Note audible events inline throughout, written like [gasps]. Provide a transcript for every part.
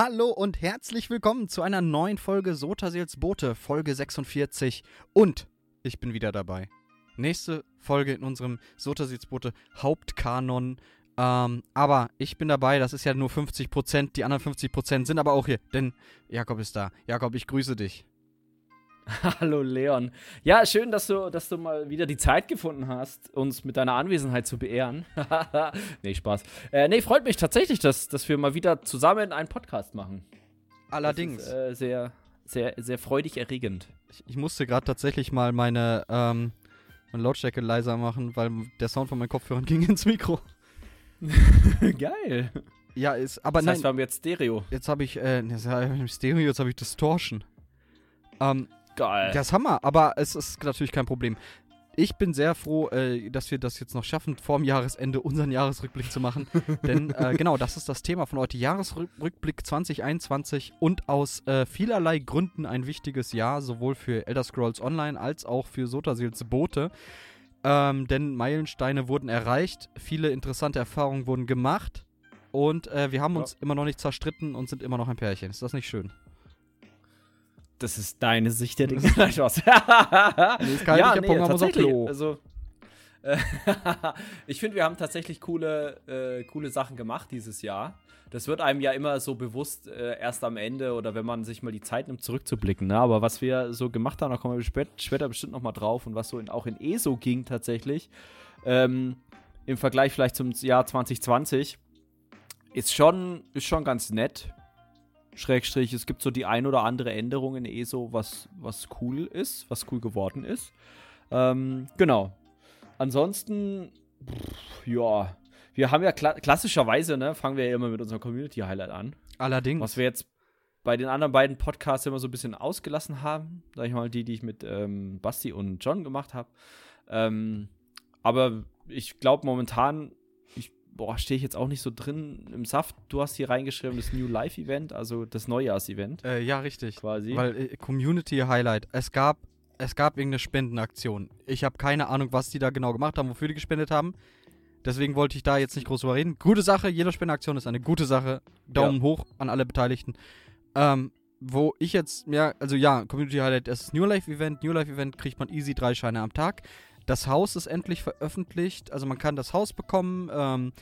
Hallo und herzlich willkommen zu einer neuen Folge Sotasils Boote, Folge 46. Und ich bin wieder dabei. Nächste Folge in unserem Sotasils Boote Hauptkanon. Ähm, aber ich bin dabei, das ist ja nur 50%, die anderen 50% sind aber auch hier, denn Jakob ist da. Jakob, ich grüße dich. [laughs] Hallo Leon. Ja, schön, dass du, dass du mal wieder die Zeit gefunden hast, uns mit deiner Anwesenheit zu beehren. [laughs] nee, Spaß. Äh, nee, freut mich tatsächlich, dass, dass wir mal wieder zusammen einen Podcast machen. Allerdings. Ist, äh, sehr, sehr, sehr freudig erregend. Ich, ich musste gerade tatsächlich mal meine, ähm, meine Lautstärke leiser machen, weil der Sound von meinen Kopfhörern [laughs] ging ins Mikro. Geil. Ja, ist, aber Das nein, heißt, wir haben jetzt Stereo. jetzt habe ich, äh, Stereo, jetzt habe ich Distortion. Ähm, Geil. Das ist Hammer, aber es ist natürlich kein Problem. Ich bin sehr froh, äh, dass wir das jetzt noch schaffen, vorm Jahresende unseren Jahresrückblick zu machen. [laughs] Denn äh, genau, das ist das Thema von heute. Jahresrückblick 2021 und aus äh, vielerlei Gründen ein wichtiges Jahr, sowohl für Elder Scrolls Online als auch für Sotasils Boote. Ähm, denn Meilensteine wurden erreicht, viele interessante Erfahrungen wurden gemacht und äh, wir haben Ja. uns immer noch nicht zerstritten und sind immer noch ein Pärchen. Ist das nicht schön? Das ist deine Sicht der Dinge. [laughs] Nein, Spaß. [laughs] ist kein ja, nee, Punkt, tatsächlich. Also, [laughs] ich finde, wir haben tatsächlich coole, äh, coole Sachen gemacht dieses Jahr. Das wird einem ja immer so bewusst äh, erst am Ende oder wenn man sich mal die Zeit nimmt, zurückzublicken. Ne? Aber was wir so gemacht haben, da kommen wir spät, später bestimmt noch mal drauf und was so in, auch in ESO ging tatsächlich, ähm, im Vergleich vielleicht zum Jahr 2020, ist schon, ist schon ganz nett. Schrägstrich, es gibt so die ein oder andere Änderung in ESO, was, was cool ist, was cool geworden ist. Ähm, genau. Ansonsten, pff, ja, wir haben ja kla klassischerweise, ne, fangen wir ja immer mit unserem Community-Highlight an. Allerdings. Was wir jetzt bei den anderen beiden Podcasts immer so ein bisschen ausgelassen haben. Sag ich mal, die, die ich mit ähm, Basti und John gemacht habe. Ähm, aber ich glaube momentan, boah, stehe ich jetzt auch nicht so drin im Saft. Du hast hier reingeschrieben, das New Life Event, also das Neujahrsevent Äh, ja, richtig. quasi. Weil äh, Community Highlight. Es gab, es gab irgendeine Spendenaktion. Ich habe keine Ahnung, was die da genau gemacht haben, wofür die gespendet haben. Deswegen wollte ich da jetzt nicht groß drüber reden. Gute Sache, jede Spendenaktion ist eine gute Sache. Daumen hoch an alle Beteiligten. Ähm, wo ich jetzt, ja, also ja, Community Highlight, es ist New Life Event. New Life Event kriegt man easy drei Scheine am Tag. Das Haus ist endlich veröffentlicht. Also man kann das Haus bekommen. Ähm,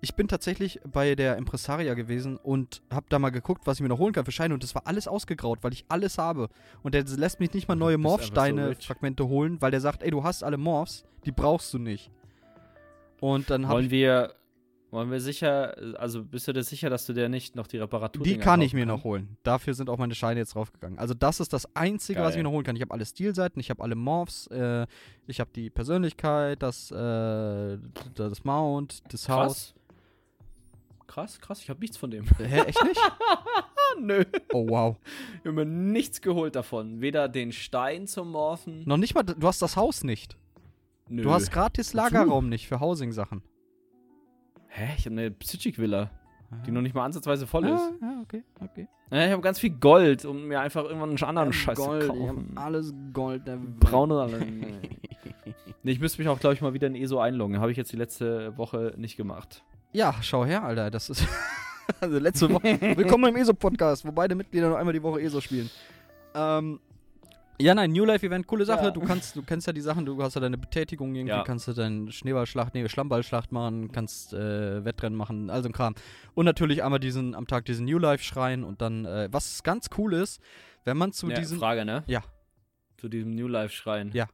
ich bin tatsächlich bei der Impresaria gewesen und habe da mal geguckt, was ich mir noch holen kann für Scheine. Und das war alles ausgegraut, weil ich alles habe. Und der lässt mich nicht mal neue einfach so. Morphsteine-Fragmente holen, weil der sagt, ey, du hast alle Morphs, die brauchst du nicht. Und dann wollen ich. wir, wollen wir sicher, also bist du dir sicher, dass du dir nicht noch die Reparatur Die kann ich mir noch holen. Dafür sind auch meine Scheine jetzt draufgegangen. Also das ist das Einzige, was ich Geil. mir noch holen kann. Ich habe alle Stilseiten, ich habe alle Morphs, äh, ich habe die Persönlichkeit, das, äh, das Mount, das Haus. Krass. Krass, krass, ich habe nichts von dem. Hä, echt nicht? [laughs] Nö. Oh, wow. Ich habe mir nichts geholt davon. Weder den Stein zum Morphen. Noch nicht mal, du hast das Haus nicht. Nö. Du hast gratis Lagerraum nicht für Housing-Sachen. Hä? Ich habe eine Psychic-Villa, die noch nicht mal ansatzweise voll ist. Ah, ja, okay, okay. Ja, ich habe ganz viel Gold, um mir einfach irgendwann einen anderen Scheiß Gold, zu ich hab kaufen. alles Gold der Braune alle. [laughs] nee, ich müsste mich auch, glaube ich, mal wieder in ESO einloggen. Habe ich jetzt die letzte Woche nicht gemacht. Ja, schau her, Alter. Das ist. [laughs] also letzte Woche. Willkommen im ESO-Podcast, wo beide Mitglieder noch einmal die Woche ESO spielen. Ähm. Ja, nein, New Life Event, coole Sache. Ja. Du kannst, du kennst ja die Sachen, du hast ja deine Betätigung irgendwie, Ja. kannst du deinen Schneeballschlacht, nee, Schlammballschlacht machen, kannst äh, Wettrennen machen, all so ein Kram. Und natürlich einmal diesen, am Tag diesen New Life-Schrein und dann, äh, was ganz cool ist, wenn man zu ja, diesem. Frage, ne? Ja. Zu diesem New Life-Schrein. Ja.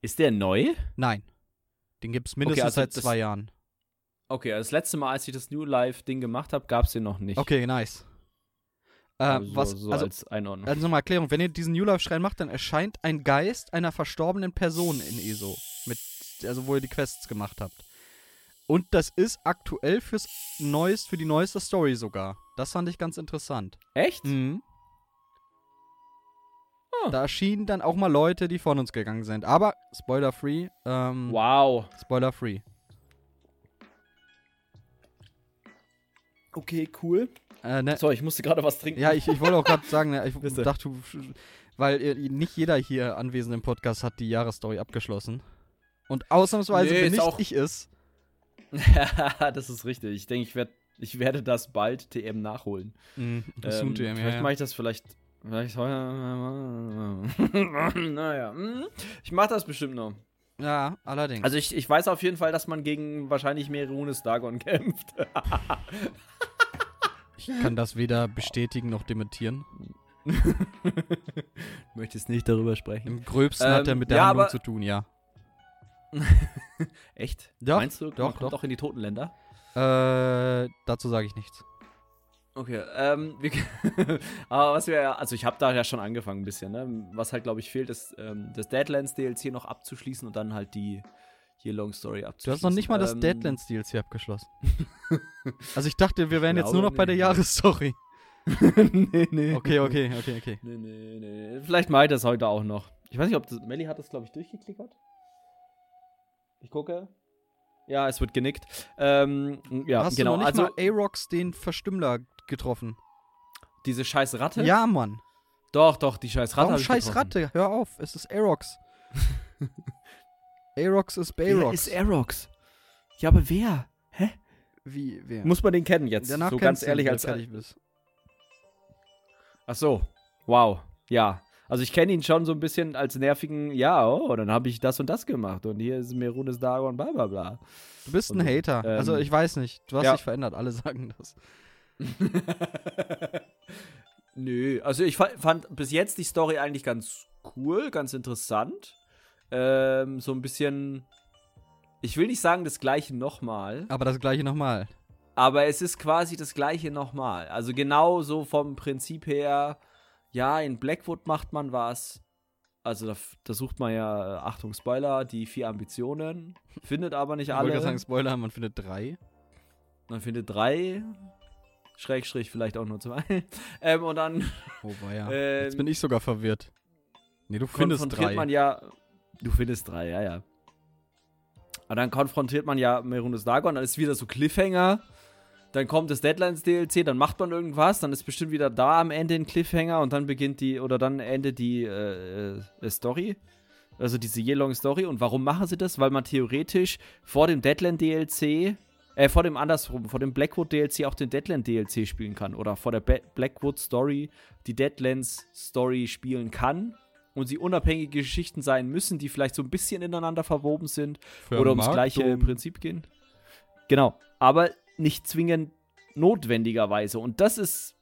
Ist der neu? Nein. Den gibt's mindestens also seit zwei Jahren. Okay, also das letzte Mal, als ich das New Life-Ding gemacht habe, gab es den noch nicht. Okay, nice. Äh, Also so, was, so also, als Einordnung. Also nochmal Erklärung, wenn ihr diesen New Life-Schrein macht, dann erscheint ein Geist einer verstorbenen Person in ESO. Mit, also wo ihr die Quests gemacht habt. Und das ist aktuell fürs Neues, für die neueste Story sogar. Das fand ich ganz interessant. Echt? Mhm. Da erschienen dann auch mal Leute, die von uns gegangen sind. Aber spoiler-free. Ähm, Wow. Spoiler-free. Okay, cool. Äh, ne, So, ich musste gerade was trinken. Ja, ich, ich wollte auch gerade sagen, ne, ich [laughs] dachte, du, weil nicht jeder hier anwesend im Podcast hat die Jahresstory abgeschlossen. Und ausnahmsweise Nee, bin nicht auch- ich es. [laughs] das ist richtig. Ich denke, ich werde Ich werde das bald TM nachholen. Mhm, Ähm, Soon TM, ja, vielleicht ja. mache ich das vielleicht. Vielleicht [laughs] naja. hm. Ich mache das bestimmt noch. Ja, allerdings. Also ich, ich weiß auf jeden Fall, dass man gegen wahrscheinlich Merunes Dagon [laughs] kämpft. ich kann das weder bestätigen noch dementieren. [laughs] Möchtest nicht darüber sprechen. Im gröbsten hat er Ähm, mit der ja, Handlung zu tun, ja. [laughs] Echt? Doch, Meinst du, doch, man kommt doch. auch in die Totenländer? Äh, dazu sage ich nichts. Okay, ähm, [laughs] wir, aber was wir also ich habe da ja schon angefangen ein bisschen, ne? Was halt, glaube ich, fehlt, ist ähm, das Deadlands DLC noch abzuschließen und dann halt die Year Long Story Du abzuschließen. hast noch nicht mal das Ähm, Deadlands DLC abgeschlossen. [laughs] also ich dachte, wir wären jetzt nur noch bei der. Jahresstory. [laughs] nee, nee. Okay, okay, okay, okay. Nee, nee, nee. Vielleicht mache ich das heute auch noch. Ich weiß nicht, ob das. Melly hat das, glaube ich, durchgeklickert. Ich gucke. Ja, es wird genickt. Ähm, ja, Hast genau. du noch nicht also, mal A-Rox den Verstümmler getroffen? diese scheiß Ratte? Ja, Mann. Doch, doch, die scheiß Ratte. Warum scheiß getroffen. Ratte? Hör auf, es ist A-Rox. A-Rox [laughs] ist Wer Bayrox. ist Aerox? Ja, aber wer? Hä? Wie, wer? Muss man den kennen jetzt? Danach so ganz ehrlich als. fertig bist. Ach so. Wow. Ja. Also ich kenne ihn schon so ein bisschen als nervigen, ja, oh, dann habe ich das und das gemacht und hier ist Merunes Dagon, bla bla bla. Du bist ein Also, Hater. ähm, also ich weiß nicht. Du hast ja. dich verändert. Alle [laughs] sagen das. [laughs] Nö, also ich fa- fand bis jetzt die Story eigentlich ganz cool, ganz interessant. Ähm, so ein bisschen, ich will nicht sagen das gleiche nochmal, Aber das gleiche nochmal. aber es ist quasi das gleiche nochmal. Also genau so vom Prinzip her, ja, in Blackwood macht man was. Also da, da sucht man ja, äh, Achtung, Spoiler, die vier Ambitionen, findet aber nicht Ich wollte alle. sagen, Spoiler, man findet drei. Man findet drei, Schrägstrich vielleicht auch nur zwei. [laughs] ähm, und dann Oh, war ja. ähm, Jetzt bin ich sogar verwirrt. Nee, du findest konfrontiert drei. man ja. Du findest drei, ja, ja. Und dann konfrontiert man ja Merunus Dagon, dann ist wieder so Cliffhanger. Dann kommt das Deadlines DLC, dann macht man irgendwas, dann ist bestimmt wieder da am Ende ein Cliffhanger und dann beginnt die, oder dann endet die äh, äh, Story. Also diese Year-Long Story. Und warum machen sie das? Weil man theoretisch vor dem Deadland DLC, äh, vor dem andersrum, vor dem Blackwood DLC auch den Deadland DLC spielen kann. Oder vor der Ba- Blackwood Story die Deadlands Story spielen kann. Und sie unabhängige Geschichten sein müssen, die vielleicht so ein bisschen ineinander verwoben sind oder ums gleiche. Prinzip gehen. Genau, aber nicht zwingend notwendigerweise. Und das ist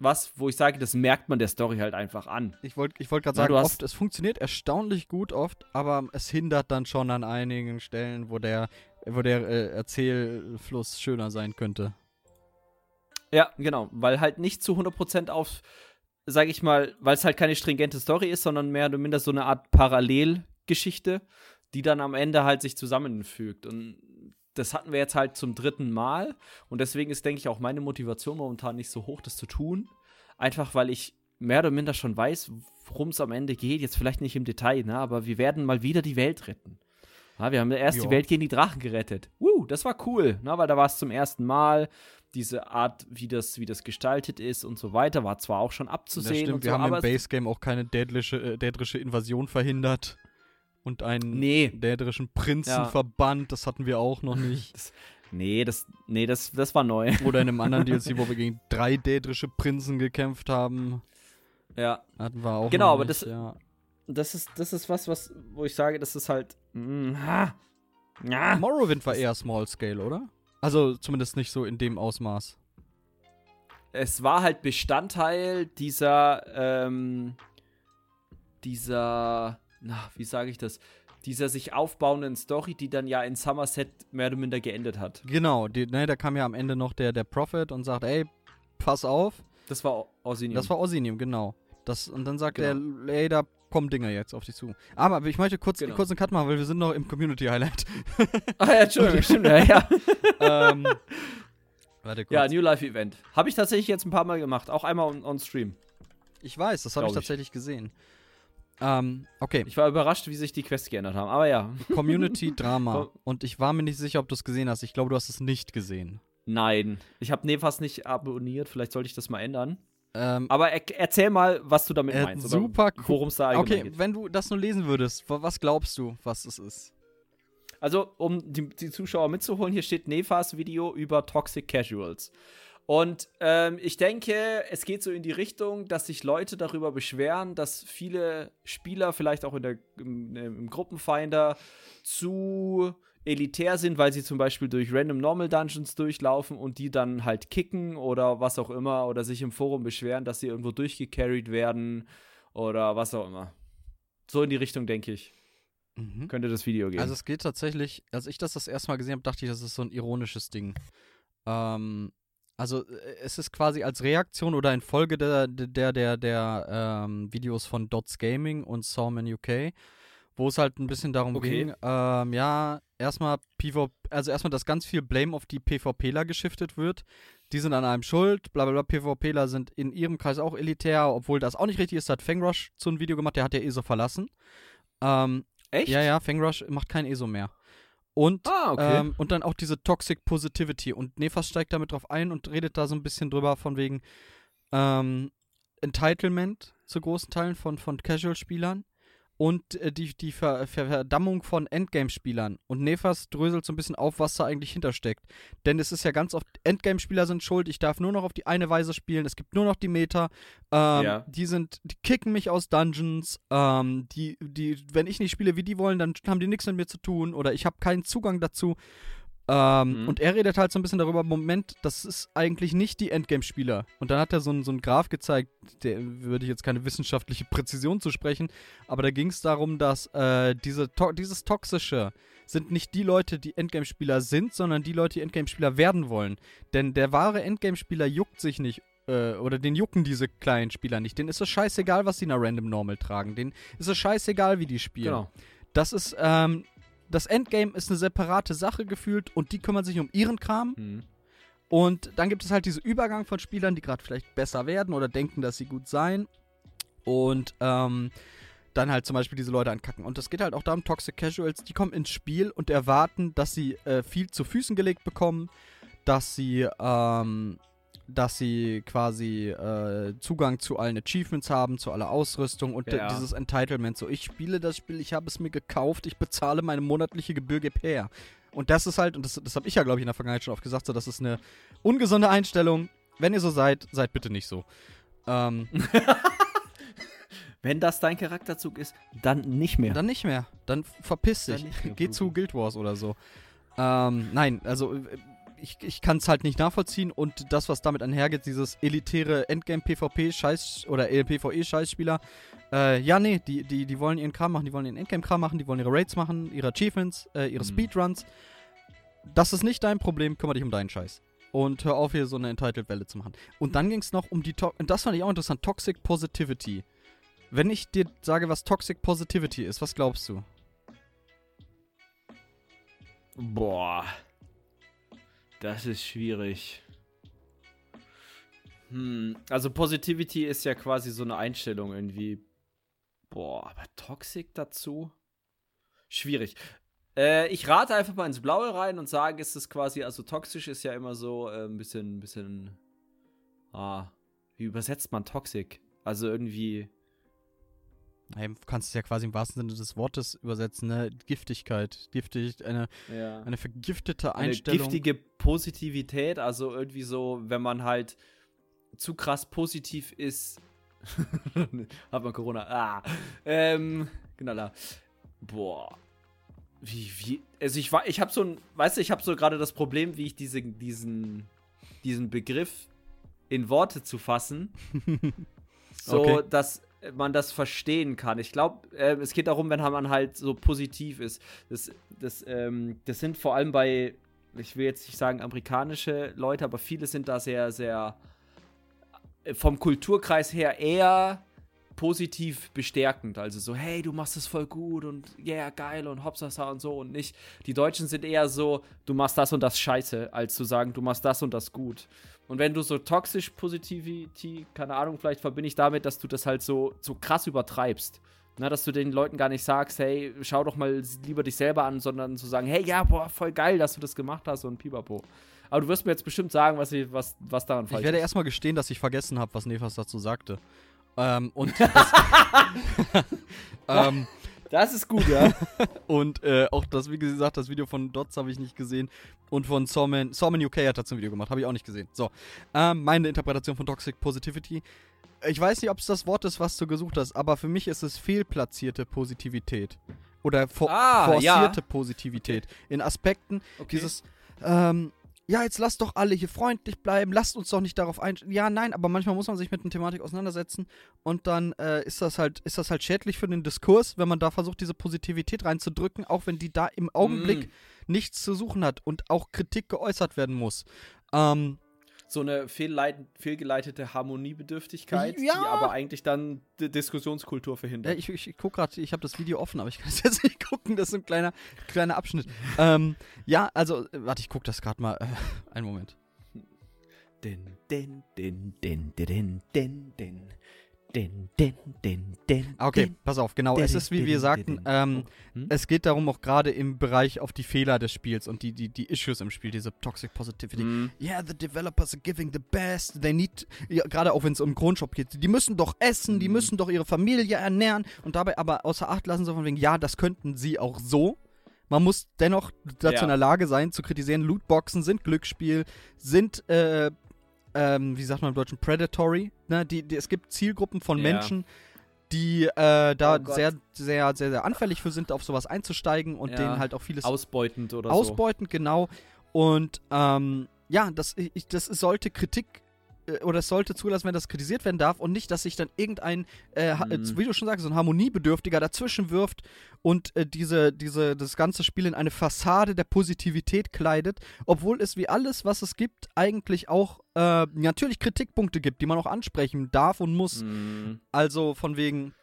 was, wo ich sage, das merkt man der Story halt einfach an. Ich wollte ich wollt gerade Ja, sagen, hast- oft, es funktioniert erstaunlich gut oft, aber es hindert dann schon an einigen Stellen, wo der, wo der äh, Erzählfluss schöner sein könnte. Ja, genau, weil halt nicht zu 100% auf, sage ich mal, weil es halt keine stringente Story ist, sondern mehr oder minder so eine Art Parallelgeschichte, die dann am Ende halt sich zusammenfügt. Und das hatten wir jetzt halt zum dritten Mal. Und deswegen ist, denke ich, auch meine Motivation momentan nicht so hoch, das zu tun. Einfach weil ich mehr oder minder schon weiß, worum es am Ende geht. Jetzt vielleicht nicht im Detail, ne? aber wir werden mal wieder die Welt retten. Ja, wir haben erst Ja. die Welt gegen die Drachen gerettet. Woo, das war cool, ne? weil da war es zum ersten Mal. Diese Art, wie das, wie das gestaltet ist und so weiter, war zwar auch schon Das abzusehen. stimmt, und wir so, haben im es- Base-Game auch keine dädrische, äh, dädrische Invasion verhindert und einen Nee. dädrischen Prinzen Ja. verbannt, das hatten wir auch noch nicht. [laughs] Nee, das, nee das, das war neu. Oder in einem anderen [laughs] DLC, wo wir gegen drei dädrische Prinzen gekämpft haben, ja. hatten wir auch Genau, aber nicht, das- ja. Das ist, das ist was, was, wo ich sage, das ist halt. Mm, ha, ja. Morrowind war eher Small Scale, oder? Also zumindest nicht so in dem Ausmaß. es war halt Bestandteil dieser, ähm, dieser, na, wie sage ich das? Dieser sich aufbauenden Story, die dann ja in Somerset mehr oder minder geendet hat. Genau, die, ne, da kam ja am Ende noch der, der Prophet und sagt, ey, pass auf. Das war Orsinium. Das war Ossinium, genau. Das, und dann sagt Genau. er, ey, da kommen Dinge jetzt auf dich zu. Aber ich möchte kurz, Genau. kurz einen Cut machen, weil wir sind noch im Community-Highlight. Ah ja, Entschuldigung, stimmt, ja, ja. [laughs] ähm, warte kurz. ja, New Life Event. Habe ich tatsächlich jetzt ein paar Mal gemacht, auch einmal on, on Stream. ich weiß, das habe ich ich. tatsächlich gesehen. Ähm, okay, Ich war überrascht, wie sich die Quests geändert haben, aber ja. [laughs] Community-Drama. Komm. und ich war mir nicht sicher, ob du es gesehen hast. Ich glaube, du hast es nicht gesehen. Nein. Ich habe Nevas nicht abonniert, vielleicht sollte ich das mal ändern. Ähm, Aber er, erzähl mal, was du damit Äh, meinst. super cool. Worum es da allgemein okay, geht. wenn du das nur lesen würdest, wa- was glaubst du, was es ist? also um die, die, Zuschauer mitzuholen, hier steht Nefas Video über Toxic Casuals. Und ähm, ich denke, es geht so in die Richtung, dass sich Leute darüber beschweren, dass viele Spieler vielleicht auch in der, im, im Gruppenfinder zu elitär sind, weil sie zum Beispiel durch Random Normal Dungeons durchlaufen und die dann halt kicken oder was auch immer oder sich im Forum beschweren, dass sie irgendwo durchgecarried werden oder was auch immer. So in die Richtung, denke ich. Mhm. Könnte das Video gehen. Also es geht tatsächlich, als ich das das erste Mal gesehen habe, dachte ich, das ist so ein ironisches Ding. Ähm, also äh, es ist quasi als Reaktion oder in Folge der, der, der, der ähm, Videos von Dots Gaming und Sawman UK, wo es halt ein bisschen darum okay. ging, ähm, ja, erstmal PvP, also erstmal, dass ganz viel Blame auf die PvPler geschiftet wird. Die sind an einem schuld, bla bla bla. PvPler sind in ihrem Kreis auch elitär, obwohl das auch nicht richtig ist. Da hat Fangrush so ein Video gemacht, der hat ja ESO verlassen. Ähm, Echt? Ja, ja, Fangrush macht kein ESO mehr. Und, ah, okay. ähm, und dann auch diese Toxic Positivity. Und Nefas steigt damit drauf ein und redet da so ein bisschen drüber von wegen ähm, Entitlement zu großen Teilen von, von Casual-Spielern und äh, die, die Ver Verdammung von Endgame-Spielern. Und Nefas dröselt so ein bisschen auf, was da eigentlich hintersteckt. Denn es ist ja ganz oft, Endgame-Spieler sind schuld, ich darf nur noch auf die eine Weise spielen, es gibt nur noch die Meta. Ähm, ja. Die sind, die kicken mich aus Dungeons. Ähm, die, die, wenn ich nicht spiele, wie die wollen, dann haben die nichts mit mir zu tun oder ich habe keinen Zugang dazu. Ähm, mhm. Und er redet halt so ein bisschen darüber, Moment, das ist eigentlich nicht die Endgame-Spieler. Und dann hat er so einen so Graph gezeigt, der würde ich jetzt keine wissenschaftliche Präzision zu sprechen, aber da ging es darum, dass äh, diese to dieses Toxische sind nicht die Leute, die Endgame-Spieler sind, sondern die Leute, die Endgame-Spieler werden wollen. Denn der wahre Endgame-Spieler juckt sich nicht äh, oder den jucken diese kleinen Spieler nicht. Denen ist es scheißegal, was sie in einer Random Normal tragen. Denen ist es scheißegal, wie die spielen. Genau. Das ist, ähm, das Endgame ist eine separate Sache gefühlt und die kümmern sich um ihren Kram. Mhm. Und dann gibt es halt diesen Übergang von Spielern, die gerade vielleicht besser werden oder denken, dass sie gut seien. Und ähm, dann halt zum Beispiel diese Leute ankacken. Und das geht halt auch darum, Toxic Casuals, die kommen ins Spiel und erwarten, dass sie äh, viel zu Füßen gelegt bekommen, dass sie ähm, dass sie quasi äh, Zugang zu allen Achievements haben, zu aller Ausrüstung und ja. dieses Entitlement. So, ich spiele das Spiel, ich habe es mir gekauft, ich bezahle meine monatliche Gebühr, gib her. Und das ist halt, und das, das habe ich ja, glaube ich, in der Vergangenheit schon oft gesagt, so, das ist eine ungesunde Einstellung. Wenn ihr so seid, seid bitte nicht so. Ähm. [laughs] Wenn das dein Charakterzug ist, dann nicht mehr. Dann nicht mehr. Dann verpiss dich. Geh zu Guild Wars oder so. Ähm, nein, also ich, ich kann es halt nicht nachvollziehen und das, was damit einhergeht, dieses elitäre Endgame-PvP-Scheiß oder PvE-Scheißspieler, äh, ja, nee, die, die, die wollen ihren Kram machen, die wollen ihren Endgame-Kram machen, die wollen ihre Raids machen, ihre Achievements, äh, ihre mhm. Speedruns. Das ist nicht dein Problem, kümmere dich um deinen Scheiß. Und hör auf, hier so eine Entitled-Welle zu machen. Und dann ging es noch um die, to und das fand ich auch interessant, Toxic Positivity. Wenn ich dir sage, was Toxic Positivity ist, was glaubst du? Boah. Das ist schwierig. Hm, also Positivity ist ja quasi so eine Einstellung irgendwie. Boah, aber Toxic dazu? Schwierig. Äh, ich rate einfach mal ins Blaue rein und sage, ist es quasi, also toxisch ist ja immer so äh, ein bisschen, bisschen. Ah, wie übersetzt man Toxic? Also irgendwie Du kannst es ja quasi im wahrsten Sinne des Wortes übersetzen, ne? Giftigkeit, giftig, eine, ja. eine vergiftete Einstellung. Eine giftige Positivität, also irgendwie so, wenn man halt zu krass positiv ist. [laughs] Hat man Corona. Ah. Ähm, genau. Boah. Wie, wie, also ich war, ich habe so ein, weißt du, ich habe so gerade das Problem, wie ich diese, diesen, diesen Begriff in Worte zu fassen. [laughs] so, okay. dass man das verstehen kann. Ich glaube, äh, es geht darum, wenn man halt so positiv ist. Das, das, ähm, das sind vor allem bei, ich will jetzt nicht sagen amerikanische Leute, aber viele sind da sehr, sehr äh, vom Kulturkreis her eher positiv bestärkend. Also so, hey, du machst das voll gut und yeah, geil und hopsasa und so und nicht. Die Deutschen sind eher so, du machst das und das scheiße, als zu sagen, du machst das und das gut. Und wenn du so toxisch Positivity, keine Ahnung, vielleicht verbinde ich damit, dass du das halt so, so krass übertreibst. Na, dass du den Leuten gar nicht sagst, hey, schau doch mal lieber dich selber an, sondern zu sagen, hey, ja, boah, voll geil, dass du das gemacht hast und pipapo. Aber du wirst mir jetzt bestimmt sagen, was, ich, was, was daran falsch ist. Ich werde erstmal gestehen, dass ich vergessen habe, was Nefas dazu sagte. Ähm, [laughs] und [laughs] ähm, Das ist gut, ja. [laughs] und äh, auch das, wie gesagt, das Video von Dots habe ich nicht gesehen. Und von Sorman, Sorman UK hat dazu ein Video gemacht, habe ich auch nicht gesehen. So, ähm, meine Interpretation von Toxic Positivity. Ich weiß nicht, ob es das Wort ist, was du gesucht hast, aber für mich ist es fehlplatzierte Positivität. Oder for Ah, forcierte ja. Positivität. In Aspekten Okay. dieses, ähm, ja, jetzt lasst doch alle hier freundlich bleiben, lasst uns doch nicht darauf einstellen. Ja, nein, aber manchmal muss man sich mit einer Thematik auseinandersetzen und dann äh, ist das halt, ist das halt schädlich für den Diskurs, wenn man da versucht, diese Positivität reinzudrücken, auch wenn die da im Augenblick Mm. nichts zu suchen hat und auch Kritik geäußert werden muss. Ähm, so eine fehlgeleitete Harmoniebedürftigkeit, Ja. die aber eigentlich dann die Diskussionskultur ja, verhindert. ich, ich, ich gucke gerade, ich habe das Video offen, aber ich kann es [laughs] jetzt nicht gucken, das ist ein kleiner, kleiner Abschnitt. [laughs] ähm, ja, also, äh, warte, ich gucke das gerade mal. Äh, einen Moment. Din, din, din, din, din, din, din, din, din, din, din, Okay, din. pass auf, genau. Es ist, wie wir sagten, ähm, Hm? es geht darum, auch gerade im Bereich auf die Fehler des Spiels und die, die, die Issues im Spiel, diese Toxic Positivity. Mhm. Yeah, the developers are giving the best. They need, ja, gerade auch wenn es um Grundshop geht, die müssen doch essen, die Mhm. müssen doch ihre Familie ernähren und dabei aber außer Acht lassen, so von wegen, ja, das könnten sie auch so. Man muss dennoch dazu Ja. in der Lage sein, zu kritisieren, Lootboxen sind Glücksspiel, sind, äh, ähm, wie sagt man im Deutschen, predatory. Ne? Die, die, es gibt Zielgruppen von Ja. Menschen, die äh, da Oh sehr, sehr, sehr, sehr anfällig für sind, auf sowas einzusteigen und Ja. denen halt auch vieles Ausbeutend oder ausbeutend, genau. Und ähm, ja, das, ich, das sollte Kritik oder es sollte zulassen, wenn das kritisiert werden darf und nicht, dass sich dann irgendein, äh, ha- Mhm. wie du schon sagst, so ein Harmoniebedürftiger dazwischen wirft und äh, diese, diese, das ganze Spiel in eine Fassade der Positivität kleidet, obwohl es wie alles, was es gibt, eigentlich auch äh, natürlich Kritikpunkte gibt, die man auch ansprechen darf und muss. Mhm. Also von wegen,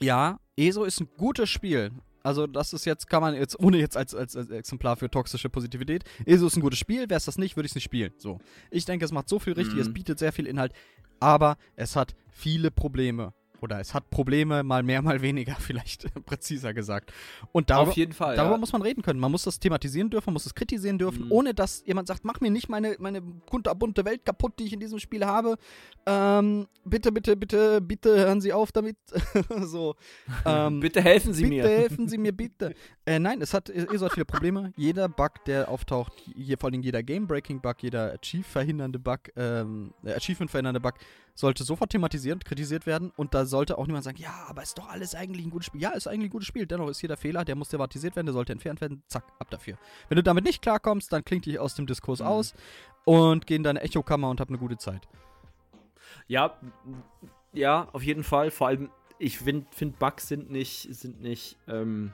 ja, ESO ist ein gutes Spiel. Also das ist jetzt, kann man jetzt, ohne jetzt als, als, als Exemplar für toxische Positivität, ESO ist ein gutes Spiel, wäre es das nicht, würde ich es nicht spielen. So. Ich denke, es macht so viel richtig, Mhm. es bietet sehr viel Inhalt, aber es hat viele Probleme. Oder es hat Probleme, mal mehr, mal weniger, [laughs] vielleicht präziser gesagt. Und darüber, Auf jeden Fall. Darüber ja. muss man reden können. Man muss das thematisieren dürfen, man muss es kritisieren dürfen, Mhm. ohne dass jemand sagt, mach mir nicht meine, meine kunterbunte Welt kaputt, die ich in diesem Spiel habe. Ähm, bitte, bitte, bitte, bitte hören Sie auf damit. [laughs] so. Ähm, [laughs] Bitte helfen Sie bitte mir. helfen Sie mir, bitte. Äh, nein, es hat, ESO hat viele Probleme. Jeder Bug, der auftaucht, hier, vor allem jeder Game-Breaking-Bug, jeder Achieve-verhindernde Bug, ähm, äh, Achievement-verhindernde Bug, sollte sofort thematisiert, kritisiert werden und da sollte auch niemand sagen, ja, aber ist doch alles eigentlich ein gutes Spiel. Ja, ist eigentlich ein gutes Spiel. Dennoch ist jeder Fehler, der muss thematisiert werden, der sollte entfernt werden. Zack, ab dafür. Wenn du damit nicht klarkommst, dann klingt dich aus dem Diskurs Mhm. aus und geh in deine Echokammer und hab eine gute Zeit. Ja, ja, auf jeden Fall. Vor allem, ich finde, find Bugs sind nicht, sind nicht ähm,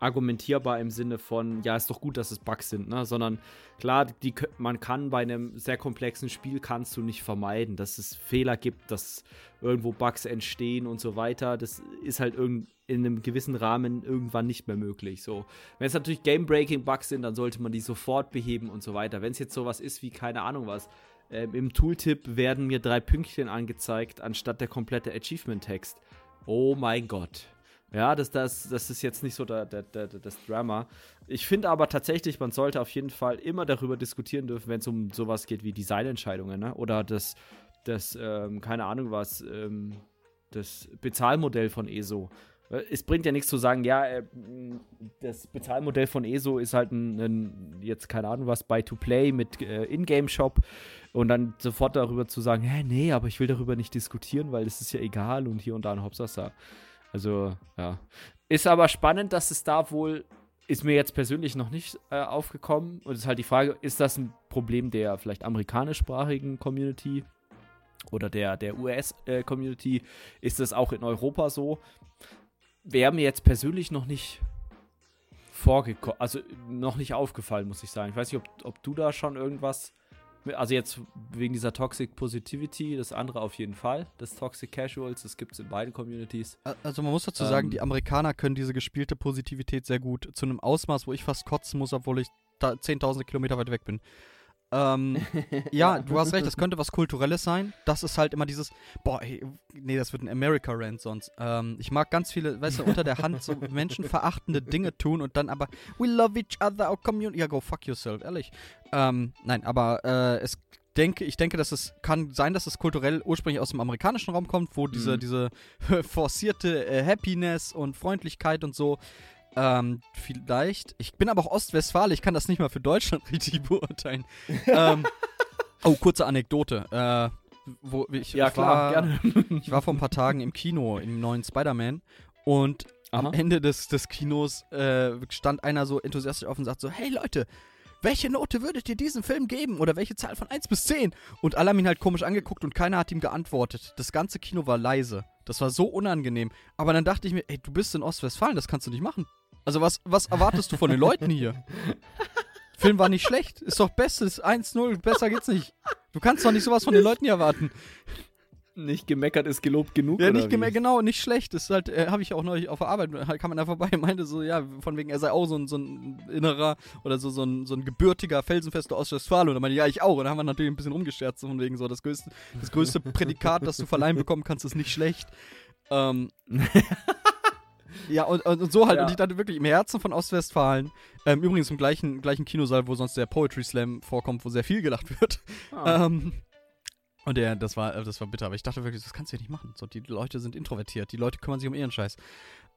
argumentierbar im Sinne von, ja, ist doch gut, dass es Bugs sind, ne? Sondern klar, die, man kann bei einem sehr komplexen Spiel kannst du nicht vermeiden, dass es Fehler gibt, dass irgendwo Bugs entstehen und so weiter. Das ist halt irgend, in einem gewissen Rahmen irgendwann nicht mehr möglich. So, wenn es natürlich Game-Breaking-Bugs sind, dann sollte man die sofort beheben und so weiter. Wenn es jetzt sowas ist wie keine Ahnung was, ähm, im Tooltip werden mir drei Pünktchen angezeigt, anstatt der komplette Achievement-Text. Oh mein Gott. Ja, das, das, das ist jetzt nicht so der, der, der, das Drama. Ich finde aber tatsächlich, man sollte auf jeden Fall immer darüber diskutieren dürfen, wenn es um sowas geht wie Designentscheidungen, ne? Oder das, das ähm, keine Ahnung was, ähm, das Bezahlmodell von ESO. Es bringt ja nichts zu sagen, ja, äh, das Bezahlmodell von ESO ist halt ein, ein jetzt keine Ahnung was, Buy-to-Play mit äh, Ingame-Shop und dann sofort darüber zu sagen, hä, nee, aber ich will darüber nicht diskutieren, weil es ist ja egal und hier und da ein Hopsasa. Also, ja. Ist aber spannend, dass es da wohl, ist mir jetzt persönlich noch nicht äh, aufgekommen. Und es ist halt die Frage, ist das ein Problem der vielleicht amerikanischsprachigen Community oder der, der US-Community? ist das auch in Europa so? Wäre mir jetzt persönlich noch nicht vorgekommen, also noch nicht aufgefallen, muss ich sagen. Ich weiß nicht, ob, ob du da schon irgendwas, also jetzt wegen dieser Toxic Positivity, das andere auf jeden Fall, das Toxic Casuals, das gibt es in beiden Communities. Also man muss dazu sagen, Ähm. die Amerikaner können diese gespielte Positivität sehr gut. Zu einem Ausmaß, wo ich fast kotzen muss, obwohl ich da zehntausende Kilometer weit weg bin. Ähm, [laughs] ja, du hast recht, das könnte was Kulturelles sein. Das ist halt immer dieses, boah, ey, nee, das wird ein America-Rant sonst. Ähm, ich mag ganz viele, weißt du, unter der Hand so [laughs] menschenverachtende Dinge tun und dann aber, we love each other, our community. Ja, go fuck yourself, ehrlich. Ähm, nein, aber äh, es, denke, ich denke, dass es kann sein, dass es kulturell ursprünglich aus dem amerikanischen Raum kommt, wo diese, Mhm. diese [laughs] forcierte äh, Happiness und Freundlichkeit und so. Ähm, vielleicht. Ich bin aber auch Ostwestfale, ich kann das nicht mal für Deutschland [laughs] richtig beurteilen. ähm, oh, kurze Anekdote. Äh, wo ich, Ja, klar, war, gerne. [laughs] Ich war vor ein paar Tagen im Kino, im neuen Spider-Man. Und Aha. am Ende des, des Kinos äh, stand einer so enthusiastisch auf und sagt so, hey Leute, welche Note würdet ihr diesem Film geben? Oder welche Zahl von 1 bis 10? Und alle haben ihn halt komisch angeguckt und keiner hat ihm geantwortet. Das ganze Kino war leise. Das war so unangenehm. Aber dann dachte ich mir, ey, du bist in Ostwestfalen, das kannst du nicht machen. Also was, was erwartest du von den Leuten hier? Film war nicht schlecht. Ist doch bestes. 1-0. Besser geht's nicht. Du kannst doch nicht sowas von den Leuten hier erwarten. Nicht gemeckert ist gelobt genug. Ja, nicht gemerkt, genau, nicht schlecht. Das ist halt, äh, habe ich auch neulich auf der Arbeit, halt kam man da vorbei und meinte so, ja, von wegen, er sei auch so ein, so ein innerer oder so, so, ein, so ein gebürtiger, felsenfester Ostwestfale. Und dann meinte ich, ja, ich auch. Und dann haben wir natürlich ein bisschen rumgescherzt, so von wegen so, das größte, das größte Prädikat, das du verleihen bekommen kannst, ist nicht schlecht. Ähm, [laughs] ja, und, und, so halt. Ja. Und ich dachte wirklich, im Herzen von Ostwestfalen, ähm, übrigens im gleichen, gleichen Kinosaal, wo sonst der Poetry Slam vorkommt, wo sehr viel gelacht wird. Ah. Ähm, und der, das war, äh, das war bitter, aber ich dachte wirklich, das kannst du ja nicht machen. So, die Leute sind introvertiert, die Leute kümmern sich um ihren Scheiß.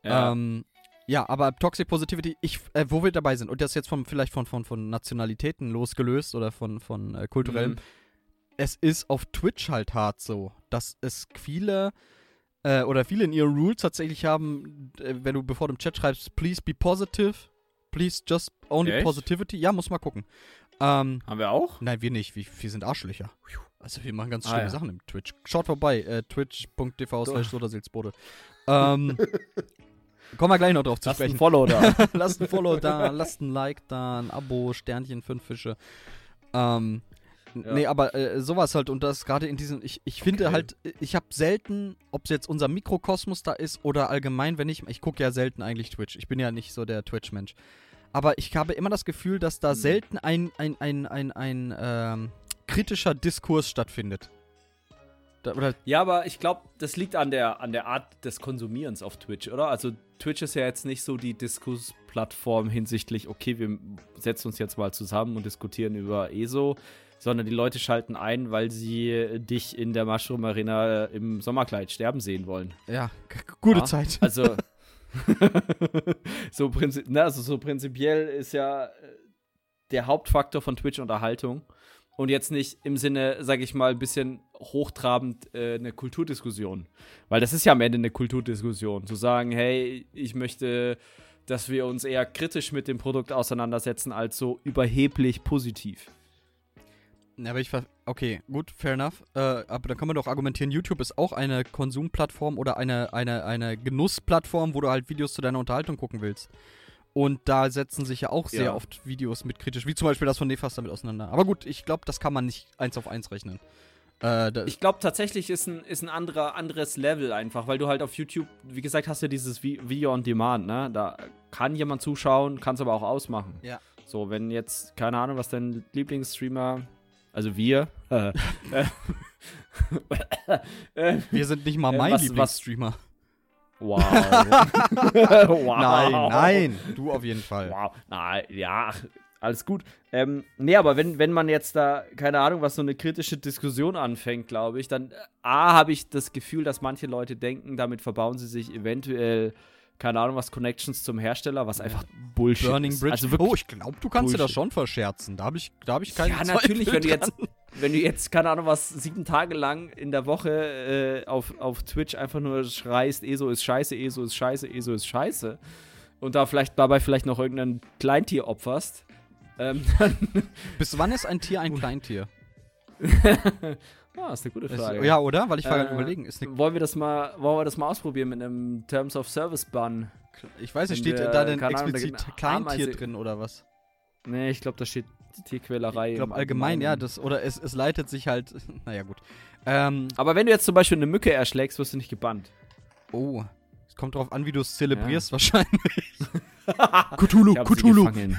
ja. Ähm, ja, aber Toxic Positivity, ich, äh, wo wir dabei sind, und das jetzt von, vielleicht von, von, von Nationalitäten losgelöst oder von, von äh, kulturellem, Mhm. es ist auf Twitch halt hart so, dass es viele äh, oder viele in ihren Rules tatsächlich haben, äh, wenn du bevor du im Chat schreibst, please be positive, please just only Echt? positivity. Ja, muss mal gucken. Ähm, Haben wir auch? Nein, wir nicht. Wir, wir sind Arschlöcher. Also wir machen ganz Ah, schlimme ja. Sachen im Twitch. Schaut vorbei. Äh, Twitch.tv slash Sodasilzbode. Ähm, [laughs] kommen wir gleich noch drauf zu Lass ein sprechen. Follow da. [laughs] lasst ein Follow da, lasst ein Like da, ein Abo, Sternchen, fünf Fische. Ähm, Ja. Nee, aber äh, sowas halt und das gerade in diesem, ich, ich finde Okay. halt, ich habe selten, ob es jetzt unser Mikrokosmos da ist oder allgemein, wenn ich, ich gucke ja selten eigentlich Twitch, ich bin ja nicht so der Twitch-Mensch. Aber ich habe immer das Gefühl, dass da Hm. selten ein, ein, ein, ein, ein ähm, kritischer Diskurs stattfindet. Da, Ja, aber ich glaube, das liegt an der, an der Art des Konsumierens auf Twitch, oder? Also Twitch ist ja jetzt nicht so die Diskursplattform hinsichtlich, okay, wir setzen uns jetzt mal zusammen und diskutieren über ESO, sondern die Leute schalten ein, weil sie dich in der Mushroom Arena im Sommerkleid sterben sehen wollen. ja, gute Ja. Zeit. Also, [laughs] [laughs] so, prinzi na, also so prinzipiell ist ja äh, der Hauptfaktor von Twitch Unterhaltung und jetzt nicht im Sinne, sag ich mal, ein bisschen hochtrabend äh, eine Kulturdiskussion. Weil das ist ja am Ende eine Kulturdiskussion. Zu sagen, hey, ich möchte, dass wir uns eher kritisch mit dem Produkt auseinandersetzen, als so überheblich positiv. Ja, aber ich ver okay, gut, fair enough. Äh, aber dann kann man doch argumentieren, YouTube ist auch eine Konsumplattform oder eine, eine, eine Genussplattform, wo du halt Videos zu deiner Unterhaltung gucken willst. Und da setzen sich ja auch sehr Ja. oft Videos mit kritisch, wie zum Beispiel das von Nefas damit auseinander. Aber gut, ich glaube, das kann man nicht eins auf eins rechnen. Äh, Ich glaube tatsächlich ist ein, ist ein anderer, anderes Level einfach, weil du halt auf YouTube, wie gesagt, hast du dieses Vi- Video on Demand, ne? Da kann jemand zuschauen, kann es aber auch ausmachen. Ja. So, wenn jetzt, keine Ahnung, was dein Lieblingsstreamer, also wir, äh, [laughs] äh, wir sind nicht mal äh, mein was- was- Lieblingsstreamer. wow. [laughs] wow. Nein, nein, du auf jeden Fall. Wow, na ja, alles gut. Ähm, nee, aber wenn, wenn man jetzt da, keine Ahnung, was so eine kritische Diskussion anfängt, glaube ich, dann äh, A, habe ich das Gefühl, dass manche Leute denken, damit verbauen sie sich eventuell, keine Ahnung, was Connections zum Hersteller, was einfach Bullshit Burning ist. Bridge. Also wirklich, oh, ich glaube, du kannst dir das Bullshit. schon verscherzen. Da habe ich, da hab ich keine ja, natürlich, Zweifel wenn du jetzt, wenn du jetzt, keine Ahnung, was sieben Tage lang in der Woche äh, auf, auf Twitch einfach nur schreist, ESO ist scheiße, ESO ist scheiße, ESO ist scheiße und da vielleicht dabei vielleicht noch irgendein Kleintier opferst, ähm, [laughs] dann Bis wann ist ein Tier ein Kleintier? [laughs] ah, ist eine gute Ist, Frage. ja, oder? Weil ich war Äh, gerade überlegen. Ist wollen wir das mal, wollen wir das mal ausprobieren mit einem Terms of Service Ban? ich weiß nicht, steht wir- da denn Ahnung, explizit eine Kleintier drin oder was? Nee, ich glaube, da steht Tierquälerei. Ich glaube allgemein, ja, das, oder es, es leitet sich halt, [laughs] naja gut. Ähm, Aber wenn du jetzt zum Beispiel eine Mücke erschlägst, wirst du nicht gebannt. oh, es kommt drauf an, wie du es zelebrierst [laughs] wahrscheinlich. [laughs] Cthulhu, Cthulhu. [laughs]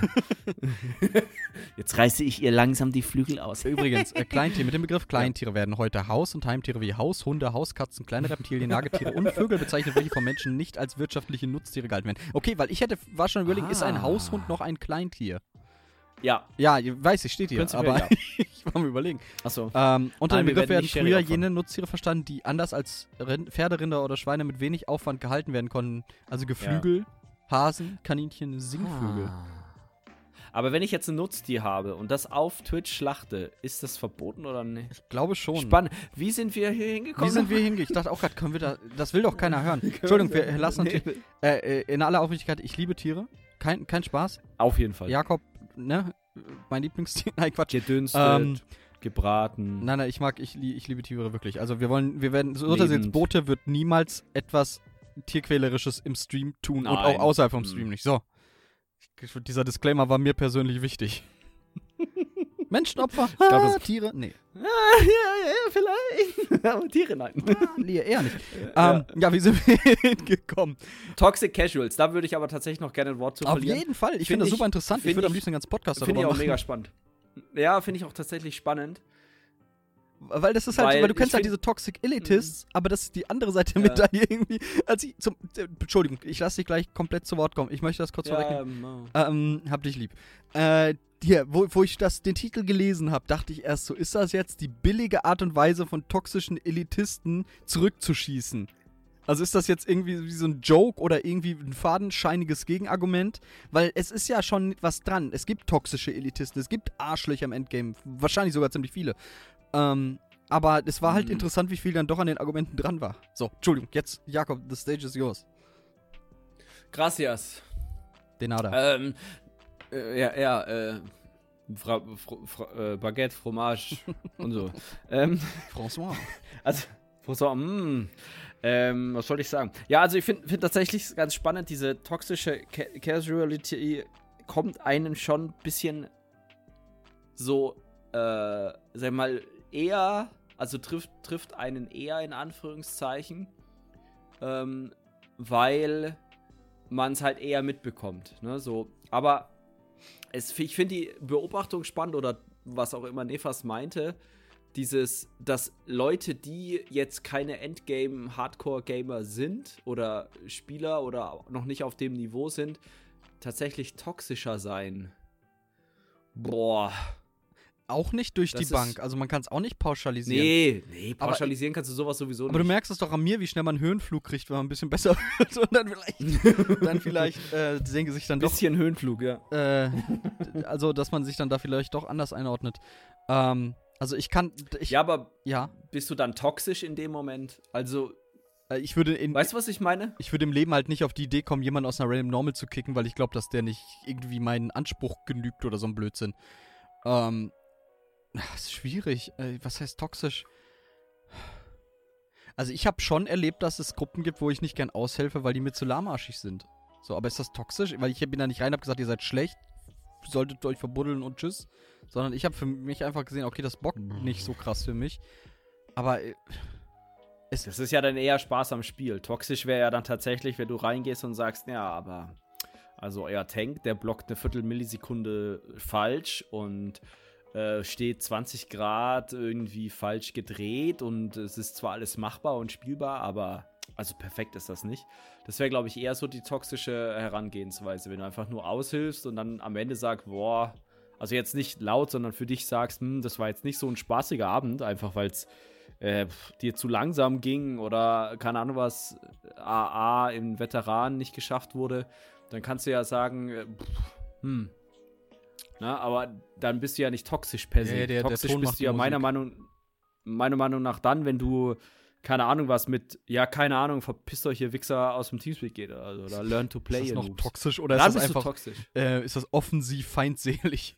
Jetzt reiße ich ihr langsam die Flügel aus. Übrigens, äh, Kleintier, mit dem Begriff Kleintiere werden heute Haus- und Heimtiere wie Haus, Hunde, Hauskatzen, kleine Reptilien, Nagetiere und Vögel bezeichnet, welche von Menschen nicht als wirtschaftliche Nutztiere gehalten werden. Okay, weil ich hätte, war schon überlegen, ist ein Ah. Haushund noch ein Kleintier? Ja, Ja, weiß ich, steht hier, Prinzipiell aber ja. [laughs] ich war mir überlegen. Achso. Ähm, unter dem Begriff werden früher jene Nutztiere verstanden, die anders als Rind Pferderinder oder Schweine mit wenig Aufwand gehalten werden konnten. Also Geflügel, Hasen, Kaninchen, Singvögel. Ah. Aber wenn ich jetzt ein Nutztier habe und das auf Twitch schlachte, ist das verboten oder nicht? Ich glaube schon. Spannend. Wie sind wir hier hingekommen? Wie sind wir hingegangen? Ich dachte auch gerade, können wir da. Das will doch keiner hören. [laughs] Entschuldigung, wir lassen natürlich. Äh, äh, in aller Aufrichtigkeit, ich liebe Tiere. Kein, kein Spaß. Auf jeden Fall. Jakob, ne? Mein Lieblingstier. [laughs] Nein, Quatsch. Gedünstet, Ähm, gebraten. Nein, nein, ich mag, ich, ich liebe Tiere wirklich. Also wir wollen, wir werden, so Urteils jetzt. Bote wird niemals etwas Tierquälerisches im Stream tun und Nein. auch außerhalb vom Mhm. Stream nicht. So. Ich- Dieser Disclaimer war mir persönlich wichtig. [laughs] Menschenopfer? glaub, ah, Tiere? Nee. [laughs] ja, ja, vielleicht. [laughs] Aber Tiere nein. nee, eher nicht. [laughs] Ja. Ähm, ja, wie sind wir hingekommen? Toxic Casuals, da würde ich aber tatsächlich noch gerne ein Wort zu Auf verlieren. jeden Fall. Ich Find finde das ich- super interessant. Ich find würde am liebsten einen ganzen Podcast Finde darüber ich auch machen. mega spannend. Ja, finde ich auch tatsächlich spannend. Weil das ist halt, Weil weil du kennst halt find- diese Toxic Elitists, aber das ist die andere Seite der Ja. Medaille irgendwie. Als ich zum, äh, Entschuldigung, ich lasse dich gleich komplett zu Wort kommen. Ich möchte das kurz vorwegnehmen. ähm, Ähm, hab dich lieb. Äh, hier, wo, wo ich das, den Titel gelesen habe, dachte ich erst so, ist das jetzt die billige Art und Weise von toxischen Elitisten zurückzuschießen? Also ist das jetzt irgendwie wie so ein Joke oder irgendwie ein fadenscheiniges Gegenargument? Weil es ist ja schon was dran. Es gibt toxische Elitisten, es gibt Arschlöcher im Endgame, wahrscheinlich sogar ziemlich viele. Ähm, aber es war halt Mhm. interessant, wie viel dann doch an den Argumenten dran war. So, Entschuldigung, jetzt, Jakob, the stage is yours. Gracias. Denada. Ähm, äh, ja, ja, äh, Fra Fra Fra äh, Baguette, Fromage und so. [laughs] ähm, François. [laughs] also, François, mm, ähm, was wollte ich sagen? Ja, also ich finde find tatsächlich ganz spannend, diese toxische Ca Casuality kommt einem schon ein bisschen so, äh, sag mal, eher, also trifft, trifft einen eher in Anführungszeichen, ähm, weil man es halt eher mitbekommt. Ne? So, aber es, ich finde die Beobachtung spannend oder was auch immer Nefas meinte, dieses, dass Leute, die jetzt keine Endgame-Hardcore-Gamer sind oder Spieler oder noch nicht auf dem Niveau sind, tatsächlich toxischer sein. Boah. Auch nicht durch Das die Bank. Also man kann es auch nicht pauschalisieren. Nee, nee, Aber- pauschalisieren kannst du sowas sowieso Aber du nicht. merkst es doch an mir, wie schnell man einen Höhenflug kriegt, wenn man ein bisschen besser [laughs] wird und dann vielleicht, [laughs] dann vielleicht äh, sehen sich dann doch, Bisschen Höhenflug, ja. äh, also dass man sich dann da vielleicht doch anders einordnet. Ähm, also ich kann, ich, Ja, aber ja, bist du dann toxisch in dem Moment? Also, äh, ich würde in, weißt du, was ich meine? ich würde im Leben halt nicht auf die Idee kommen, jemanden aus einer Random Normal zu kicken, weil ich glaube, dass der nicht irgendwie meinen Anspruch genügt oder so ein Blödsinn. Ähm, ach, ist schwierig. Äh, was heißt toxisch? Also ich habe schon erlebt, dass es Gruppen gibt, wo ich nicht gern aushelfe, weil die mir zu lahmarschig sind. So, aber ist das toxisch? Weil ich bin da nicht rein, hab gesagt, ihr seid schlecht, solltet euch verbuddeln und tschüss. Sondern ich habe für mich einfach gesehen, okay, das bockt nicht so krass für mich. Aber äh, Das ist ja dann eher Spaß am Spiel. Toxisch wäre ja dann tatsächlich, wenn du reingehst und sagst, ja, aber also euer Tank, der blockt eine Viertelmillisekunde falsch und äh, steht 20 Grad irgendwie falsch gedreht und es ist zwar alles machbar und spielbar, aber also perfekt ist das nicht. Das wäre, glaube ich, eher so die toxische Herangehensweise, wenn du einfach nur aushilfst und dann am Ende sagst, boah, also jetzt nicht laut, sondern für dich sagst, hm, das war jetzt nicht so ein spaßiger Abend, einfach weil es äh, dir zu langsam ging oder keine Ahnung was, AA im Veteran nicht geschafft wurde, dann kannst du ja sagen, äh, pff, hm. Na, aber dann bist du ja nicht toxisch per se. Ja, der- der toxisch Ton bist du ja meiner. Meinung, meiner Meinung nach dann, wenn du keine Ahnung was mit, ja, keine Ahnung, verpisst euch ihr Wichser aus dem Teamspeak geht also, oder learn to play ist das noch Noobs. toxisch oder Dann ist das einfach toxisch. äh, ist das offensiv feindselig?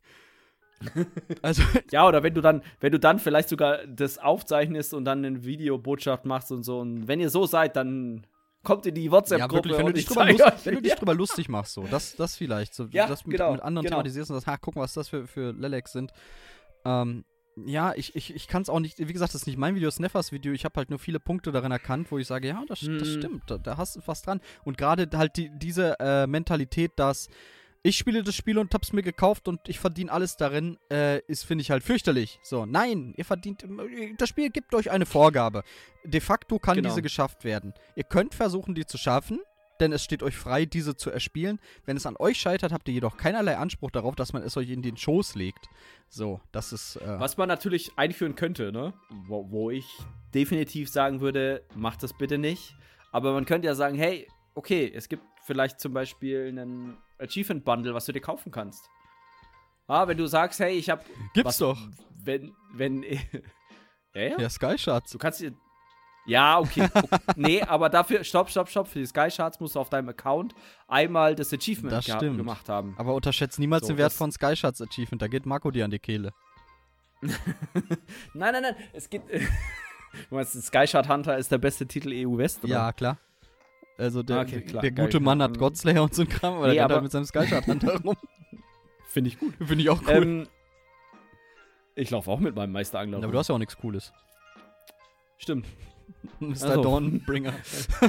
[laughs] also Ja, oder wenn du dann, wenn du dann vielleicht sogar das aufzeichnest und dann eine Videobotschaft machst und so. Und wenn ihr so seid, dann kommt in die Ja, WhatsApp-Gruppe wirklich, wenn du dich ich drüber, lust, wenn du dich drüber lustig machst, so, das, das vielleicht. So, Ja, das mit, genau, mit anderen genau. thematisierst und sagst, ha, guck mal, was das für, für Lelex sind. Ähm, ja, ich, ich, ich kann es auch nicht, wie gesagt, das ist nicht mein Video, das ist Neffers Video. Ich habe halt nur viele Punkte darin erkannt, wo ich sage, ja, das, das Mhm. stimmt, da, da hast du was dran. Und gerade halt die, diese äh, Mentalität, dass ich spiele das Spiel und hab's mir gekauft und ich verdiene alles darin, äh, ist, finde ich halt fürchterlich. So, nein, ihr verdient, das Spiel gibt euch eine Vorgabe. De facto kann Genau. diese geschafft werden. Ihr könnt versuchen, die zu schaffen. denn es steht euch frei, diese zu erspielen. Wenn es an euch scheitert, habt ihr jedoch keinerlei Anspruch darauf, dass man es euch in den Schoß legt. So, das ist. Äh, Was man natürlich einführen könnte, ne? Wo, wo ich definitiv sagen würde, macht das bitte nicht. Aber man könnte ja sagen, hey, okay, es gibt vielleicht zum Beispiel einen Achievement Bundle, was du dir kaufen kannst. Ah, wenn du sagst, hey, ich hab. Gibt's was, doch. Wenn, wenn. [laughs] ja, ja. Ja, Sky Shards. Du kannst dir. Ja, okay. okay. [laughs] nee, aber dafür, stopp, stopp, stopp. Für die Sky Charts musst du auf deinem Account einmal das Achievement Das stimmt. gemacht haben. Aber unterschätzt niemals So, den Wert von Sky Shards Achievement. Da geht Marco dir an die Kehle. [laughs] Nein, nein, nein. Es gibt. du meinst, Sky Chart Hunter ist der beste Titel EU West, oder? Ja, klar. Also der, Okay, klar, der gute. Mann hat Ähm, Godslayer und so ein Kram, aber nee, der rennt aber- mit seinem Sky Shard Hunter rum. [laughs] Finde ich gut. Finde ich auch cool. Ähm, ich laufe auch mit meinem Meisterangler. aber rum. du hast ja auch nichts Cooles. Stimmt. [laughs] Mr. Also. Dawnbringer.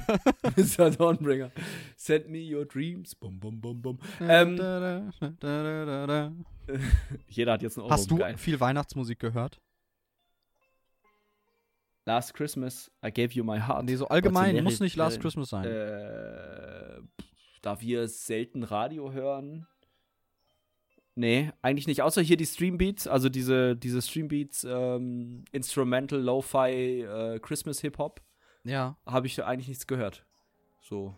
[laughs] Mr. Dawnbringer. Send me your dreams. Bum, bum, bum, bum. Ähm, Da, da, da. Jeder hat jetzt einen Euro. Hast du Geil. viel Weihnachtsmusik gehört? Last Christmas, I gave you my heart. Nee, so allgemein, muss nicht Last äh, Christmas sein. Äh, da wir selten Radio hören. Nee, eigentlich nicht. Außer hier die Streambeats, also diese, diese Streambeats, ähm, Instrumental, Lo-Fi, äh, Christmas Hip-Hop, ja, habe ich eigentlich nichts gehört. So.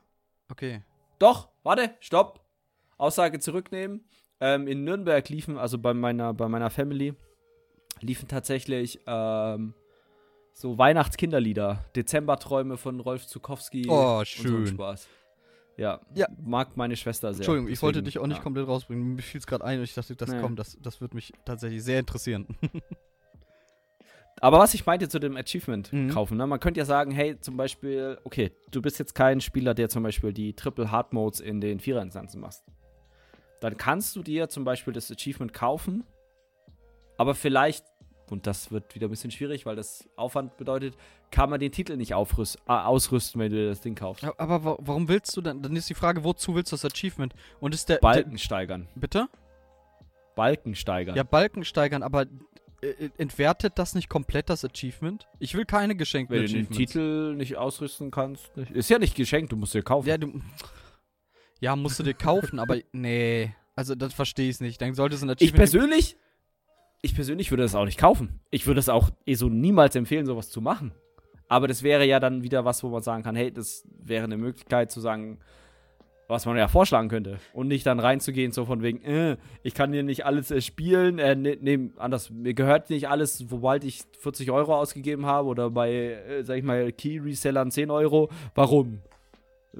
okay. Doch, warte, stopp. Aussage zurücknehmen. Ähm, in Nürnberg liefen, also bei meiner, bei meiner Family, liefen tatsächlich ähm, so Weihnachtskinderlieder. Dezemberträume von Rolf Zukowski. Oh, und so schön. Spaß. Ja, Ja. mag meine Schwester sehr. Entschuldigung, ich wollte deswegen, dich auch nicht ja. komplett rausbringen. Mir fiel es gerade ein und ich dachte, das Nee. kommt, das, das wird mich tatsächlich sehr interessieren. Aber was ich meinte zu dem Achievement Mhm. kaufen, ne? man könnte ja sagen, hey, zum Beispiel, okay, du bist jetzt kein Spieler, der zum Beispiel die Triple Hard Modes in den Vierer-Instanzen machst. Dann kannst du dir zum Beispiel das Achievement kaufen, aber vielleicht, und das wird wieder ein bisschen schwierig, weil das Aufwand bedeutet, kann man den Titel nicht aufrüst, äh, ausrüsten, wenn du dir das Ding kaufst. Aber wa warum willst du dann? Dann ist die Frage, wozu willst du das Achievement? Und ist der. Balken steigern. Bitte? Balken steigern. Ja, Balken steigern, aber äh, entwertet das nicht komplett das Achievement? Ich will keine geschenkten wenn du den. Titel nicht ausrüsten kannst. Nicht. Ist ja nicht geschenkt, du musst dir kaufen. Ja, du. Ja, musst du dir kaufen, aber [laughs] nee. Also, das verstehe ich nicht. Dann sollte es ein Ich Achievement. persönlich, ich persönlich würde das auch nicht kaufen. Ich würde es auch eh so niemals empfehlen, sowas zu machen. Aber das wäre ja dann wieder was, wo man sagen kann, hey, das wäre eine Möglichkeit zu sagen, was man ja vorschlagen könnte. Und nicht dann reinzugehen, so von wegen, äh, ich kann hier nicht alles äh, spielen, äh, ne, nee, anders, mir gehört nicht alles, sobald ich 40 Euro ausgegeben habe oder bei, äh, sag ich mal, Key-Resellern 10 Euro. Warum?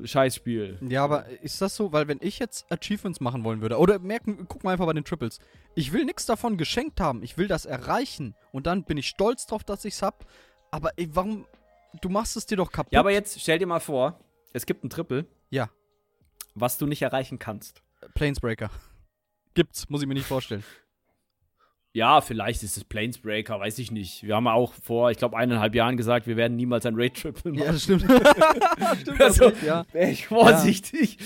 Scheißspiel. Ja, aber ist das so? Weil wenn ich jetzt Achievements machen wollen würde, oder merken, guck mal einfach bei den Triples. Ich will nichts davon geschenkt haben. Ich will das erreichen. Und dann bin ich stolz drauf, dass ich's hab. Aber ey, warum? Du machst es dir doch kaputt. Ja, aber jetzt stell dir mal vor, es gibt ein Triple. Ja. Was du nicht erreichen kannst. Planesbreaker. Gibt's, muss ich mir nicht vorstellen. Ja, vielleicht ist es Planesbreaker, weiß ich nicht. Wir haben ja auch vor, ich glaube, eineinhalb Jahren gesagt, wir werden niemals ein Raid-Triple machen. Ja, das stimmt. [laughs] [laughs] stimmt, das Also, recht, ja. Wäre ich vorsichtig.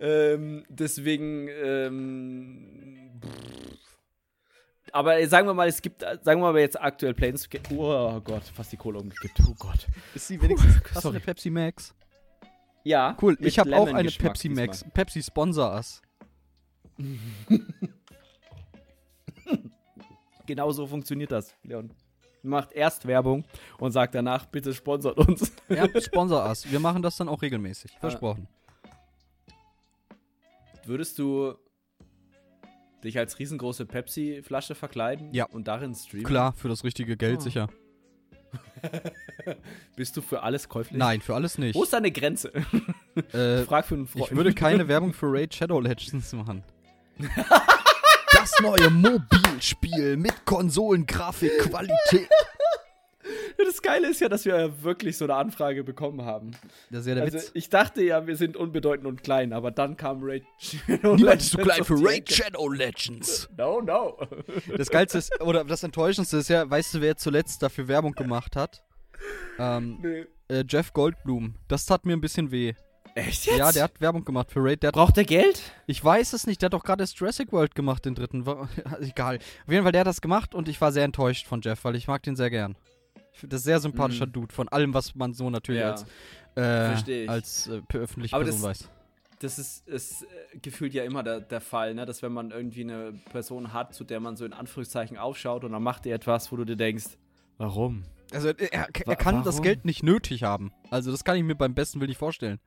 Ähm, deswegen, ähm, aber äh, sagen wir mal, es gibt, äh, sagen wir mal jetzt aktuell Planesbreaker. Oh Gott, fast die Kohle umgekippt. Oh Gott. Ist sie wenigstens. Hast du sorry. eine Pepsi Max? Ja. Cool, ich habe auch eine Pepsi diesmal. Max. Pepsi sponsor us. [laughs] Genau so funktioniert das, Leon. Macht erst Werbung und sagt danach, bitte sponsert uns. [laughs] Ja, [laughs] sponsor us. Wir machen das dann auch regelmäßig. Versprochen. Würdest du dich als riesengroße Pepsi-Flasche verkleiden Ja. und darin streamen? Klar, für das richtige Geld Oh. sicher. [laughs] Bist du für alles käuflich? Nein, für alles nicht. Wo ist deine Grenze? Äh, Frag für einen Freund. ich würde keine Werbung für Raid Shadow Legends machen. Das neue Mobilspiel mit Konsolengrafik, Qualität. Das Geile ist ja, dass wir ja wirklich so eine Anfrage bekommen haben. Das ist ja der Also Witz. ich dachte ja, wir sind unbedeutend und klein, aber dann kam Raid Shadow Niemand ist so Legends klein für Raid. Shadow Legends. No, no. Das Geilste ist, oder das Enttäuschendste ist ja, weißt du, wer zuletzt dafür Werbung gemacht hat? Ähm, nee. äh, Jeff Goldblum. Das tat mir ein bisschen weh. Echt jetzt? Ja, der hat Werbung gemacht für Raid. Der Braucht der Geld? ich weiß es nicht, der hat doch gerade erst Jurassic World gemacht, den dritten. [laughs] Egal. Auf jeden Fall, der hat das gemacht und ich war sehr enttäuscht von Jeff, weil ich mag den sehr gern. Ich finde das sehr sympathischer Mhm. Dude, von allem, was man so natürlich Ja. als, äh, als äh, öffentliche Aber Person das- weiß. Das ist, ist äh, gefühlt ja immer der, der Fall, ne? dass wenn man irgendwie eine Person hat, zu der man so in Anführungszeichen aufschaut und dann macht die etwas, wo du dir denkst, warum? Also er, er, er kann das warum? Geld nicht nötig haben. Also das kann ich mir beim besten Willen nicht vorstellen.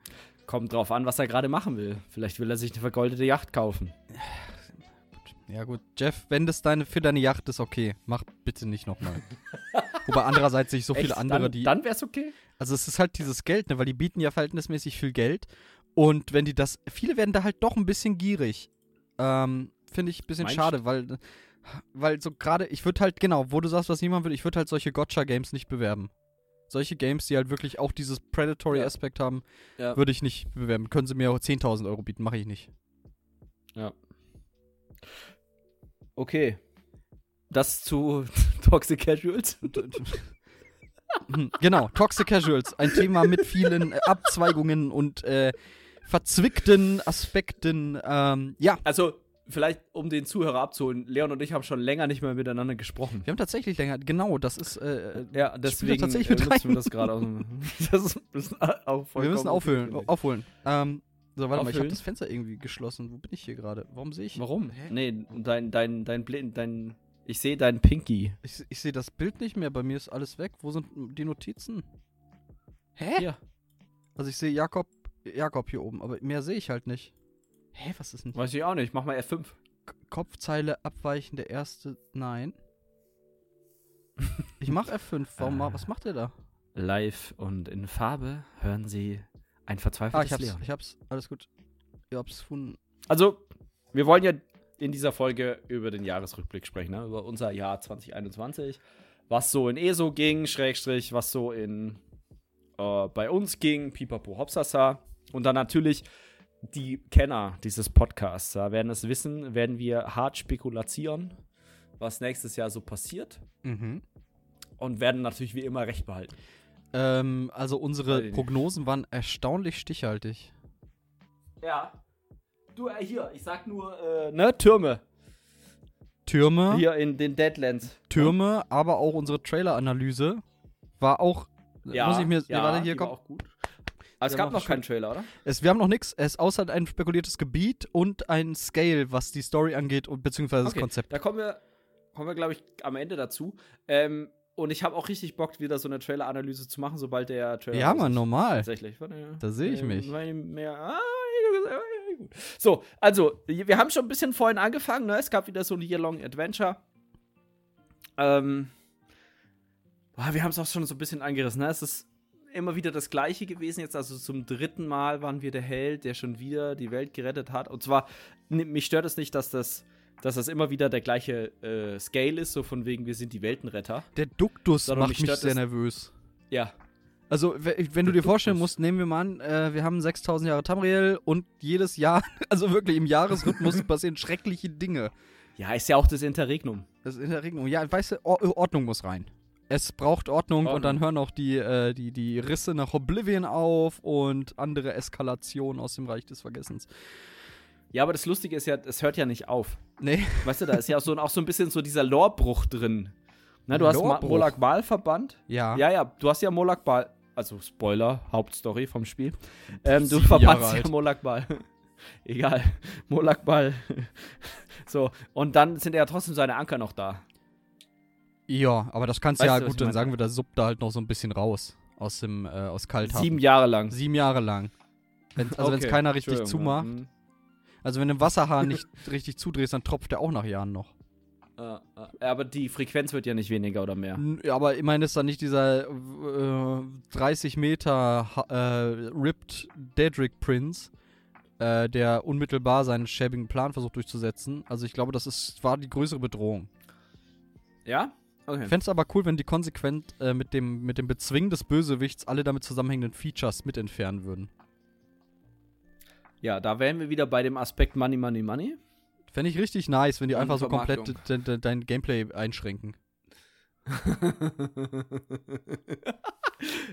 Kommt drauf an, was er gerade machen will. Vielleicht will er sich eine vergoldete Yacht kaufen. Ja gut, Jeff, wenn das deine, für deine Yacht ist, okay. Mach bitte nicht nochmal. [laughs] Wobei andererseits sehe ich so viele Echt? andere, dann, die... Dann wär's okay. Also es ist halt dieses Geld, ne, weil die bieten ja verhältnismäßig viel Geld. Und wenn die das, viele werden da halt doch ein bisschen gierig. Ähm, Finde ich ein bisschen Meinst schade, weil, weil so gerade, ich würde halt, genau, wo du sagst, was niemand will, ich würde halt solche Gotcha-Games nicht bewerben. Solche Games, die halt wirklich auch dieses Predatory-Aspekt haben, Ja. würde ich nicht bewerben. Können sie mir auch 10.000 Euro bieten, mache ich nicht. Okay. Das zu [laughs] Toxic Casuals. [laughs] Genau, Toxic Casuals, ein Thema mit vielen äh, Abzweigungen und äh, verzwickten Aspekten. Ähm, ja, Also, vielleicht, um den Zuhörer abzuholen, Leon und ich haben schon länger nicht mehr miteinander gesprochen. wir haben tatsächlich länger, genau, das ist, äh, Ja, deswegen tatsächlich äh, nutzen wir das gerade aus. [laughs] [laughs] Das ist, auch wir vollkommen müssen aufhören, aufholen. Ähm, so, warte mal, ich habe das Fenster irgendwie geschlossen. Wo bin ich hier gerade? Warum sehe ich? Warum? Hä? Nee, dein, dein, dein, Blind, dein. Ich sehe deinen Pinky. Ich, ich sehe das Bild nicht mehr, bei mir ist alles weg. Wo sind die Notizen? Hä? Hier. Also ich sehe Jakob, Jakob hier oben, aber mehr sehe ich halt nicht. Hä, was ist denn? Weiß ich auch nicht. Mach mal F5. K- Kopfzeile abweichende erste. Nein. Ich mach F5. Warum, Ah. was macht er da? Live und in Farbe hören Sie ein Ah, verzweifeltes ich hab's, Leon. ich hab's. Alles gut. Ich hab's gefunden. Also, wir wollen ja in dieser Folge über den Jahresrückblick sprechen, ne? über unser Jahr 2021. Was so in ESO ging, Schrägstrich, was so in äh, bei uns ging, Pipapo Hopsasa. Und dann natürlich die Kenner dieses Podcasts ja, werden es wissen, werden wir hart spekulatieren, was nächstes Jahr so passiert. Mhm. Und werden natürlich wie immer recht behalten. Ähm, also unsere. Prognosen waren erstaunlich stichhaltig. Ja. Du, äh, hier, ich sag nur, äh, ne, Türme. Türme, Hier in den Deadlands. Türme, aber auch unsere Trailer-Analyse war auch. muss ich mir. nee, warte, hier kommt. auch gut. Aber es gab noch keinen Trailer, oder? Es, wir haben noch nichts. Es ist außer ein spekuliertes Gebiet und ein Scale, was die Story angeht und beziehungsweise das Okay, Konzept. Da kommen wir, kommen wir glaube ich, am Ende dazu. Ähm, und ich habe auch richtig Bock, wieder so eine Trailer-Analyse zu machen, sobald der Trailer. Ja, ist. normal. Tatsächlich. Da sehe ich äh, mich. ah, gut. so, also, wir haben schon ein bisschen vorhin angefangen, ne? Es gab wieder so ein Year-Long Adventure. Ähm, boah, wir haben es auch schon so ein bisschen angerissen, ne? Es ist immer wieder das Gleiche gewesen. Jetzt also zum dritten Mal waren wir der Held, der schon wieder die Welt gerettet hat. Und zwar, mich stört es nicht, dass das, dass das immer wieder der gleiche äh, Scale ist, so von wegen, wir sind die Weltenretter. Der Duktus Sondern macht mich mich sehr nervös. Ja, Also, we- wenn du dir vorstellen musst, nehmen wir mal an, äh, wir haben 6000 Jahre Tamriel und jedes Jahr, [laughs] also wirklich im Jahresrhythmus [laughs] passieren schreckliche Dinge. ja, ist ja auch das Interregnum. Das ist in der Regnung. Ja, weißt du, Or Ordnung muss rein. Es braucht Ordnung, und dann Ordnung. hören auch die, äh, die, die Risse nach Oblivion auf und andere Eskalationen aus dem Reich des Vergessens. Ja, aber das Lustige ist ja, es hört ja nicht auf. Nee, Weißt du, da ist ja so, auch so ein bisschen so dieser Lorebruch drin. Na, du hast? Molak Bal verbannt. ja. Ja, ja, du hast ja Molak Bal, also Spoiler, Hauptstory vom Spiel. Ähm, du verbannst ja. Molak Bal. [laughs] Egal, Molak Bal. [laughs] so, und dann sind ja trotzdem seine Anker noch da. Ja, aber das kannst du ja du, gut, dann sagen wir, da suppt da halt noch so ein bisschen raus aus dem, äh, aus Kalthafen. Sieben Jahre lang. Sieben Jahre lang. Wenn, also wenn es Okay, keiner richtig zumacht. ja, hm. Also wenn du den Wasserhahn nicht [laughs] richtig zudrehst, dann tropft der auch nach Jahren noch. Äh, äh, aber die Frequenz wird ja nicht weniger oder mehr. Ja, Aber ich meine, ist dann nicht dieser äh, 30 Meter äh, Ripped Dedrick Prince, äh, der unmittelbar seinen schäbigen Plan versucht durchzusetzen. Also ich glaube, das ist, war die größere Bedrohung. Ja? Okay. Fände es aber cool, wenn die konsequent äh, mit, dem, mit dem Bezwingen des Bösewichts alle damit zusammenhängenden Features mit entfernen würden. Ja, da wären wir wieder bei dem Aspekt Money, Money, Money. Fände ich richtig nice, wenn die Und einfach so komplett de- de- dein Gameplay einschränken. [laughs]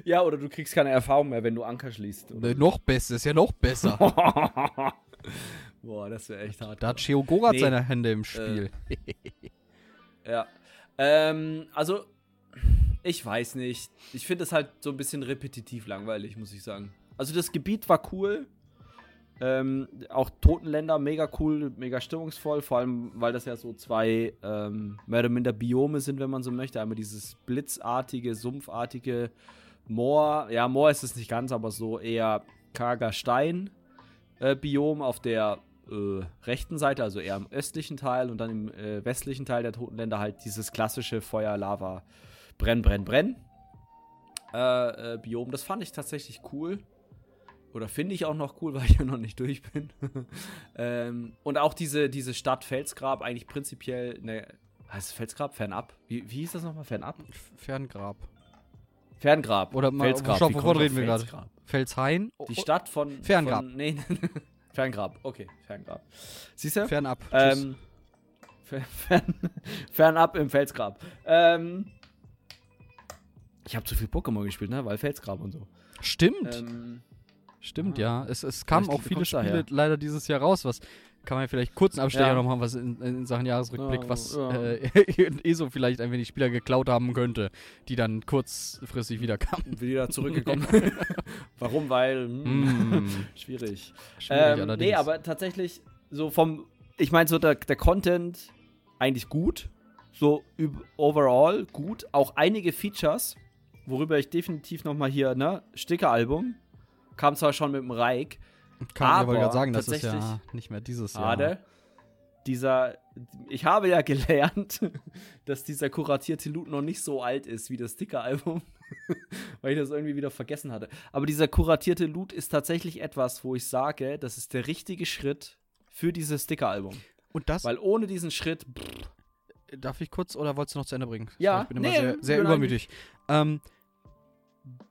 ja, oder du kriegst keine Erfahrung mehr, wenn du Anker schließt. Äh, noch besser, ist ja noch besser. [laughs] Boah, das wäre echt hart. da hat Cheogorat Nee. Äh. seine Hände im Spiel. Ja. Ähm, also, ich weiß nicht. Ich finde es halt so ein bisschen repetitiv langweilig, muss ich sagen. Also das Gebiet war cool. Ähm, auch Totenländer mega cool, mega stimmungsvoll, vor allem weil das ja so zwei ähm, mehr oder minder Biome sind, wenn man so möchte. Einmal dieses blitzartige, sumpfartige Moor. Ja, Moor ist es nicht ganz, aber so eher karger Stein-Biom äh, auf der äh, rechten Seite, also eher im östlichen Teil und dann im äh, westlichen Teil der Totenländer halt dieses klassische Feuer, Lava, Brenn, Brenn, Brenn. Äh, äh, Biom. Das fand ich tatsächlich cool. Oder finde ich auch noch cool, [laughs] weil ich ja noch nicht durch bin. [laughs] ähm, und auch diese, diese Stadt Felsgrab, eigentlich prinzipiell, ne, heißt es Felsgrab? Fernab? Wie, wie hieß das nochmal? Fernab? Ferngrab. Ferngrab. Oder mal, Felsgrab. Stopp, wovon reden wir gerade? Felshain? Die Stadt von. Ferngrab. Von, nee, [laughs] Ferngrab. Okay, Ferngrab. Siehst du? Fernab. Ähm, fer- [laughs] fern, fernab im Felsgrab. Ähm, ich habe zu viel Pokémon gespielt, ne? Weil Felsgrab und so. Stimmt. Ähm, Stimmt, ah. ja. Es, es kamen auch viele Spiele daher. leider dieses Jahr raus, was kann man vielleicht kurz einen Abstecher Ja. noch machen, was in, in Sachen Jahresrückblick, Ja, was ja. Äh, [laughs] ESO vielleicht ein wenig Spieler geklaut haben könnte, die dann kurzfristig wieder kamen. wieder zurückgekommen. [laughs] Warum? Weil. Mm. [laughs] Schwierig. Schwierig Ähm, allerdings. nee, aber tatsächlich so vom, ich meine so der, der Content eigentlich gut, so overall gut, auch einige Features, worüber ich definitiv noch mal hier, ne, Stickeralbum, kam zwar schon mit dem Reik, Kann ich aber aber gerade sagen, das ist ja nicht mehr dieses Jahr. schade, dieser, ich habe ja [laughs] gelernt, dass dieser kuratierte Loot noch nicht so alt ist wie das Stickeralbum, [laughs] weil ich das irgendwie wieder vergessen hatte. Aber dieser kuratierte Loot ist tatsächlich etwas, wo ich sage, das ist der richtige Schritt für dieses Stickeralbum. Und das, Weil ohne diesen Schritt, pff, darf ich kurz oder wolltest du noch zu Ende bringen? Ja, ich bin immer nee, sehr, sehr übermütig. Ähm,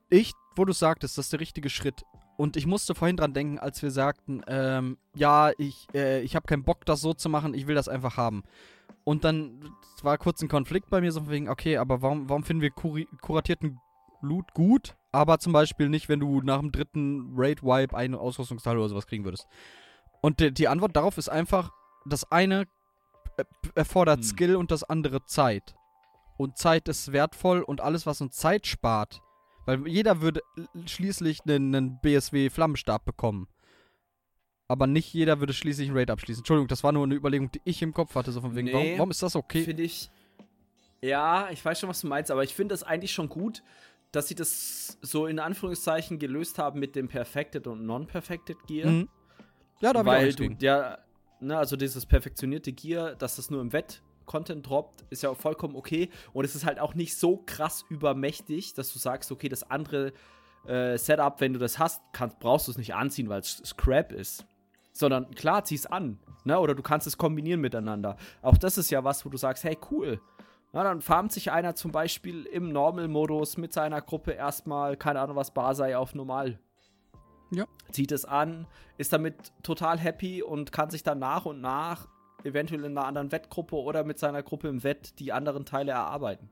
ich, wo du sagtest, das ist der richtige Schritt. Und ich musste vorhin dran denken, als wir sagten, ähm, ja, ich, äh, ich habe keinen Bock, das so zu machen, ich will das einfach haben. Und dann war kurz ein Konflikt bei mir, so von wegen, okay, aber warum, warum finden wir kuratierten Loot gut, aber zum Beispiel nicht, wenn du nach dem dritten Raid-Wipe einen Ausrüstungsteil oder sowas kriegen würdest? Und die, die Antwort darauf ist einfach, das eine erfordert Hm. Skill und das andere Zeit. Und Zeit ist wertvoll und alles, was uns Zeit spart, weil jeder würde schließlich einen, einen BSW-Flammenstab bekommen. Aber nicht jeder würde schließlich einen Raid abschließen. Entschuldigung, das war nur eine Überlegung, die ich im Kopf hatte. So von wegen, Nee. warum, warum ist das okay? finde ich, ja, ich weiß schon, was du meinst, aber ich finde es eigentlich schon gut, dass sie das so in Anführungszeichen gelöst haben mit dem Perfected und Non-Perfected Gear. Mhm. Ja, da habe ich auch weil du ja, ne, also dieses perfektionierte Gear, dass das nur im Wett-Content droppt, ist ja auch vollkommen okay. Und es ist halt auch nicht so krass übermächtig, dass du sagst, okay, das andere äh, Setup, wenn du das hast, kannst, brauchst du es nicht anziehen, weil es Scrap ist. Sondern klar, zieh es an. Ne? Oder du kannst es kombinieren miteinander. Auch das ist ja was, wo du sagst, hey, cool. Na, dann farmt sich einer zum Beispiel im Normal-Modus mit seiner Gruppe erstmal, keine Ahnung was, Basai auf Normal zieht es an, ist damit total happy und kann sich dann nach und nach eventuell in einer anderen Wettgruppe oder mit seiner Gruppe im Wett die anderen Teile erarbeiten.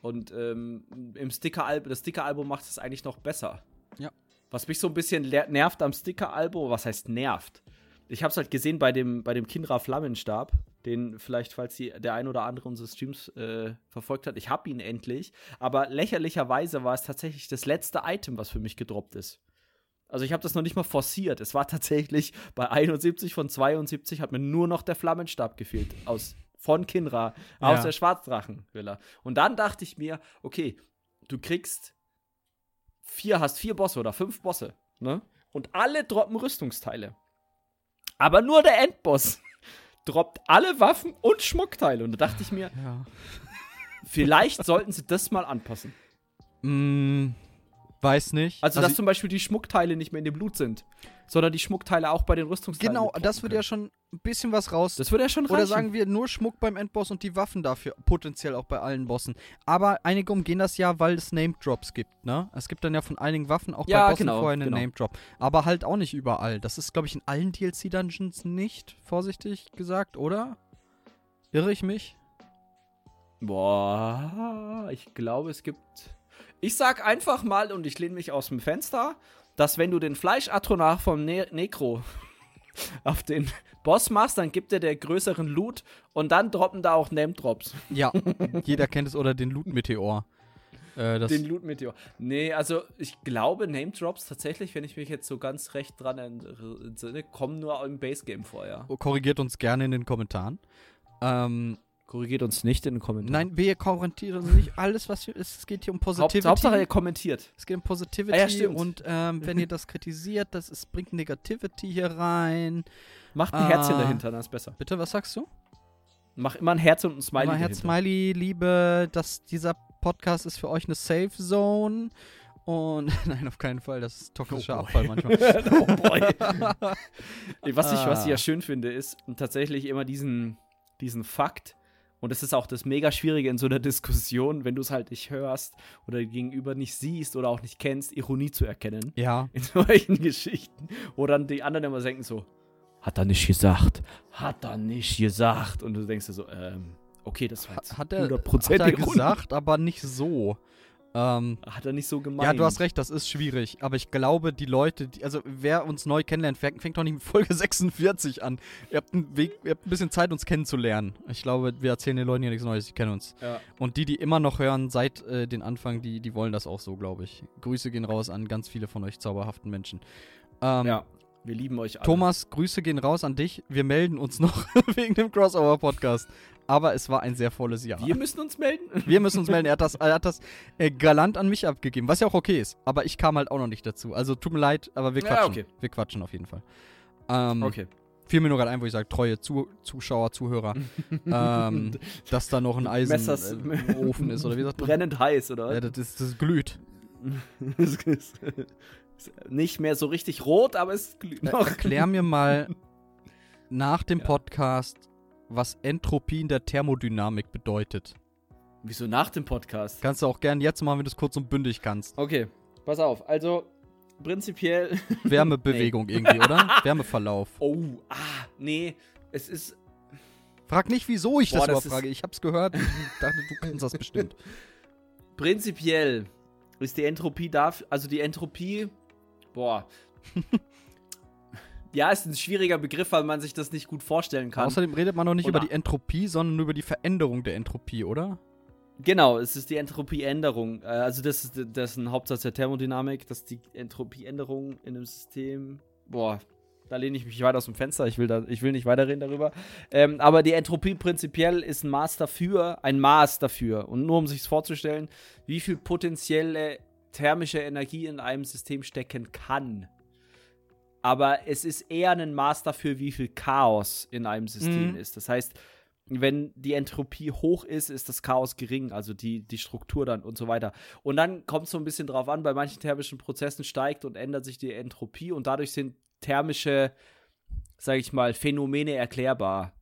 Und ähm, im Sticker-Album, das Sticker-Album macht es eigentlich noch besser. Ja. Was mich so ein bisschen nervt am Sticker-Album, was heißt nervt? Ich habe es halt gesehen bei dem, bei dem Kindra Flammenstab, den vielleicht, falls die, der ein oder andere unsere Streams äh, verfolgt hat, ich habe ihn endlich. Aber lächerlicherweise war es tatsächlich das letzte Item, was für mich gedroppt ist. Also ich habe das noch nicht mal forciert. Es war tatsächlich bei 71 von 72 hat mir nur noch der Flammenstab gefehlt. Aus, von Kinra, aus Ja. der Schwarzdrachenvilla. Und dann dachte ich mir, okay, du kriegst vier, hast vier Bosse oder fünf Bosse, ne? Und alle droppen Rüstungsteile. Aber nur der Endboss [laughs] droppt alle Waffen und Schmuckteile. Und da dachte ich mir, Ja. vielleicht sollten sie das mal anpassen. Mm, weiß nicht. Also, dass zum Beispiel die Schmuckteile nicht mehr in dem Blut sind, sondern die Schmuckteile auch bei den Rüstungsteilen. genau, das würde ja schon ein bisschen was raus. Das würde ja schon reichen. Oder sagen wir nur Schmuck beim Endboss und die Waffen dafür, potenziell auch bei allen Bossen. Aber einige umgehen das ja, weil es Name-Drops gibt, ne? Es gibt dann ja von einigen Waffen auch Ja, bei Bossen genau, vorher einen genau. Name-Drop. Aber halt auch nicht überall. Das ist, glaube ich, in allen DLC-Dungeons nicht, vorsichtig gesagt, oder? Irre ich mich? Boah, ich glaube, es gibt. Ich sag einfach mal, und ich lehne mich aus dem Fenster, dass wenn du den Fleischatronach vom ne Necro [laughs] auf den Boss machst, dann gibt er der größeren Loot und dann droppen da auch Name-Drops. Ja, jeder kennt es oder den Loot-Meteor. Äh, Den Loot-Meteor. Nee, also ich glaube, Name-Drops tatsächlich, wenn ich mich jetzt so ganz recht dran entsinne, kommen nur im Base-Game vor, ja. korrigiert uns gerne in den Kommentaren. Ähm, Korrigiert uns nicht in den Kommentaren. nein, wir kommentieren uns nicht alles, was wir. Es geht hier um Positivity. Haupt, Hauptsache ihr kommentiert. Es geht um Positivity Ah, ja, und ähm, wenn ihr das kritisiert, das ist, bringt Negativity hier rein. Macht ein Ah. Herzchen dahinter, dann ist besser. Bitte, was sagst du? Mach immer ein Herz und ein Smiley Immer Herz, dahinter. Smiley, Liebe, dass dieser Podcast ist für euch eine Safe Zone. Und [laughs] nein, auf keinen Fall, das ist toxischer Oh. Abfall manchmal. [laughs] oh [laughs] was, ich, was ich Ah. ja schön finde, ist tatsächlich immer diesen, diesen Fakt. Und das ist auch das mega Schwierige in so einer [laughs] Diskussion, wenn du es halt nicht hörst oder gegenüber nicht siehst oder auch nicht kennst, Ironie zu erkennen. ja, [laughs] In solchen Geschichten. Wo dann die anderen immer denken so, hat er nicht gesagt, hat er nicht gesagt. Und du denkst dir so, ähm, okay, das war jetzt hat er, 100% hat er gesagt, aber nicht so. Ähm, Hat er nicht so gemeint. ja, du hast recht, das ist schwierig. Aber ich glaube, die Leute, die, also wer uns neu kennenlernt, fängt, doch nicht mit Folge [laughs] 46 an. Ihr habt, Weg, ihr habt ein bisschen Zeit, uns kennenzulernen. Ich glaube, wir erzählen den Leuten hier nichts Neues, die kennen uns. Ja. Und die, die immer noch hören seit äh, den Anfang, die, die wollen das auch so, glaube ich. Grüße gehen raus an ganz viele von euch zauberhaften Menschen. Ähm, ja, wir lieben euch alle. Thomas, Grüße gehen raus an dich. Wir melden uns noch [laughs] wegen dem Crossover-Podcast. Aber es war ein sehr volles Jahr. wir müssen uns melden. [laughs] Wir müssen uns melden. Er hat das, er hat das äh, galant an mich abgegeben, was ja auch okay ist. Aber ich kam halt auch noch nicht dazu. Also tut mir leid, aber wir Ja, quatschen. okay. Wir quatschen auf jeden Fall. Ähm, Okay. Fiel mir nur gerade ein, wo ich sage, treue Zu Zuschauer, Zuhörer, [laughs] ähm, dass da noch ein Eisen Messers- äh, im Ofen ist. Oder wie sagt man? Brennend heiß, oder? Ja, das, ist, das glüht. [laughs] Es ist nicht mehr so richtig rot, aber es glüht noch. Erklär mir mal nach dem Ja. Podcast, was Entropie in der Thermodynamik bedeutet. Wieso nach dem Podcast? Kannst du auch gern jetzt machen, wenn du es kurz und bündig kannst. Okay, pass auf. Also, prinzipiell. [laughs] Wärmebewegung irgendwie, oder? [laughs] Wärmeverlauf. Oh, ah, nee. Es ist. Frag nicht, wieso ich Boah, das das frage. Ich hab's gehört. Ich dachte, du kennst das bestimmt. [laughs] Prinzipiell ist die Entropie da. Also, die Entropie. Boah. Ja, ist ein schwieriger Begriff, weil man sich das nicht gut vorstellen kann. Außerdem redet man noch nicht Oder- über die Entropie, sondern über die Veränderung der Entropie, oder? Genau, es ist die Entropieänderung. Äh, Also das ist, das ist ein Hauptsatz der Thermodynamik, dass die Entropieänderung in einem System. Boah, da lehne ich mich weit aus dem Fenster. Ich will, da, ich will nicht weiterreden darüber. Ähm, aber die Entropie prinzipiell ist ein Maß dafür, ein Maß dafür. Und nur um sich vorzustellen, wie viel potenzielle thermische Energie in einem System stecken kann. Aber es ist eher ein Maß dafür, wie viel Chaos in einem System Mhm. ist. Das heißt, wenn die Entropie hoch ist, ist das Chaos gering, also die, die Struktur dann und so weiter. Und dann kommt es so ein bisschen drauf an, bei manchen thermischen Prozessen steigt und ändert sich die Entropie und dadurch sind thermische, sage ich mal, Phänomene erklärbar.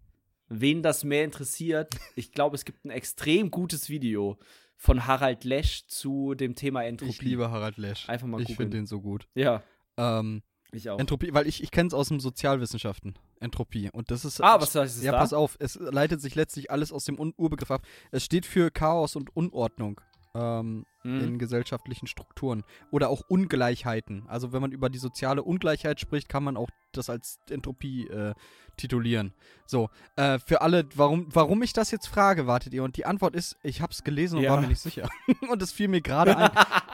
Wen das mehr interessiert, ich glaube, es gibt ein extrem gutes Video von Harald Lesch zu dem Thema Entropie. Ich liebe Harald Lesch. Einfach mal Ich googeln. finde den so gut. Ja, Ähm, ich auch. Entropie, weil ich, ich kenne es aus dem Sozialwissenschaften. Entropie. Und das ist. Ah, was heißt es Ja, da? pass auf. Es leitet sich letztlich alles aus dem Un Urbegriff ab. Es steht für Chaos und Unordnung. Ähm, Mhm. in gesellschaftlichen Strukturen oder auch Ungleichheiten. Also wenn man über die soziale Ungleichheit spricht, kann man auch das als Entropie äh, titulieren. So, äh, für alle, warum, warum ich das jetzt frage, wartet ihr? Und die Antwort ist, ich habe es gelesen und Ja. war mir nicht sicher. [laughs] und es fiel mir gerade ein,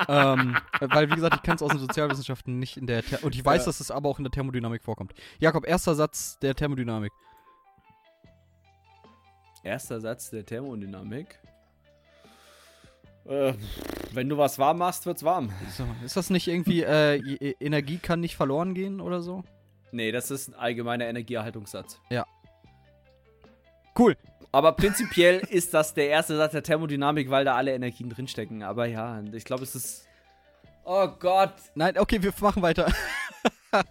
ähm, weil wie gesagt, ich kenne es aus den Sozialwissenschaften nicht in der Ther und ich weiß, Ja. dass es aber auch in der Thermodynamik vorkommt. Jakob, erster Satz der Thermodynamik. Erster Satz der Thermodynamik. Äh, wenn du was warm machst, wird's warm. So, ist das nicht irgendwie, äh, Energie kann nicht verloren gehen oder so? Nee, das ist ein allgemeiner Energieerhaltungssatz. Cool. Aber prinzipiell [laughs] ist das der erste Satz der Thermodynamik, weil da alle Energien drinstecken. Aber ja, ich glaube, es ist. Oh Gott. Nein, okay, wir machen weiter. [laughs]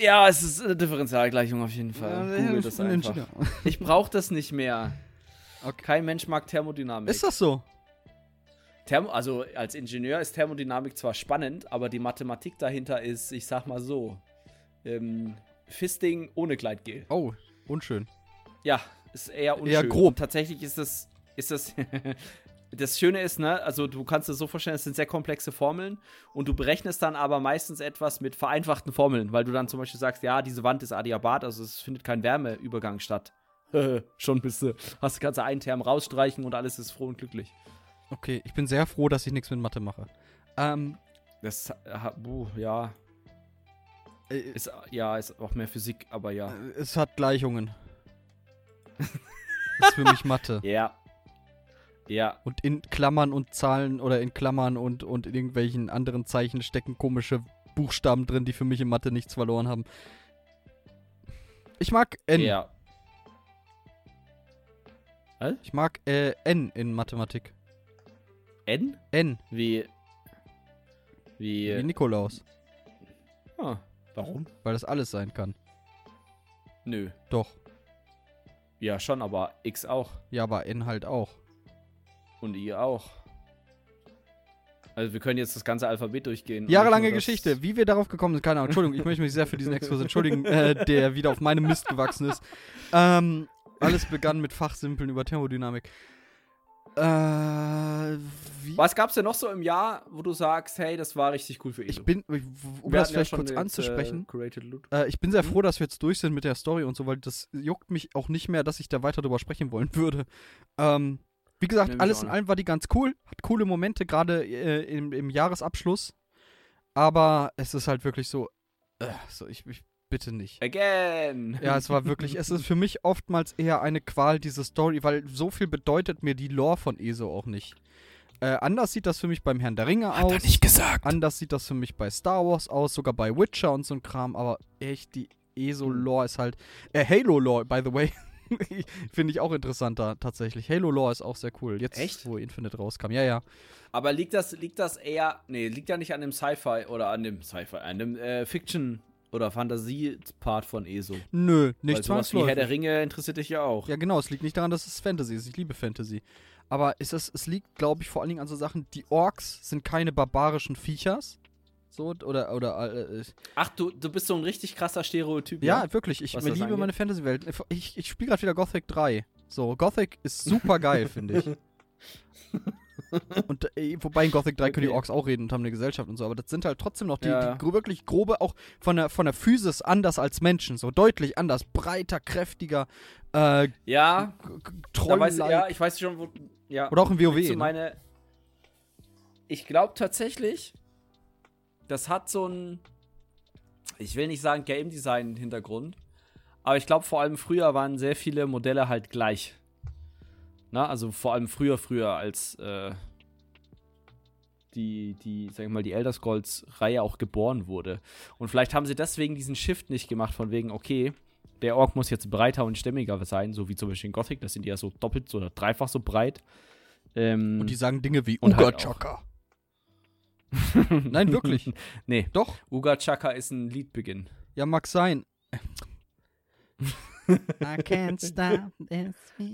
Ja, es ist eine Differentialgleichung auf jeden Fall. Ja, Google ich das einfach. Ich brauche das nicht mehr. [laughs] Okay. Kein Mensch mag Thermodynamik. Ist das so? Thermo also als Ingenieur ist Thermodynamik zwar spannend, aber die Mathematik dahinter ist, ich sag mal so, ähm, Fisting ohne Gleitgel. Oh, unschön. Ja, ist eher unschön. Eher grob. Tatsächlich ist das, ist das, [laughs] das Schöne ist, ne, also du kannst es so vorstellen, es sind sehr komplexe Formeln und du berechnest dann aber meistens etwas mit vereinfachten Formeln, weil du dann zum Beispiel sagst, ja, diese Wand ist Adiabat, also es findet kein Wärmeübergang statt. [laughs] Schon bist du, hast, kannst du einen Term rausstreichen und alles ist froh und glücklich. Okay, ich bin sehr froh, dass ich nichts mit Mathe mache. Ähm, Das, äh, buh, ja, äh, ist, ja, ist auch mehr Physik, aber ja. es hat Gleichungen. ist für mich Mathe. [laughs] Ja. Ja, Und in Klammern und Zahlen oder in Klammern und, und in irgendwelchen anderen Zeichen stecken komische Buchstaben drin, die für mich in Mathe nichts verloren haben. Ich mag N. ja. Was? Ich mag äh, N in Mathematik. N? N, Wie. Wie. wie Nikolaus. ah, warum? Weil das alles sein kann. Nö. Doch. Ja, schon, aber X auch. Ja, aber N halt auch. Und I auch. Also wir können jetzt das ganze Alphabet durchgehen. Jahrelange Geschichte. Wie wir darauf gekommen sind, keine Ahnung. Entschuldigung, ich möchte mich sehr für diesen Exkurs entschuldigen, äh, der wieder auf meinem Mist gewachsen ist. Ähm, alles begann mit Fachsimpeln über Thermodynamik. Äh? Was gab's denn noch so im Jahr, wo du sagst, hey, das war richtig cool für ESO? Ich bin, um Wir das ja vielleicht schon kurz jetzt, anzusprechen, Äh, äh, ich bin sehr Mhm. froh, dass wir jetzt durch sind mit der Story und so, weil das juckt mich auch nicht mehr, dass ich da weiter drüber sprechen wollen würde. Ähm, wie gesagt, mich alles in allem war die ganz cool, hat coole Momente, gerade äh, im, im Jahresabschluss. Aber es ist halt wirklich so, äh, so ich, ich bitte nicht. Again! Ja, es war wirklich, es ist für mich oftmals eher eine Qual, diese Story, weil so viel bedeutet mir die Lore von ESO auch nicht. Äh, anders sieht das für mich beim Herrn der Ringe aus. gesagt. Anders sieht das für mich bei Star Wars aus, sogar bei Witcher und so ein Kram, aber echt, die ESO-Lore ist halt. Äh, Halo-Lore, by the way. [laughs] Finde ich auch interessanter, tatsächlich. Halo-Lore ist auch sehr cool. Jetzt, Echt? wo Infinite rauskam. Ja, ja. Aber liegt das, liegt das eher, nee, liegt ja nicht an dem Sci-Fi oder an dem Sci-Fi, an dem äh, Fiction- oder Fantasie-Part von ESO. Nö, Weil nicht sowas wie Herr der. Ringe interessiert dich ja auch. Ja, genau, es liegt nicht daran, dass es Fantasy ist. Ich liebe Fantasy. Aber es, ist, es liegt, glaube ich, vor allen Dingen an so Sachen, die Orks sind keine barbarischen Viechers. So, oder, oder, äh, Ach, du, du bist so ein richtig krasser Stereotyp. Ja, wirklich. Ich liebe angeht? meine Fantasy-Welt. Ich, ich spiele gerade wieder Gothic 3. So, Gothic ist super geil, finde ich. [laughs] [laughs] Und äh, wobei in Gothic 3 können die Okay. Orks auch reden und haben eine Gesellschaft und so, aber das sind halt trotzdem noch die, Ja. die wirklich grobe, auch von der, von der Physis anders als Menschen, so deutlich anders, breiter, kräftiger, äh, Ja, da weiß, ja, ich weiß schon, wo. Ja. Oder auch im WoW. Ne? meine. Ich glaube tatsächlich, das hat so ein. Ich will nicht sagen Game Design Hintergrund, aber ich glaube vor allem früher waren sehr viele Modelle halt gleich. Na, also vor allem früher, früher als äh, die, die, sag ich mal, die Elder Scrolls Reihe auch geboren wurde. Und vielleicht haben sie deswegen diesen Shift nicht gemacht, von wegen, okay, der Ork muss jetzt breiter und stämmiger sein, so wie zum Beispiel in Gothic, das sind die ja so doppelt oder dreifach so breit. Ähm, Und die sagen Dinge wie Uga halt. Chaka. [laughs] Nein, wirklich. [laughs] nee, Doch. Uga Chaka ist ein Liedbeginn. Ja, mag sein. [laughs] I can't stop this. [laughs]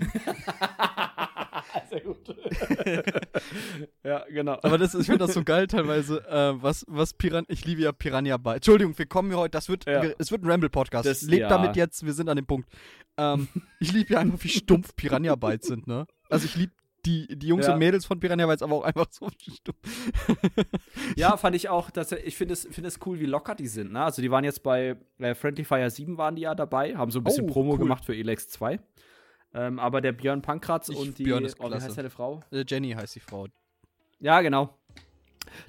Sehr gut. [laughs] ja, genau. Aber das, ist- ich finde das so geil teilweise, äh, was, was Piran ich liebe ja Piranha Bytes. Entschuldigung, wir kommen hier heute, das wird, Ja. wir, es wird ein Ramble-Podcast. Lebt ja. damit jetzt, wir sind an dem Punkt. Ähm, ich liebe ja einfach, wie stumpf Piranha Bytes sind, ne? Also ich liebe die, die Jungs Ja. und Mädels von Piranha Bytes, aber auch einfach so stumpf. Ja, [laughs] fand ich auch, dass ich finde es, finde es cool, wie locker die sind. Ne? Also die waren jetzt bei äh, Friendly Fire 7 waren die ja dabei, haben so ein bisschen Oh, Promo cool. gemacht für Elex 2. Ähm, aber der Björn Pankratz Ich- und die, Björn ist oh, wie klasse. heißt seine Frau? Äh, Jenny heißt die Frau. Ja, genau.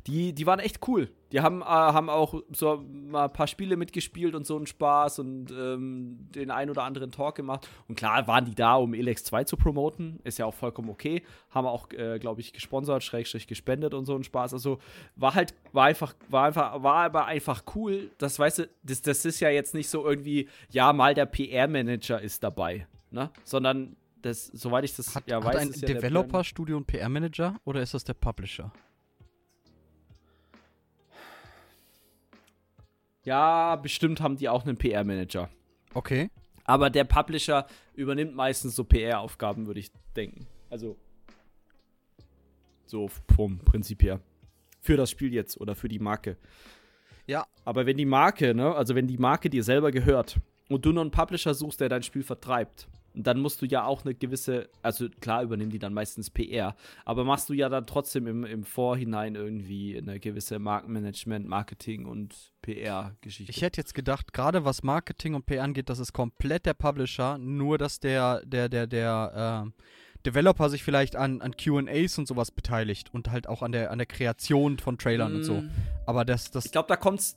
Die, die waren echt cool. Die haben, äh, haben auch so mal ein paar Spiele mitgespielt und so einen Spaß und ähm, den ein oder anderen Talk gemacht. Und klar waren die da, um Elex 2 zu promoten. Ist ja auch vollkommen okay. Haben auch, äh, glaube ich, gesponsert, Schrägstrich gespendet und so einen Spaß. Also war halt, war einfach, war einfach, war aber einfach cool. Das weißt du, das, das ist ja jetzt nicht so irgendwie, ja, mal der PR-Manager ist dabei. Ne? Sondern das, soweit ich das Hat, ja hat weiß, ein ja der Björn- Developer-Studio einen PR-Manager oder ist das der Publisher? Ja, bestimmt haben die auch einen PR-Manager. Okay. Aber der Publisher übernimmt meistens so PR-Aufgaben, würde ich denken. Also. So vom Prinzip her. Für das Spiel jetzt oder für die Marke. Ja. Aber wenn die Marke, ne, also wenn die Marke dir selber gehört und du nur einen Publisher suchst, der dein Spiel vertreibt, dann musst du ja auch eine gewisse, also klar übernehmen die dann meistens PR, aber machst du ja dann trotzdem im, im Vorhinein irgendwie eine gewisse Markenmanagement, Marketing und PR-Geschichte. Ich hätte jetzt gedacht, gerade was Marketing und PR angeht, das ist komplett der Publisher, nur dass der, der, der, der, äh, Developer sich vielleicht an, an QAs und sowas beteiligt und halt auch an der, an der Kreation von Trailern und so. Mm, Aber das, das Ich glaube, da kommt es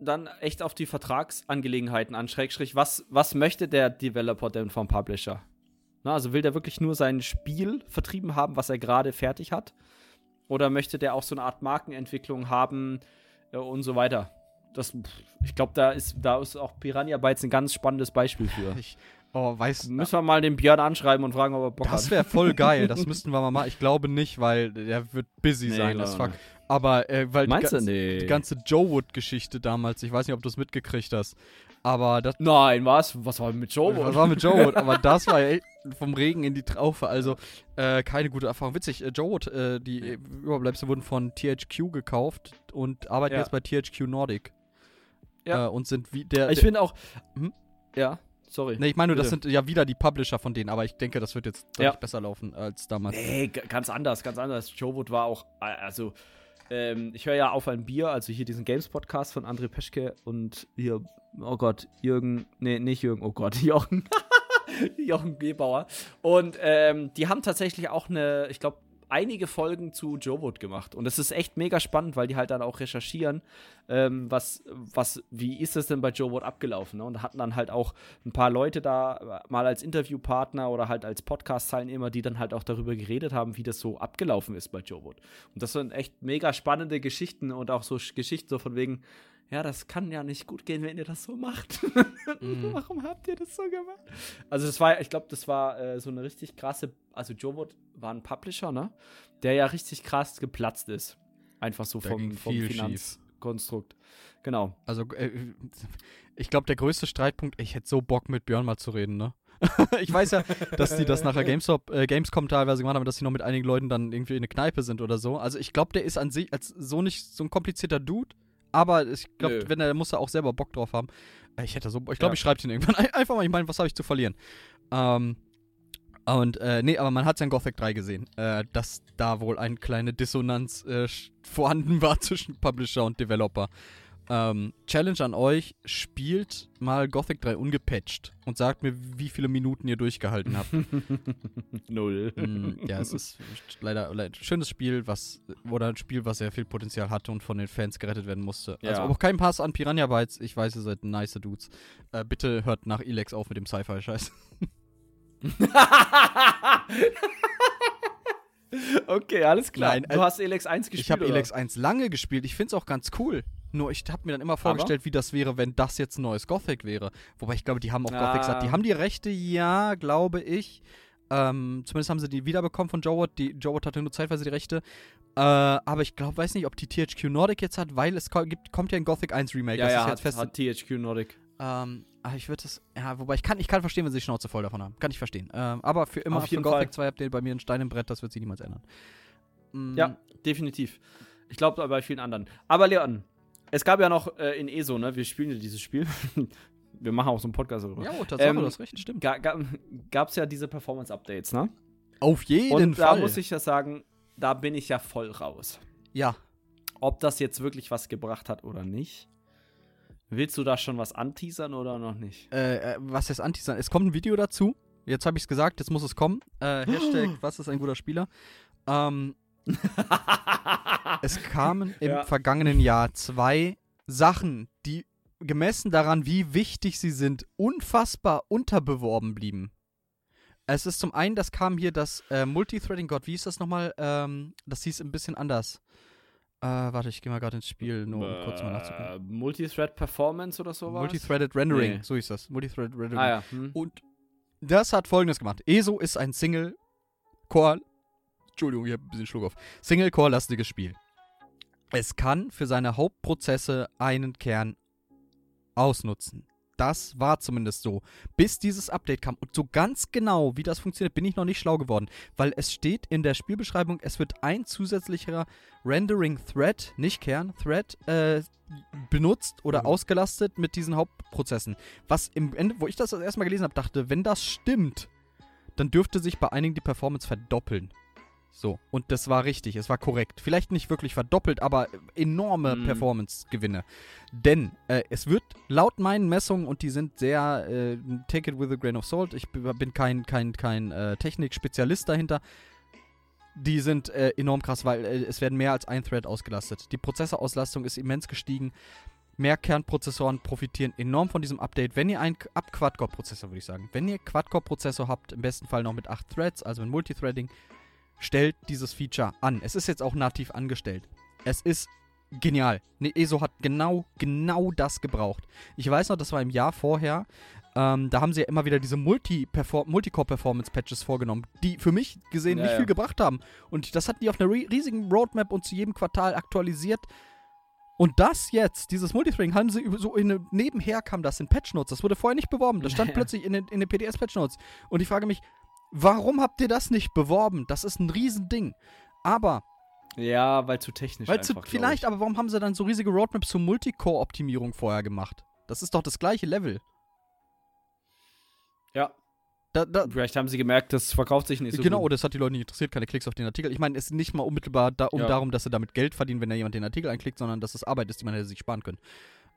dann echt auf die Vertragsangelegenheiten an. Schrägstrich, was, was möchte der Developer denn vom Publisher? Na, also will der wirklich nur sein Spiel vertrieben haben, was er gerade fertig hat? Oder möchte der auch so eine Art Markenentwicklung haben äh, und so weiter? Das, ich glaube, da ist, da ist auch Piranha Bytes ein ganz spannendes Beispiel für. [laughs] ich, oh, weiß, Müssen wir mal den Björn anschreiben und fragen, ob er Bock das hat. wäre voll geil. Das [laughs] müssten wir mal machen. Ich glaube nicht, weil der wird busy Nee, sein, das fuck. Aber äh, weil Meinst die, du? ganze- Nee. die ganze Joe Wood-Geschichte damals, ich weiß nicht, ob du es mitgekriegt hast, aber das Nein, was? Was war mit Joe? Was war mit Joe Wood? Aber das war ja [laughs] echt vom Regen in die Traufe. Also äh, keine gute Erfahrung. Witzig, äh, Joe Wood, äh, die Überbleibsel wurden von THQ gekauft und arbeiten Ja. jetzt bei THQ Nordic. Ja. Äh, und sind wie der. Ich finde auch. Hm? Ja, sorry. nee, ich meine das sind ja wieder die Publisher von denen, aber ich denke, das wird jetzt Ja. besser laufen als damals. Nee, ganz anders, ganz anders. Joe Wood war auch, äh, also, ähm, ich höre ja auf ein Bier, also hier diesen Games-Podcast von André Peschke und hier, oh Gott, Jürgen, nee, nicht Jürgen, oh Gott, [laughs] Jochen, Jochen Gebauer. Und ähm, die haben tatsächlich auch eine, ich glaube, einige Folgen zu Joe Wood gemacht. Und das ist echt mega spannend, weil die halt dann auch recherchieren, ähm, was, was, wie ist es denn bei Joe Wood abgelaufen? Ne? Und hatten dann halt auch ein paar Leute da äh, mal als Interviewpartner oder halt als Podcast-Teilnehmer, die dann halt auch darüber geredet haben, wie das so abgelaufen ist bei Joe Wood. Und das sind echt mega spannende Geschichten und auch so Sch- Geschichten so von wegen, ja, das kann ja nicht gut gehen, wenn ihr das so macht. [laughs] Mhm. Warum habt ihr das so gemacht? Also das war, ich glaube, das war äh, so eine richtig krasse, also Joe Wood war ein Publisher, ne? Der ja richtig krass geplatzt ist. Einfach so Da vom, vom viel Finanzkonstrukt. Genau. Also, äh, ich glaube, der größte Streitpunkt, ich hätte so Bock mit Björn mal zu reden, ne? [laughs] ich weiß ja, dass die das nachher GameStop, äh, Gamescom teilweise gemacht haben, dass die noch mit einigen Leuten dann irgendwie in eine Kneipe sind oder so. Also ich glaube, der ist an sich als so nicht so ein komplizierter Dude, aber ich glaube, wenn er muss er auch selber Bock drauf haben. Äh, Ich hätte so, ich glaube, Ja. ich schreibe ihn irgendwann ein- [laughs] einfach mal, ich meine, was habe ich zu verlieren? Ähm, und, äh, nee, aber man hat ja in Gothic 3 gesehen, äh, dass da wohl eine kleine Dissonanz äh, vorhanden war [laughs] zwischen Publisher und Developer. Ähm, Challenge an euch, spielt mal Gothic 3 ungepatcht und sagt mir, wie viele Minuten ihr durchgehalten habt. [laughs] Null. Mm, ja, es ist leider, leider ein schönes Spiel, was oder ein Spiel, was sehr viel Potenzial hatte und von den Fans gerettet werden musste. Ja. Also auch kein Pass an Piranha Bytes. Ich weiß, ihr seid nice Dudes. Äh, bitte hört nach Elex auf mit dem Sci-Fi-Scheiß. [laughs] okay, alles klar. Nein, du äh, hast Elex 1 gespielt. Ich habe? Elex 1 lange gespielt. Ich finde es auch ganz cool. Nur ich habe mir dann immer vorgestellt, wie das wäre, wenn das jetzt ein neues Gothic wäre. Wobei ich glaube, die haben auch Ah. Gothic gesagt. Die haben die Rechte, ja, glaube ich. Ähm, zumindest haben sie die wiederbekommen von Joe Watt. Die, Joe Watt hatte nur zeitweise die Rechte. Äh, aber ich glaube, weiß nicht, ob die THQ Nordic jetzt hat, weil es gibt, kommt ja ein Gothic 1 Remake. Ja, das ja, ist hat, jetzt fest. hat THQ Nordic. Ähm, aber ich würde das, ja, wobei ich kann, ich kann verstehen, wenn sie die Schnauze voll davon haben. Kann ich verstehen. Ähm, aber für immer Auf für Gothic Fall. 2 habt ihr bei mir einen Stein im Brett, das wird sich niemals ändern. Mm, Ja, definitiv. Ich glaube bei vielen anderen. Aber Leon, es gab ja noch äh, in ESO, ne? Wir spielen ja dieses Spiel. [laughs] Wir machen auch so einen Podcast darüber. Ja, Tatsache, Ähm, du hast recht, stimmt. Ga, ga, gab's ja diese Performance-Updates, ne? Auf jeden Und da Fall. muss ich ja sagen, da bin ich ja voll raus. ja, Ob das jetzt wirklich was gebracht hat oder nicht. Willst du da schon was anteasern oder noch nicht? äh, äh, was ist Antisan? Es kommt ein Video dazu. Jetzt habe ich es gesagt, jetzt muss es kommen. Äh, Hashtag, [gasps] was ist ein guter Spieler? Ähm, [laughs] es kamen im Ja. vergangenen Jahr zwei Sachen, die gemessen daran, wie wichtig sie sind, unfassbar unterbeworben blieben. Es ist zum einen, das kam hier das äh, Multithreading, Gott, wie hieß das nochmal? Ähm, das hieß ein bisschen anders. Äh, warte, ich gehe mal gerade ins Spiel, nur um kurz mal nachzugucken. Äh, Multithread Performance oder sowas? Multithreaded Rendering, Nee. so hieß das. Multithreaded Rendering. Ah ja. Hm. Und das hat folgendes gemacht. ESO ist ein Single-Core. Entschuldigung, ich habe ein bisschen Schluck auf. Single-Core-lastiges Spiel. Es kann für seine Hauptprozesse einen Kern ausnutzen. Das war zumindest so. Bis dieses Update kam. Und so ganz genau, wie das funktioniert, bin ich noch nicht schlau geworden. Weil es steht in der Spielbeschreibung, es wird ein zusätzlicher Rendering-Thread, nicht Kern, Thread, äh, benutzt oder Mhm. ausgelastet mit diesen Hauptprozessen. Was im Ende, wo ich das das erste Mal gelesen habe, dachte, wenn das stimmt, dann dürfte sich bei einigen die Performance verdoppeln. So, und das war richtig, es war korrekt. Vielleicht nicht wirklich verdoppelt, aber enorme Mhm. Performance-Gewinne. Denn äh, es wird laut meinen Messungen, und die sind sehr, äh, take it with a grain of salt, ich bin kein, kein, kein äh, Technik-Spezialist dahinter, die sind äh, enorm krass, weil äh, es werden mehr als ein Thread ausgelastet. Die Prozessorauslastung ist immens gestiegen. Mehr Kernprozessoren profitieren enorm von diesem Update. Wenn ihr einen ab Quad-Core-Prozessor, würde ich sagen, wenn ihr Quad-Core-Prozessor habt, im besten Fall noch mit 8 Threads, also mit Multithreading, stellt dieses Feature an. Es ist jetzt auch nativ angestellt. Es ist genial. Ne, ESO hat genau, genau das gebraucht. Ich weiß noch, das war im Jahr vorher. Ähm, da haben sie ja immer wieder diese Multicore-Performance-Patches vorgenommen, die für mich gesehen Ja, nicht ja. viel gebracht haben. Und das hatten die auf einer ri- riesigen Roadmap und zu jedem Quartal aktualisiert. Und das jetzt, dieses Multithreading, haben sie so in nebenher kam das in Patch Notes. Das wurde vorher nicht beworben. Das stand Ja. plötzlich in den, in den PDS Patch Notes. Und ich frage mich, warum habt ihr das nicht beworben? Das ist ein Riesending. Aber, Ja, weil zu technisch weil einfach, zu, vielleicht, ich. aber warum haben sie dann so riesige Roadmaps zur Multicore-Optimierung vorher gemacht? Das ist doch das gleiche Level. Ja, Da, da, vielleicht haben sie gemerkt, das verkauft sich nicht so genau, gut. das hat die Leute nicht interessiert, keine Klicks auf den Artikel. Ich meine, es ist nicht mal unmittelbar da, um Ja. darum, dass sie damit Geld verdienen, wenn da jemand den Artikel einklickt, sondern dass es Arbeit ist, die man hätte sich sparen können.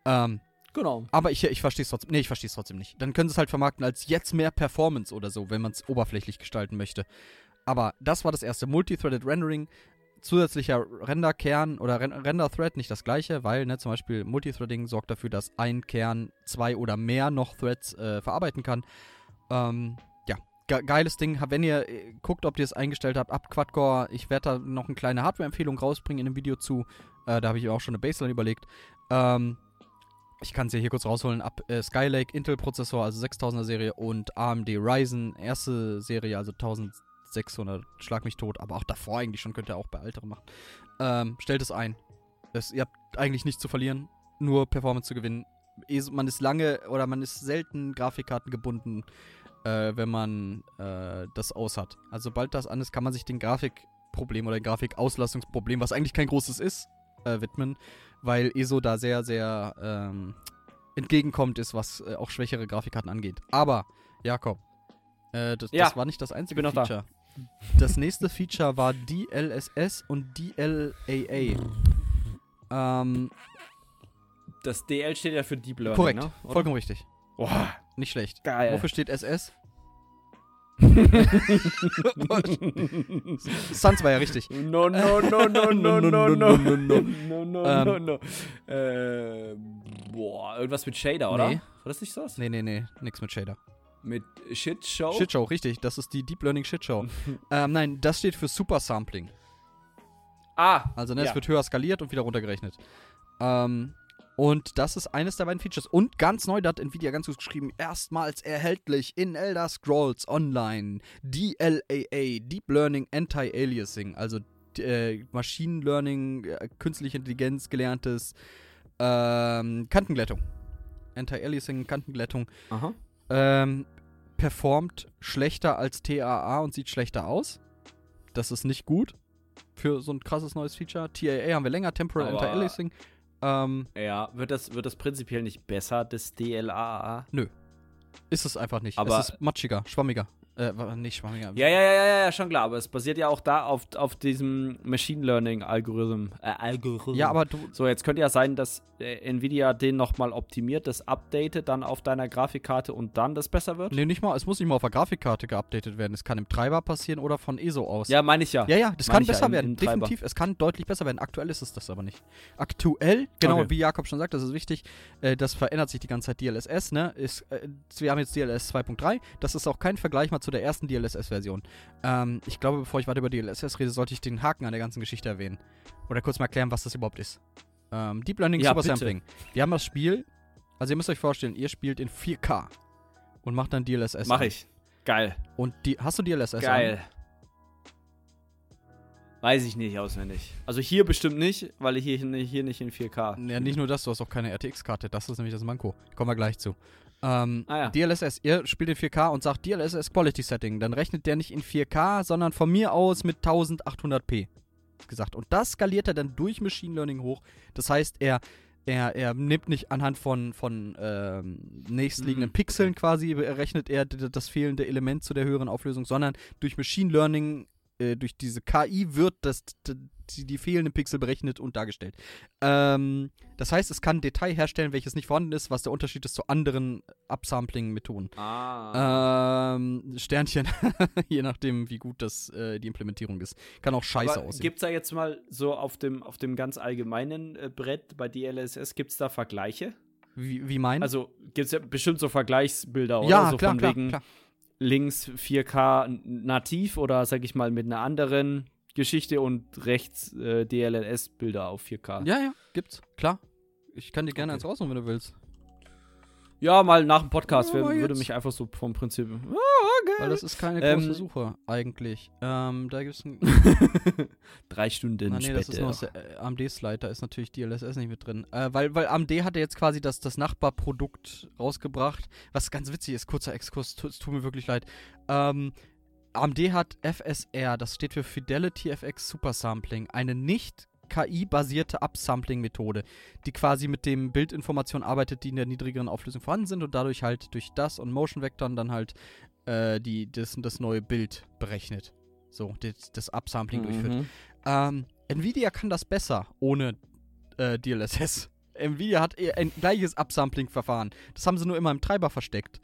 Ähm, Genau. aber ich, ich verstehe es trotzdem. Nee, ich verstehe es trotzdem nicht. Dann können sie es halt vermarkten als jetzt mehr Performance oder so, wenn man es oberflächlich gestalten möchte. Aber das war das erste. Multithreaded Rendering, zusätzlicher Renderkern oder Ren Render-Thread, nicht das gleiche, weil ne, zum Beispiel Multithreading sorgt dafür, dass ein Kern zwei oder mehr noch Threads äh, verarbeiten kann. Ähm, ja, ge geiles Ding. Wenn ihr äh, guckt, ob ihr es eingestellt habt, ab Quad-Core, ich werde da noch eine kleine Hardware-Empfehlung rausbringen in dem Video zu. Äh, da habe ich auch schon eine Baseline überlegt. Ähm, ich kann es ja hier kurz rausholen. Ab äh, Skylake Intel-Prozessor, also 6000er Serie und AMD Ryzen, erste Serie, also 1600, schlag mich tot, aber auch davor eigentlich schon, könnt ihr auch bei älteren machen. Ähm, stellt es ein. Es, ihr habt eigentlich nichts zu verlieren, nur Performance zu gewinnen. Man ist lange oder man ist selten Grafikkarten gebunden, äh, wenn man äh, das aus hat. Also sobald das an ist, kann man sich den Grafikproblem oder Grafikauslastungsproblem, was eigentlich kein großes ist, äh, widmen, weil ESO da sehr, sehr ähm, entgegenkommt ist, was äh, auch schwächere Grafikkarten angeht. Aber, Jakob, äh, das, Ja, das war nicht das einzige noch da. Feature. Das nächste Feature war DLSS und DLAA. Ähm, Das DL steht ja für Deep Learning, korrekt, ne? Vollkommen richtig. Boah, Nicht schlecht. geil. Wofür steht SS? Suns war ja richtig. [laughs] No, no, no, no, no, no, no, no, no, no, Ähm. no, no. Äh, boah, irgendwas mit Shader, oder? Nee. War das nicht sowas? Nee, nee, nee, nix mit Shader. Mit Shit Show? Shitshow, richtig. Das ist die Deep Learning Shitshow. [laughs] ähm, nein, das steht für Super Sampling. Ah, Also, ne, Ja. es wird höher skaliert und wieder runtergerechnet. Ähm, und das ist eines der beiden Features. Und ganz neu, da hat Nvidia ganz gut geschrieben, erstmals erhältlich in Elder Scrolls Online DLAA, Deep Learning Anti-Aliasing, also äh, Machine Learning, äh, künstliche Intelligenz gelerntes ähm, Kantenglättung. Anti-Aliasing, Kantenglättung. aha. Ähm, performt schlechter als TAA und sieht schlechter aus. Das ist nicht gut für so ein krasses neues Feature. TAA haben wir länger, Temporal Anti-Aliasing. Ähm, Ja, wird das, wird das prinzipiell nicht besser, das DLAA? ist es einfach nicht. Aber- es ist matschiger, schwammiger. Äh, nicht schwammiger. Ja, ja, ja, ja, ja, schon klar, aber es basiert ja auch da auf, auf diesem Machine Learning Algorithm. Äh, Algorithm. Ja, aber du. So, jetzt könnte ja sein, dass äh, Nvidia den nochmal optimiert, das updatet dann auf deiner Grafikkarte und dann das besser wird? Nee, nicht mal, es muss nicht mal auf der Grafikkarte geupdatet werden. Es kann im Treiber passieren oder von ESO aus. Ja, meine ich ja. Ja, ja, das kann ich ja, besser im- werden. im. Definitiv, es kann deutlich besser werden. Aktuell ist es das aber nicht. Aktuell, genau, Okay. wie Jakob schon sagt, das ist wichtig, äh, das verändert sich die ganze Zeit DLSS, ne? Ist, äh, wir haben jetzt DLSS 2.3, das ist auch kein Vergleich mal zu der ersten DLSS-Version. Ähm, ich glaube, bevor ich weiter über DLSS rede, sollte ich den Haken an der ganzen Geschichte erwähnen. Oder kurz mal erklären, was das überhaupt ist. Ähm, Deep Learning Ja, Super bitte. Sampling. Wir haben das Spiel, also ihr müsst euch vorstellen, ihr spielt in 4K und macht dann DLSS. Mach an. ich. Geil. Und die, hast du DLSS? Geil. Weiß ich nicht auswendig. Also hier bestimmt nicht, weil ich hier, hier nicht in 4K. An? Ja, nicht nur das, du hast auch keine RTX-Karte. Das ist nämlich das Manko. Kommen wir gleich zu. Ähm, Ah ja. DLSS, ihr spielt in 4K und sagt DLSS Quality Setting. Dann rechnet der nicht in 4K, sondern von mir aus mit 1800p. Gesagt. Und das skaliert er dann durch Machine Learning hoch. Das heißt, er, er, er nimmt nicht anhand von, von ähm, nächstliegenden Mhm, Pixeln quasi, errechnet er d- das fehlende Element zu der höheren Auflösung, sondern durch Machine Learning äh, durch diese KI wird das, die, die fehlenden Pixel berechnet und dargestellt. Ähm, das heißt, es kann ein Detail herstellen, welches nicht vorhanden ist, was der Unterschied ist zu anderen Upsampling-Methoden. Ah. Ähm, Sternchen, [laughs] je nachdem, wie gut das äh, die Implementierung ist. Kann auch scheiße Aber aussehen. Gibt es da jetzt mal so auf dem, auf dem ganz allgemeinen äh, Brett bei DLSS, gibt es da Vergleiche? Wie, wie meinen? Also gibt es ja bestimmt so Vergleichsbilder, oder? ja, so klar, von klar, wegen klar. links 4K nativ oder sag ich mal mit einer anderen Geschichte und rechts äh, DLSS-Bilder auf 4K. Ja, ja, gibt's. Klar. Ich kann dir gerne Okay. eins rausholen, wenn du willst. Ja, mal nach dem Podcast Ja, aber würde mich einfach so vom Prinzip. Weil das ist keine Ähm, große Suche, eigentlich. Ähm, da gibt's ein. [laughs] Drei Stunden Ah, nee, das ist später. nur aus der äh, AMD-Slide, da ist natürlich DLSS nicht mit drin. Äh, weil, weil AMD hat ja jetzt quasi das, das Nachbarprodukt rausgebracht, was ganz witzig ist, kurzer Exkurs, es tut mir wirklich leid. Ähm, AMD hat FSR, das steht für Fidelity FX Supersampling, eine nicht KI-basierte Upsampling-Methode, die quasi mit dem Bildinformationen arbeitet, die in der niedrigeren Auflösung vorhanden sind und dadurch halt durch das und Motion-Vektoren dann halt äh, die, das, das neue Bild berechnet. So, das, das Upsampling durchführt. Mhm. Ähm, Nvidia kann das besser ohne äh, DLSS. Nvidia hat ein gleiches Upsampling-Verfahren. Das haben sie nur immer im Treiber versteckt.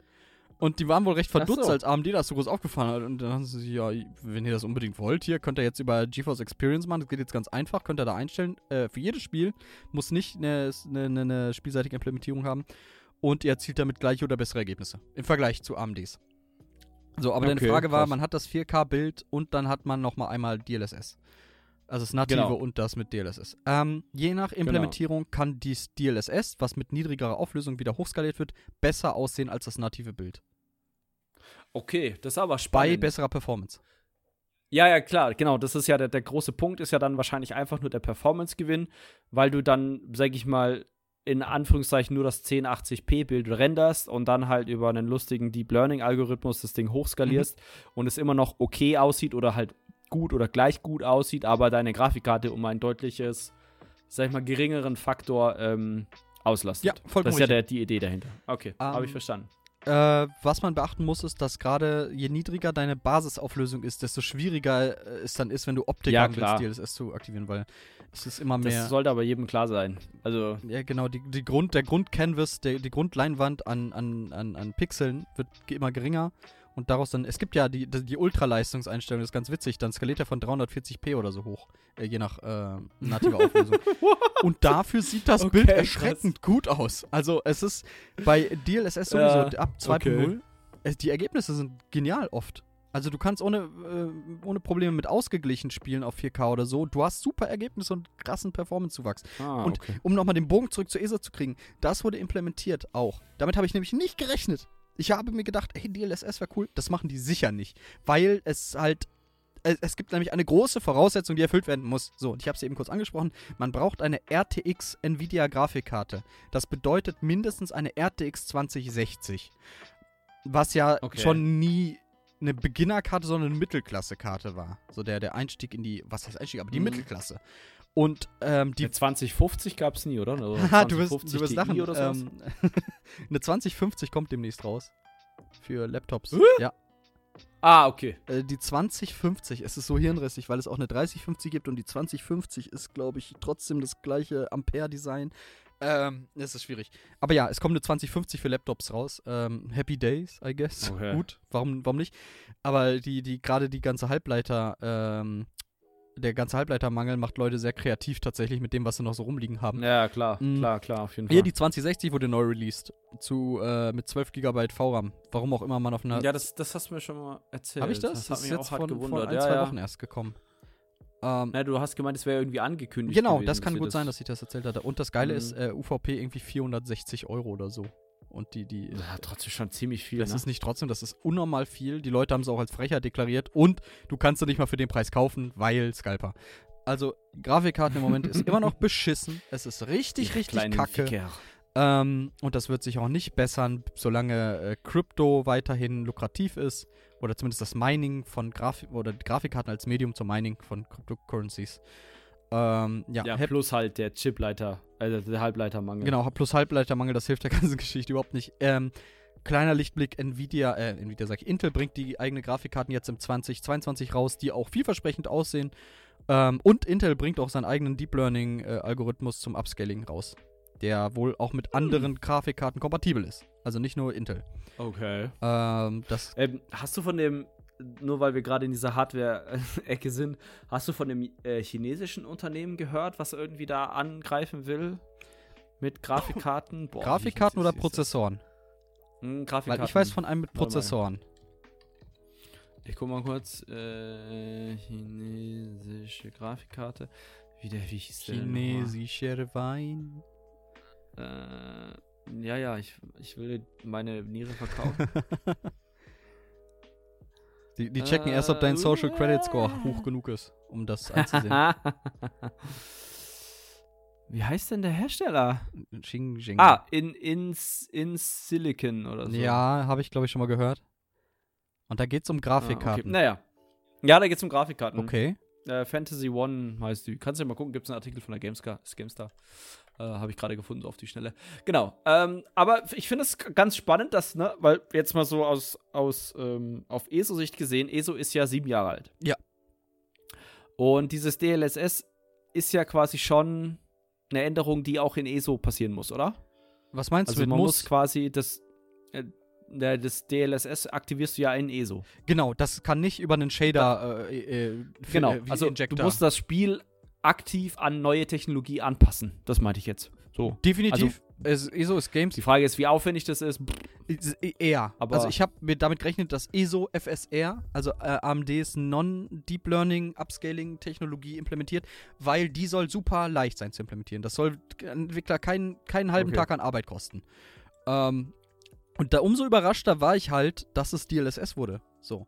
Und die waren wohl recht verdutzt, so. als AMD das so groß aufgefahren hat. Und dann haben sie sich, ja, wenn ihr das unbedingt wollt, hier könnt ihr jetzt über GeForce Experience machen. Das geht jetzt ganz einfach, könnt ihr da einstellen. Äh, für jedes Spiel muss nicht eine, eine, eine spielseitige Implementierung haben. Und ihr erzielt damit gleiche oder bessere Ergebnisse. Im Vergleich zu AMDs. So, aber deine Okay, Frage war, krass. man hat das 4K-Bild und dann hat man nochmal einmal DLSS. Also das Native Genau. und das mit DLSS. Ähm, je nach Implementierung kann dies DLSS, was mit niedrigerer Auflösung wieder hochskaliert wird, besser aussehen als das native Bild. Okay, das ist aber Bei spannend. besserer Performance. Ja, ja, klar, genau. Das ist ja der, der große Punkt, ist ja dann wahrscheinlich einfach nur der Performance-Gewinn, weil du dann, sag ich mal, in Anführungszeichen nur das 1080p-Bild renderst und dann halt über einen lustigen Deep Learning-Algorithmus das Ding hochskalierst und es immer noch okay aussieht oder halt gut oder gleich gut aussieht, aber deine Grafikkarte um ein deutliches, sag ich mal, geringeren Faktor ähm, auslastet. Ja, vollkommen Das ist ja der, die Idee dahinter. Okay, habe ich Ähm, verstanden. Äh, was man beachten muss, ist, dass gerade je niedriger deine Basisauflösung ist, desto schwieriger äh, es dann ist, wenn du Optik Ja, haben klar. willst, DLSS zu aktivieren, weil es ist immer mehr. Das sollte aber jedem klar sein. Also, Ja, genau, die, die Grund, der Grundcanvas, der, die Grundleinwand an, an, an, an Pixeln wird immer geringer und daraus dann, es gibt ja die, die, Ultraleistungseinstellung, das ist ganz witzig, dann skaliert er von 340p oder so hoch, äh, je nach äh, nativer Auflösung. [laughs] und dafür sieht das Okay, Bild krass. erschreckend gut aus. Also es ist bei DLSS sowieso Ja, ab 2.0, okay. die Ergebnisse sind genial oft. Also du kannst ohne, äh, ohne Probleme mit ausgeglichen spielen auf 4K oder so. Du hast super Ergebnisse und krassen Performance-Zuwachs. ah, Und okay. um nochmal den Bogen zurück zur ESA zu kriegen, das wurde implementiert auch. Damit habe ich nämlich nicht gerechnet. Ich habe mir gedacht, hey, DLSS wäre cool. Das machen die sicher nicht. Weil es halt. Es, es gibt nämlich eine große Voraussetzung, die erfüllt werden muss. So, und ich habe es eben kurz angesprochen. Man braucht eine RTX Nvidia Grafikkarte. Das bedeutet mindestens eine RTX 2060. Was ja Okay. schon nie eine Beginnerkarte, sondern eine Mittelklasse-Karte war. So der, der Einstieg in die, was heißt Einstieg, aber die Mhm. Mittelklasse. Und ähm, die Die 2050 gab es nie, oder? Also [laughs] Haha, du wirst, 2050 du wirst lachen. Oder ähm, [laughs] eine 2050 kommt demnächst raus. Für Laptops. Ja. ah, okay. Äh, die 2050, es ist so hirnrissig, weil es auch eine 3050 gibt und die 2050 ist, glaube ich, trotzdem das gleiche Ampere-Design. Ähm, es ist schwierig. Aber ja, es kommt eine 2050 für Laptops raus. Ähm, Happy Days, I guess. Okay. Gut, warum, warum nicht? Aber die, die, gerade die ganze Halbleiter, ähm, der ganze Halbleitermangel macht Leute sehr kreativ tatsächlich mit dem, was sie noch so rumliegen haben. Ja, klar, Mhm. klar, klar, auf jeden Fall. Hier, die 2060 wurde neu released. Zu, äh, mit 12 GB VRAM. Warum auch immer man auf einer. ja, das, das hast du mir schon mal erzählt. Habe ich das? Das hat ist jetzt von, gewundert. Vor ein, ja, zwei ja. Wochen erst gekommen. Ähm, Na, du hast gemeint, es wäre irgendwie angekündigt. genau, gewesen, das kann gut sein, dass ich das erzählt hatte. Und das Geile Mhm. ist, äh, UVP irgendwie 460 Euro oder so. Und die, die. Ja, trotzdem schon ziemlich viel. Das ne? ist nicht trotzdem, das ist unnormal viel. Die Leute haben es auch als Frecher deklariert. Und du kannst sie nicht mal für den Preis kaufen, weil Scalper. Also, Grafikkarten im Moment ist immer noch [laughs] beschissen. Es ist richtig, Ihr richtig kacke. Ficker. Ähm, und das wird sich auch nicht bessern, solange äh, Crypto weiterhin lukrativ ist. Oder zumindest das Mining von Grafik oder Grafikkarten als Medium zum Mining von Cryptocurrencies. Ähm, ja, Ja, plus halt der Chipleiter, also der Halbleitermangel. genau, plus Halbleitermangel, das hilft der [laughs] ganzen Geschichte überhaupt nicht. Ähm, kleiner Lichtblick, Nvidia, äh, Nvidia sag ich, Intel bringt die eigene Grafikkarten jetzt im 2022 raus, die auch vielversprechend aussehen. Ähm, und Intel bringt auch seinen eigenen Deep Learning-Algorithmus zum Upscaling raus, der wohl auch mit anderen Grafikkarten kompatibel ist. Also nicht nur Intel. Okay. Ähm, das Ähm, hast du von dem, nur weil wir gerade in dieser Hardware-Ecke sind, hast du von dem äh, chinesischen Unternehmen gehört, was irgendwie da angreifen will? Mit Grafikkarten? [laughs] Boah, Grafikkarten oder? Prozessoren? Hm, Weil Grafikkarten. ich weiß von einem mit. Prozessoren. Ich guck mal kurz. Äh, chinesische Grafikkarte. Wie, der, wie hieß der? Chinesischer Wein. Äh, ja, ja, ich, ich will meine Niere verkaufen. [laughs] Die, die checken erst, ob dein Äh, Social Credit Score hoch genug ist, um das einzusehen. [laughs] Wie heißt denn der Hersteller? Xing. Ah, in, in, in Silicon oder so. Ja, habe ich glaube ich schon mal gehört. Und da geht es um Ah, okay. Grafikkarten. Naja. Ja, da geht's um Grafikkarten. Okay. Äh, Fantasy One heißt die. Kannst du ja mal gucken, gibt es einen Artikel von der Gamestar. ist Gamestar. Äh, Habe ich gerade gefunden, so auf die Schnelle. Genau. Ähm, aber ich finde es ganz spannend, dass, ne, weil jetzt mal so aus, aus ähm, auf ESO-Sicht gesehen, ESO ist ja sieben Jahre alt. Ja. Und dieses DLSS ist ja quasi schon eine Änderung, die auch in ESO passieren muss, oder? Was meinst Also du mit man muss muss? quasi das, äh, das DLSS aktivierst du ja in ESO. Genau, das kann nicht über einen Shader äh, äh, Genau, äh, also Injector. du musst das Spiel aktiv an neue Technologie anpassen. Das meinte ich jetzt. So. Definitiv. es, ESO ist Games Die Frage ist, wie aufwendig das ist. Eher. Aber- also ich habe mir damit gerechnet, dass ESO FSR, also äh, AMDs Non-Deep Learning Upscaling Technologie implementiert, weil die soll super leicht sein zu implementieren. Das soll Entwickler keinen, keinen halben Okay. Tag an Arbeit kosten. Ähm, und da umso überraschter war ich halt, dass es DLSS wurde. So.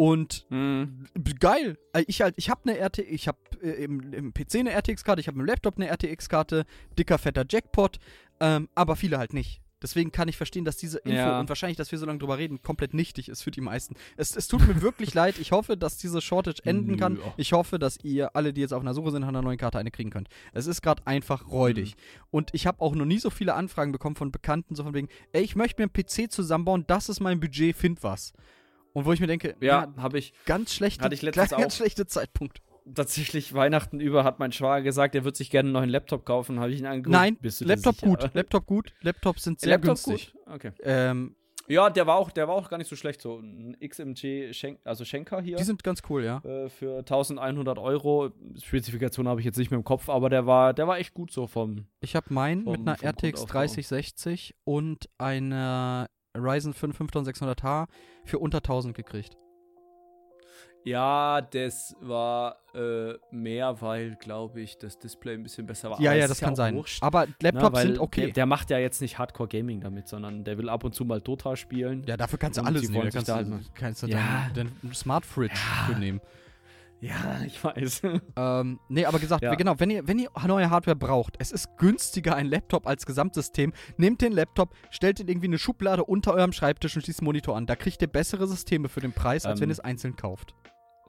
Und Hm. b- geil. Äh, Ich halt, ich habe eine RT, ich habe äh, im, im PC eine RTX-Karte, ich habe im Laptop eine RTX-Karte, dicker fetter Jackpot, ähm, aber viele halt nicht. Deswegen kann ich verstehen, dass diese Info Ja. und wahrscheinlich, dass wir so lange drüber reden, komplett nichtig ist für die meisten. Es, es tut mir [laughs] wirklich leid. Ich hoffe, dass diese Shortage enden kann. Ich hoffe, dass ihr alle, die jetzt auf einer Suche sind, nach einer neuen Karte eine kriegen könnt. Es ist gerade einfach räudig. Mhm. Und ich habe auch noch nie so viele Anfragen bekommen von Bekannten, so von wegen, ey, ich möchte mir einen PC zusammenbauen, das ist mein Budget, find was. Und wo ich mir denke, Ja, habe ich ganz schlechte, Hatte ich letztens ganz auch. schlechte Zeitpunkt. tatsächlich Weihnachten über, hat mein Schwager gesagt, er würde sich gerne einen neuen Laptop kaufen. Habe ich ihn angeguckt. Nein, Laptop sicher? gut, Laptop gut, Laptops sind sehr Laptop günstig. gut? Okay. Ähm, Ja, der war auch, der war auch gar nicht so schlecht. So ein XMG, Schenk, also Schenker hier. die sind ganz cool, ja. äh, für 1100 Euro. Spezifikation habe ich jetzt nicht mehr im Kopf, aber der war, der war echt gut so vom. Ich habe meinen mit einer RTX Grundaufbau. 3060 und einer Ryzen 5 5600H für unter 1000 gekriegt. Ja, das war äh, mehr, weil, glaube ich, das Display ein bisschen besser war. ja, Aber ja, das ja kann sein. wurscht, Aber Laptops weil sind okay. Der, der macht ja jetzt nicht Hardcore Gaming damit, sondern der will ab und zu mal Dota spielen. ja, dafür kannst du alles nehmen. kannst da du, halt kannst du Ja. dein, dein Smart Fridge Ja. nehmen. Ja, ich weiß. Ähm, nee, aber gesagt, Ja. genau, wenn ihr, wenn ihr neue Hardware braucht, es ist günstiger ein Laptop als Gesamtsystem. Nehmt den Laptop, stellt ihn irgendwie in eine Schublade unter eurem Schreibtisch und schließt den Monitor an. Da kriegt ihr bessere Systeme für den Preis, als Ähm, wenn ihr es einzeln kauft.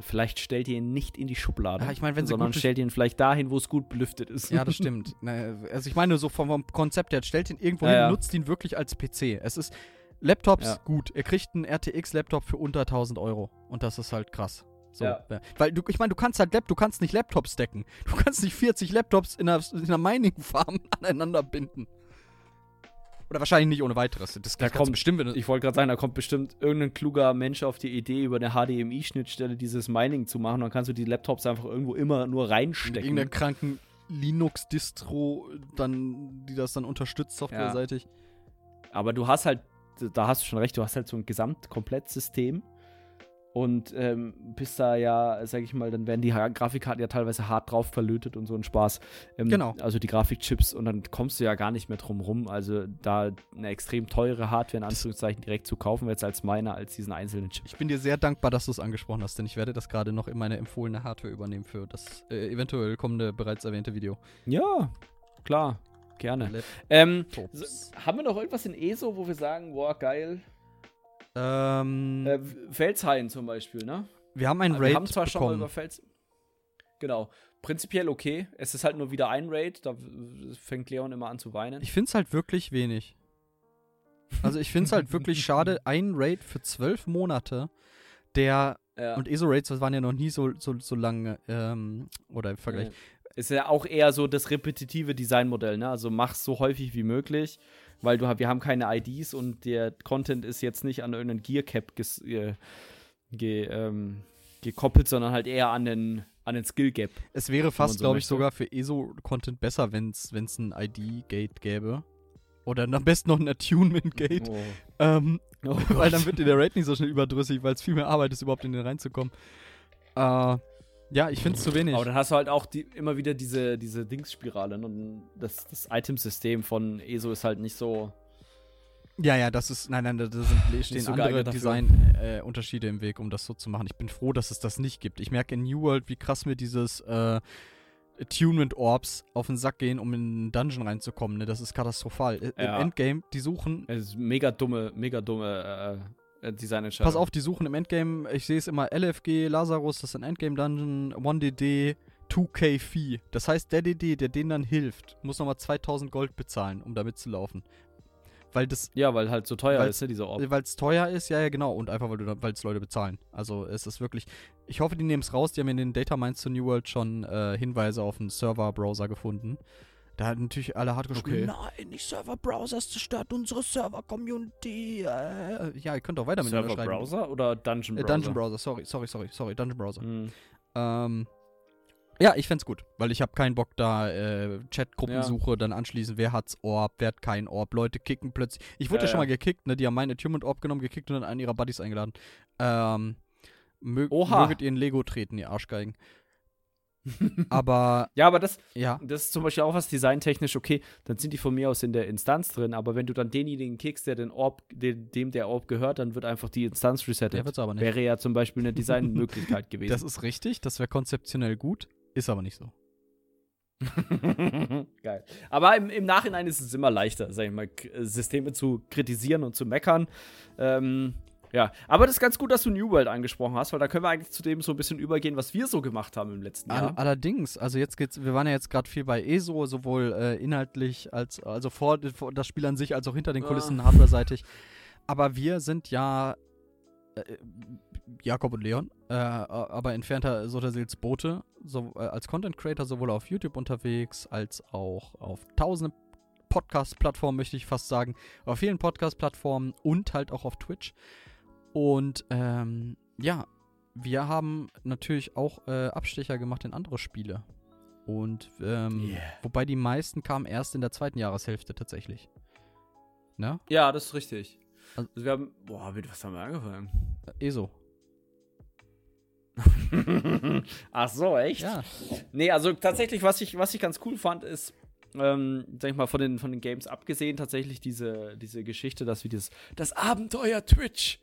Vielleicht stellt ihr ihn nicht in die Schublade. Ja, ich meine, wenn sie sondern stellt ihn vielleicht dahin, wo es gut belüftet ist. Ja, das [laughs] stimmt. Also ich meine so vom, vom Konzept her, stellt ihn irgendwo Ja, hin, ja. nutzt ihn wirklich als PC. Es ist Laptops gut. Ihr kriegt einen RTX-Laptop für unter 1000 Euro. Und das ist halt krass. So, Ja. Weil du, ich meine, du kannst halt Lap, du kannst nicht Laptops decken. Du kannst nicht 40 Laptops in einer, in einer Mining-Farm [laughs] aneinander binden. Oder wahrscheinlich nicht ohne weiteres. Das Da kommt- bestimmt, Ich wollte gerade sagen, da kommt bestimmt irgendein kluger Mensch auf die Idee, über eine HDMI-Schnittstelle dieses Mining zu machen. Dann kannst du die Laptops einfach irgendwo immer nur in reinstecken. irgendeiner kranken Linux-Distro, dann, die das dann unterstützt, softwareseitig. Aber du hast halt, da hast du schon recht, du hast halt so ein Gesamtkomplettsystem. Und ähm, bist da ja, sag ich mal, dann werden die Grafikkarten ja teilweise hart drauf verlötet und so ein Spaß. Ähm, Genau. Also die Grafikchips und dann kommst du ja gar nicht mehr drum rum. Also da eine extrem teure Hardware in Anführungszeichen direkt zu kaufen, jetzt als meiner, als diesen einzelnen Chip. Ich bin dir sehr dankbar, dass du es angesprochen hast, denn ich werde das gerade noch in meine empfohlene Hardware übernehmen für das äh, eventuell kommende, bereits erwähnte Video. Ja, klar, gerne. Ähm, so, haben wir noch irgendwas in ESO, wo wir sagen, boah, geil? Ähm, Äh, Felshain zum Beispiel, ne? wir haben einen wir Raid haben zwar schon mal bekommen. über Fels. Genau. Prinzipiell okay. Es ist halt nur wieder ein Raid. Da fängt Leon immer an zu weinen. ich finde es halt wirklich wenig. Also ich finde es halt wirklich schade, [laughs] ein Raid für zwölf Monate, der Ja. und ESO-Raids, das waren ja noch nie so, so, so lange, ähm, oder im Vergleich. Ja. Ist ja auch eher so das repetitive Designmodell, ne? Also mach's so häufig wie möglich, weil du wir haben keine IDs und der Content ist jetzt nicht an irgendeinen Gear Cap ges, äh, ge, ähm, gekoppelt, sondern halt eher an den an den Skill Gap. Es wäre fast, so glaube ich, sogar für ESO-Content besser, wenn es ein ID-Gate gäbe. Oder am besten noch ein Attunement-Gate. Oh. Ähm, Oh [laughs] weil dann wird dir der Raid nicht so schnell überdrüssig, weil es viel mehr Arbeit ist, überhaupt in den reinzukommen. Äh, ja, ich finde es zu wenig. Aber dann hast du halt auch die, immer wieder diese, diese Dingsspirale. Ne? Und das, das Itemsystem von ESO ist halt nicht so. Ja, ja, das ist, nein, nein, da sind, stehen so andere. Design-Unterschiede im Weg, um das so zu machen. Ich bin froh, dass es das nicht gibt. Ich merke in New World, wie krass mir dieses äh, Attunement Orbs auf den Sack gehen, um in einen Dungeon reinzukommen. Ne? Das ist katastrophal. I- Ja. Im Endgame, die suchen, Es ist mega dumme, mega dumme äh, Designentscheidung. pass auf, die suchen im Endgame, ich sehe es immer, LFG, Lazarus, das ist ein Endgame-Dungeon, 1DD, 2K Fee. Das heißt, der DD, der denen dann hilft, muss nochmal 2000 Gold bezahlen, um da mitzulaufen. Weil das Ja, weil halt so teuer ist, ne, dieser Orb. Weil es teuer ist, ja, ja, genau. Und einfach, weil es Leute bezahlen. Also es ist wirklich. Ich hoffe, die nehmen es raus. Die haben in den Data Mines zu New World schon äh, Hinweise auf einen Server-Browser gefunden. Da hat natürlich alle hart geschrieben, nein, nicht Server-Browser, es zerstört unsere Server-Community. Äh, ja, ihr könnt auch weiter schreiben. Server-Browser oder Dungeon Äh, Browser? Dungeon Browser, sorry, sorry, sorry, sorry, Dungeon Browser. Hm. Ähm, ja, ich fänd's gut, weil ich habe keinen Bock da äh, Chatgruppensuche, dann anschließend, wer hat's Orb, wer hat keinen Orb, Leute kicken plötzlich. Ich wurde Ja, ja, schon ja. mal gekickt, ne? Die haben meinen Attunement Orb genommen, gekickt und dann einen ihrer Buddies eingeladen. Ähm, mö Oha. möget ihr in Lego treten, ihr Arschgeigen. [laughs] Aber, Ja, aber das, ja, das ist zum Beispiel auch was designtechnisch okay. Dann sind die von mir aus in der Instanz drin, aber wenn du dann denjenigen kickst, der den Orb, den, dem der Orb gehört, dann wird einfach die Instanz resettet. der wird's aber nicht. Wäre ja zum Beispiel eine Designmöglichkeit [laughs] gewesen. Das ist richtig, das wäre konzeptionell gut, ist aber nicht so. [laughs] Geil. Aber im, im Nachhinein ist es immer leichter, sag ich mal, Systeme zu kritisieren und zu meckern. Ähm, ja, aber das ist ganz gut, dass du New World angesprochen hast, weil da können wir eigentlich zu dem so ein bisschen übergehen, was wir so gemacht haben im letzten Jahr. allerdings, also jetzt geht's, wir waren ja jetzt gerade viel bei ESO, sowohl äh, inhaltlich als also vor, vor das Spiel an sich als auch hinter den Ah. Kulissen hardware-seitig. Aber wir sind ja äh, Jakob und Leon, äh, aber entfernter Sotasils Bote, so, äh, als Content Creator sowohl auf YouTube unterwegs als auch auf tausende Podcast-Plattformen, möchte ich fast sagen, auf vielen Podcast-Plattformen und halt auch auf Twitch. Und ähm, ja, wir haben natürlich auch äh, Abstecher gemacht in andere Spiele. Und ähm, Yeah. wobei die meisten kamen erst in der zweiten Jahreshälfte tatsächlich. Ne? Ja, das ist richtig. Also- Also wir haben, boah, mit was haben wir angefangen? Äh, ESO. [laughs] Ach so, echt? Ja. Nee, also tatsächlich, was ich, was ich ganz cool fand, ist, ähm, sag ich mal, von den, von den Games abgesehen, tatsächlich diese, diese Geschichte, dass wir das, das Abenteuer Twitch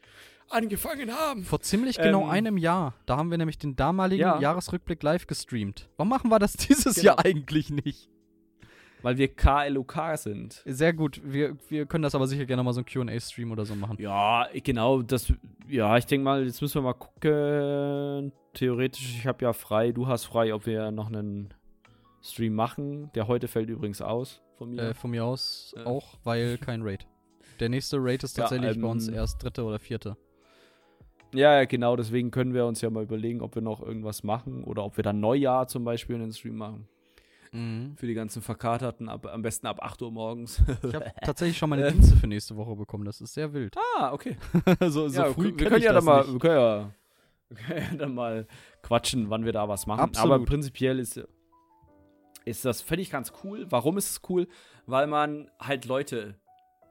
angefangen haben. Vor ziemlich genau Ähm, einem Jahr. Da haben wir nämlich den damaligen Ja. Jahresrückblick live gestreamt. Warum machen wir das [laughs] dieses Genau. Jahr eigentlich nicht? Weil wir KLOK sind. Sehr gut. Wir, wir können das aber sicher gerne mal so ein QA-Stream oder so machen. Ja, genau, das, ja, ich denke mal, jetzt müssen wir mal gucken. Theoretisch, ich habe ja frei, du hast frei, ob wir noch einen Stream machen. Der heute fällt übrigens aus von mir. Äh, von mir aus Äh. auch, weil kein Raid. Der nächste Raid ist Ja, tatsächlich bei uns ähm, erst dritte oder vierte. Ja, genau, deswegen können wir uns ja mal überlegen, ob wir noch irgendwas machen oder ob wir dann Neujahr zum Beispiel einen Stream machen. Mhm. Für die ganzen Verkaterten, ab, am besten ab 8 Uhr morgens. Ich habe [laughs] tatsächlich schon meine Äh. Dienste für nächste Woche bekommen. Das ist sehr wild. ah, okay. [laughs] so so ja, früh wir können ja dann mal, nicht. wir können ja, [laughs] wir können ja dann mal quatschen, wann wir da was machen. Absolut. Aber prinzipiell ist, ist das, finde ich ganz cool. Warum ist es cool? Weil man halt Leute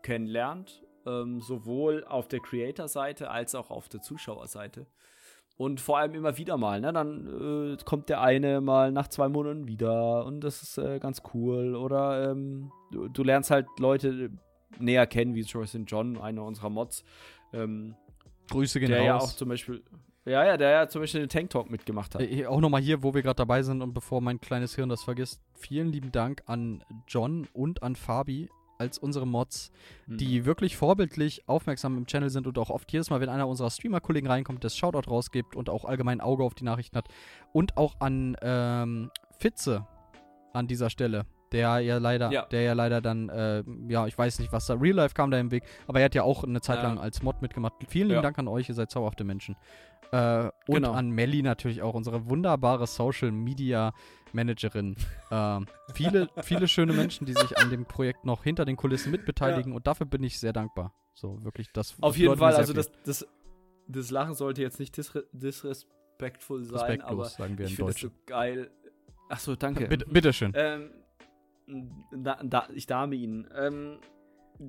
kennenlernt, ähm, sowohl auf der Creator-Seite als auch auf der Zuschauerseite. Und vor allem immer wieder mal, ne? Dann äh, kommt der eine mal nach zwei Monaten wieder und das ist äh, ganz cool. Oder ähm, du, du lernst halt Leute näher kennen, wie zum Beispiel John, einer unserer Mods. Ähm, Grüße gehen der ja auch zum Beispiel, ja, ja, der ja zum Beispiel den Tank Talk mitgemacht hat. Äh, auch nochmal hier, wo wir gerade dabei sind und bevor mein kleines Hirn das vergisst, vielen lieben Dank an John und an Fabi als unsere Mods, Mhm. die wirklich vorbildlich aufmerksam im Channel sind und auch oft jedes Mal, wenn einer unserer Streamer-Kollegen reinkommt, das Shoutout rausgibt und auch allgemein Auge auf die Nachrichten hat. Und auch an ähm, Fitze an dieser Stelle, der ja leider, Ja. der ja leider dann, äh, ja, ich weiß nicht, was da Real Life kam da im Weg, aber er hat ja auch eine Zeit Ja. lang als Mod mitgemacht. Vielen lieben Ja. Dank an euch, ihr seid zauberhafte Menschen. Äh, und Genau. an Melly natürlich auch, unsere wunderbare Social Media Managerin. ähm, viele, viele schöne Menschen, die sich an dem Projekt noch hinter den Kulissen mitbeteiligen und dafür bin ich sehr dankbar. So, wirklich, das Auf jeden Fall, also das, das, das Lachen sollte jetzt nicht disre disrespektful viel. sein, aber respektlos, sagen wir ich in finde es so geil. Achso, danke. Bitte, bitteschön. Ähm, da, da, ich dame ihn. Ähm,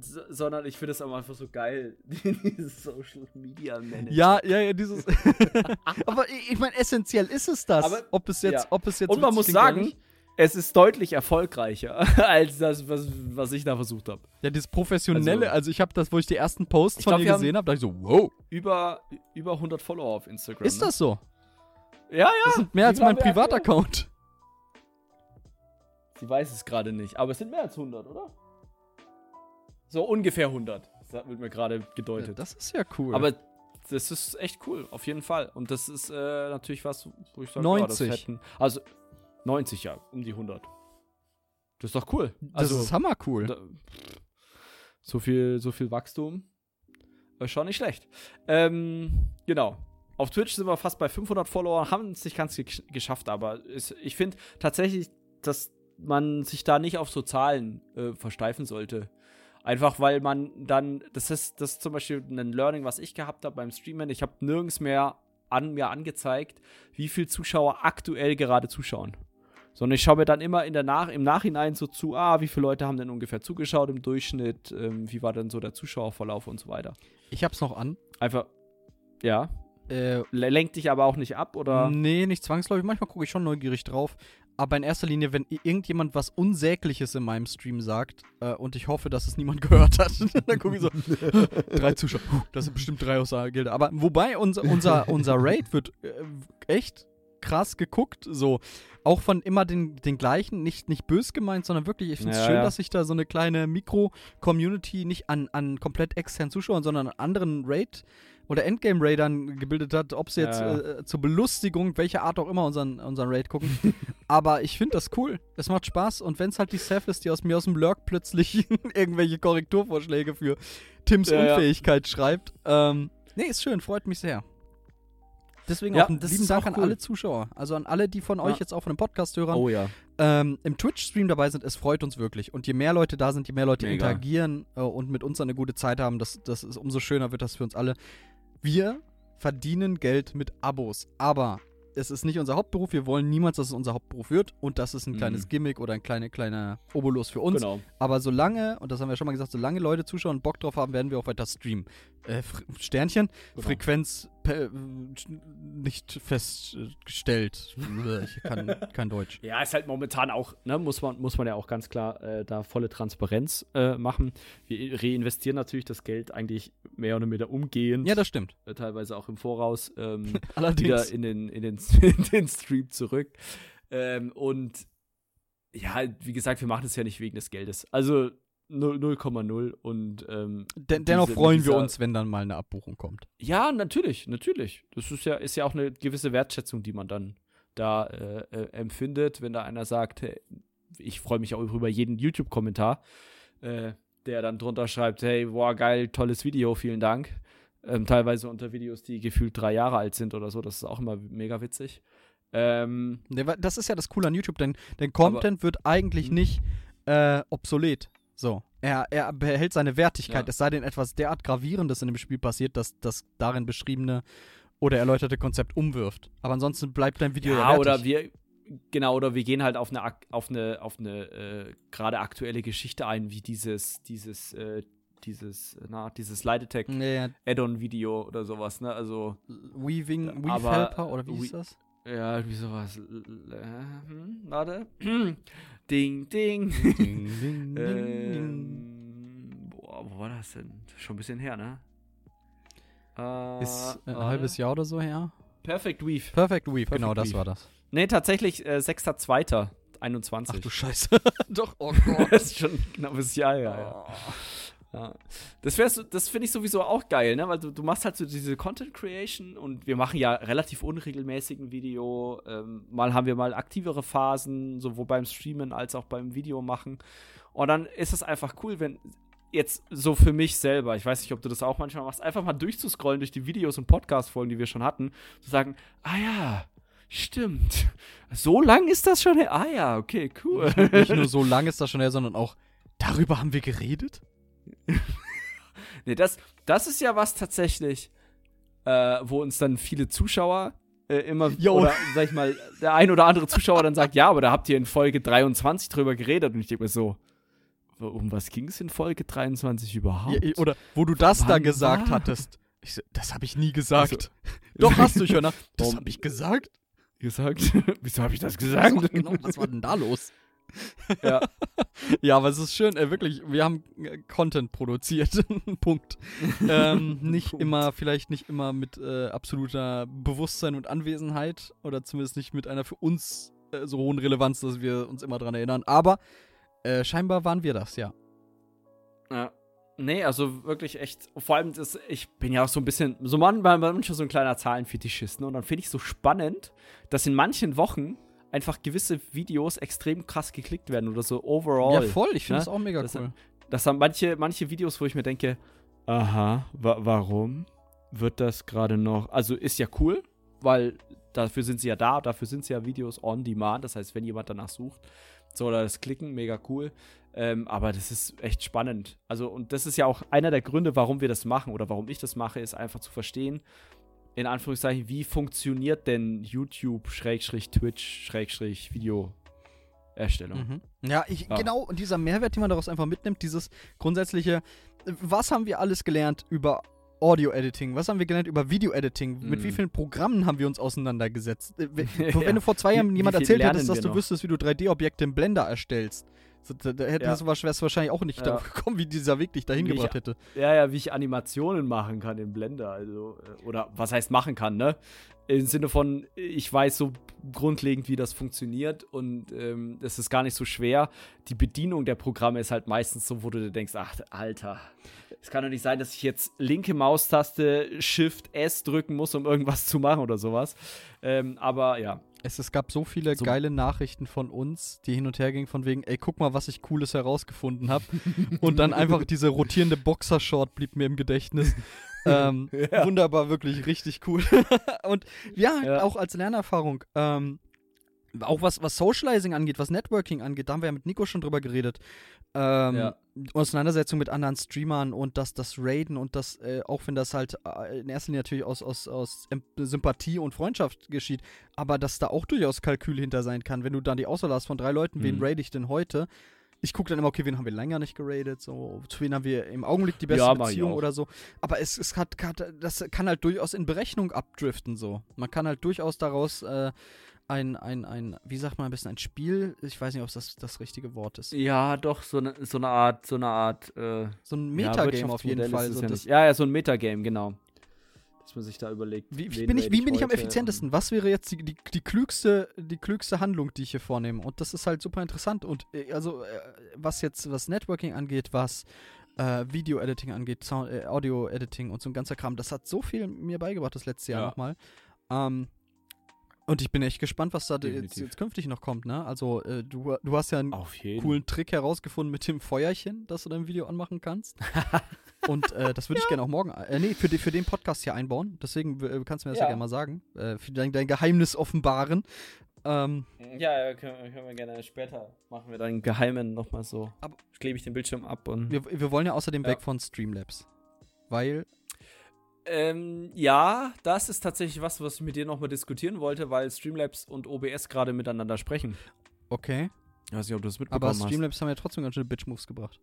so, sondern ich finde es aber einfach so geil, [laughs] dieses Social Media Management. Ja, ja, ja, dieses. [laughs] aber ich, meine, essentiell ist es das. Aber- ob es jetzt, ja. ob es jetzt. Und man muss sagen, es ist deutlich erfolgreicher [laughs] als das, was, was ich da versucht habe. Ja, dieses professionelle, also, Also- ich habe das, wo ich die ersten Posts von glaub, dir gesehen habe, dachte ich so, wow, Über, über 100 Follower auf Instagram. ist ne? das so? Ja, ja. Das sind mehr als mein? Privataccount. Sie weiß es gerade nicht, aber es sind mehr als 100, oder? So ungefähr 100. Das wird mir gerade Ja, gedeutet. das ist ja cool. aber das ist echt cool, auf jeden Fall. Und das ist äh, natürlich was, wo ich sage, 90. Ja, das hätten, also 90, ja, um die 100. Das ist doch cool. das Also, ist hammer cool. da, so viel, so viel Wachstum. Ist schon nicht schlecht. Ähm, genau. Auf Twitch sind wir fast bei 500 Follower, haben es nicht ganz ge geschafft, aber es, ich finde tatsächlich, dass man sich da nicht auf so Zahlen äh, versteifen sollte. Einfach weil man dann, das ist, das ist zum Beispiel ein Learning, was ich gehabt habe beim Streamen. Ich habe nirgends mehr an mir angezeigt, wie viel Zuschauer aktuell gerade zuschauen. Sondern ich schaue mir dann immer in der Nach im Nachhinein so zu, ah, wie viele Leute haben denn ungefähr zugeschaut im Durchschnitt, ähm, wie war denn so der Zuschauerverlauf und so weiter. Ich hab's noch an. Einfach, ja. Äh, Le- Lenkt dich aber auch nicht ab, oder? nee, nicht zwangsläufig. Manchmal gucke ich schon neugierig drauf. Aber in erster Linie, wenn irgendjemand was Unsägliches in meinem Stream sagt äh, und ich hoffe, dass es niemand [laughs] gehört hat, [laughs] dann gucke ich so, [laughs] drei Zuschauer, das sind bestimmt drei aus der Gilde. Aber wobei unser, unser, unser Raid wird äh, echt krass geguckt, so auch von immer den, den gleichen, nicht, nicht bös gemeint, sondern wirklich, ich finde es Ja, schön, ja. dass sich da so eine kleine Mikro-Community nicht an, an komplett externen Zuschauern, sondern an anderen Raid- oder Endgame-Raidern gebildet hat, ob sie jetzt Ja, ja. Äh, zur Belustigung, welcher Art auch immer, unseren, unseren Raid gucken. [laughs] Aber ich finde das cool. Es macht Spaß. Und wenn es halt die Seth ist, die aus mir aus dem Lurk plötzlich [laughs] irgendwelche Korrekturvorschläge für Tims Ja, ja. Unfähigkeit schreibt. Ähm, nee, ist schön, freut mich sehr. Deswegen Ja, auch einen lieben Dank auch an cool. alle Zuschauer. Also an alle, die von euch Ja. jetzt auch von dem Podcast hören, Oh ja. ähm, im Twitch-Stream dabei sind. Es freut uns wirklich. Und je mehr Leute da sind, je mehr Leute Mega. interagieren äh, und mit uns eine gute Zeit haben, das, das ist umso schöner wird das für uns alle. Wir verdienen Geld mit Abos. Aber es ist nicht unser Hauptberuf. Wir wollen niemals, dass es unser Hauptberuf wird. Und das ist ein Mhm. kleines Gimmick oder ein kleiner, kleiner Obolus für uns. Genau. Aber solange, und das haben wir schon mal gesagt, solange Leute zuschauen und Bock drauf haben, werden wir auch weiter streamen. Äh, Sternchen, Genau. Frequenz pe- nicht festgestellt. ich kann [laughs] kein Deutsch. Ja, ist halt momentan auch, ne, muss man, muss man ja auch ganz klar äh, da volle Transparenz äh, machen. Wir reinvestieren natürlich das Geld eigentlich mehr oder minder umgehend, Ja, das stimmt. äh, teilweise auch im Voraus, ähm, [laughs] wieder in den, in, den, [laughs] in den Stream zurück. Ähm, und ja, wie gesagt, wir machen es ja nicht wegen des Geldes. Also 0 0,0 und ähm, Den, dennoch diese- freuen wir dieser- uns, wenn dann mal eine Abbuchung kommt. Ja, natürlich, natürlich. Das ist ja, ist ja auch eine gewisse Wertschätzung, die man dann da äh, äh, empfindet, wenn da einer sagt, hey, ich freue mich auch über jeden YouTube-Kommentar, äh, der dann drunter schreibt, hey, boah, geil, tolles Video, vielen Dank. Ähm, teilweise unter Videos, die gefühlt drei Jahre alt sind oder so, das ist auch immer mega witzig. Ähm, Das ist ja das Coole an YouTube, denn, denn Content wird eigentlich Mhm. nicht äh, obsolet. So. Er, er behält seine Wertigkeit, Ja. es sei denn etwas derart Gravierendes in dem Spiel passiert, dass das darin beschriebene oder erläuterte Konzept umwirft. Aber ansonsten bleibt dein Video ja, ja, oder wir, genau, oder wir gehen halt auf eine, auf eine, auf eine äh, gerade aktuelle Geschichte ein, wie dieses, dieses, äh, dieses, na, dieses Light Attack Nee, Add-on-Video oder sowas, ne? Also, Weaving, Weave Aber, Helper oder wie hieß das? Ja, wie sowas. Äh, hm, Warte. [clears throat] ding, ding. Ding, ding, ding, [laughs] ähm, boah, wo war das denn? Schon ein bisschen her, ne? Äh, Ist ein warte. halbes Jahr oder so her. Perfect Weave. Perfect Weave, Perfect genau, das war das. Nee, tatsächlich äh, 6.2.21. Ach du Scheiße. [laughs] Doch, oh [laughs] Gott. das ist schon ein knappes Jahr, ja. ja. Ja. Das, das finde ich sowieso auch geil, ne? Weil du, du machst halt so diese Content Creation und wir machen ja relativ unregelmäßig ein Video. Ähm, mal haben wir mal aktivere Phasen, sowohl beim Streamen als auch beim Video machen. Und dann ist es einfach cool, wenn jetzt so für mich selber, ich weiß nicht, ob du das auch manchmal machst, einfach mal durchzuscrollen durch die Videos und Podcast-Folgen, die wir schon hatten, zu sagen, ah ja, stimmt. So lang ist das schon her? Ah ja, okay, cool. Nicht nur so lang ist das schon her, sondern auch, darüber haben wir geredet? [laughs] nee, das, das ist ja was tatsächlich, äh, wo uns dann viele Zuschauer äh, immer, Yo. oder sag ich mal, der ein oder andere Zuschauer dann sagt, ja, aber da habt ihr in Folge 23 drüber geredet. Und ich denke mir so, um was ging es in Folge 23 überhaupt? Ja, oder wo du das Wann da gesagt war? hattest. Ich so, das habe ich nie gesagt. Also- [laughs] Doch, hast du schon. [laughs] Das habe ich gesagt. gesagt? Wieso habe ich das gesagt? Was, genau, was war denn da los? Ja. [laughs] Ja, aber es ist schön, äh, wirklich, wir haben äh, Content produziert. [laughs] Punkt. Ähm, [laughs] nicht Punkt. immer, vielleicht nicht immer mit äh, absoluter Bewusstsein und Anwesenheit oder zumindest nicht mit einer für uns äh, so hohen Relevanz, dass wir uns immer dran erinnern. Aber äh, scheinbar waren wir das, ja. Ja. Nee, also wirklich echt, vor allem, das, ich bin ja auch so ein bisschen, so manchmal manchmal so ein kleiner Zahlenfetischist, ne? Und dann finde ich so spannend, dass in manchen Wochen einfach gewisse Videos extrem krass geklickt werden oder so overall. ja, voll. Ich finde ne? das auch mega Das- cool. Das haben manche, manche Videos, wo ich mir denke, aha, wa warum wird das gerade noch? Also ist ja cool, weil dafür sind sie ja da, dafür sind sie ja Videos on demand. Das heißt, wenn jemand danach sucht, soll er das klicken, mega cool. Ähm, aber das ist echt spannend. Also, und das ist ja auch einer der Gründe, warum wir das machen oder warum ich das mache, ist einfach zu verstehen, in Anführungszeichen, wie funktioniert denn YouTube, Schrägstrich, Twitch, Schrägstrich, Videoerstellung. Mhm. Ja, ich, Ja. genau, und dieser Mehrwert, den man daraus einfach mitnimmt, dieses grundsätzliche, äh, was haben wir alles gelernt über Audio-Editing? Was haben wir gelernt über Video-Editing? Mit Mhm. wie vielen Programmen haben wir uns auseinandergesetzt? Äh, [laughs] Wenn, Ja. du vor zwei Jahren jemand erzählt hättest, dass du noch? wüsstest, wie du 3D-Objekte im Blender erstellst, so, da, da hättest Ja. du wahrscheinlich auch nicht Ja. darauf gekommen, wie dieser Weg dich dahin Wie ich- gebracht hätte. Ja, ja, wie ich Animationen machen kann in Blender. Also, äh, oder was heißt machen kann, ne? Im Sinne von, ich weiß so grundlegend, wie das funktioniert und ähm, es ist gar nicht so schwer. Die Bedienung der Programme ist halt meistens so, wo du dir denkst, ach, Alter, es kann doch nicht sein, dass ich jetzt linke Maustaste Shift S drücken muss, um irgendwas zu machen oder sowas. Ähm, aber ja, Es, es gab so viele So- geile Nachrichten von uns, die hin und her gingen, von wegen, ey, guck mal, was ich Cooles herausgefunden habe. und dann einfach diese rotierende Boxershort blieb mir im Gedächtnis. [laughs] ähm, Ja. Wunderbar, wirklich richtig cool. [laughs] und ja, Ja. auch als Lernerfahrung. Ähm, auch was, was Socializing angeht, was Networking angeht, da haben wir ja mit Nico schon drüber geredet. Ähm, Ja. Auseinandersetzung mit anderen Streamern und das, das Raiden und das, äh, auch wenn das halt äh, in erster Linie natürlich aus, aus, aus Sympathie und Freundschaft geschieht, aber dass da auch durchaus Kalkül hinter sein kann. Wenn du dann die Auswahl hast von drei Leuten, wen Mhm. raid ich denn heute? Ich gucke dann immer, okay, wen haben wir länger nicht geradet, so, zu wen haben wir im Augenblick die beste Ja, Beziehung oder so. Aber es, es hat, hat, das kann halt durchaus in Berechnung abdriften, so. Man kann halt durchaus daraus äh, ein, ein, ein, wie sagt man am besten, ein Spiel, ich weiß nicht, ob das, das richtige Wort ist. ja, doch, so eine so eine Art, so eine Art, äh, So ein ja, Metagame auf jeden Fall. So ja, ja, ja, so ein Metagame, genau. Dass man sich da überlegt. Wie, wie bin ich, wie bin ich am heute effizientesten? Was wäre jetzt die, die, die, klügste, die klügste Handlung, die ich hier vornehme? Und das ist halt super interessant. Und äh, also, äh, was jetzt was Networking angeht, was äh, Video-Editing angeht, Sound, äh, Audio-Editing und so ein ganzer Kram, das hat so viel mir beigebracht das letzte Jahr Ja. nochmal. Ähm, und ich bin echt gespannt, was da jetzt, jetzt künftig noch kommt, ne? Also, äh, du, du hast ja einen Auf jeden coolen Trick herausgefunden mit dem Feuerchen, das du dein Video anmachen kannst. [laughs] Und äh, das würde ich gerne auch morgen, äh, nee, für, die, für den Podcast hier einbauen. Deswegen äh, kannst du mir das ja, Ja. gerne mal sagen. Äh, für dein, dein Geheimnis offenbaren. Ähm, Ja, ja können, können wir gerne später machen wir dann geheimen nochmal so. Aber- klebe ich den Bildschirm ab und. wir, wir wollen ja außerdem Ja. weg von Streamlabs. Weil, Ähm, ja, das ist tatsächlich was, was ich mit dir nochmal diskutieren wollte, weil Streamlabs und OBS gerade miteinander sprechen. okay. Ich weiß nicht, ob du das Aber mitbekommen hast. Streamlabs haben ja trotzdem ganz schöne Bitch-Moves gebracht.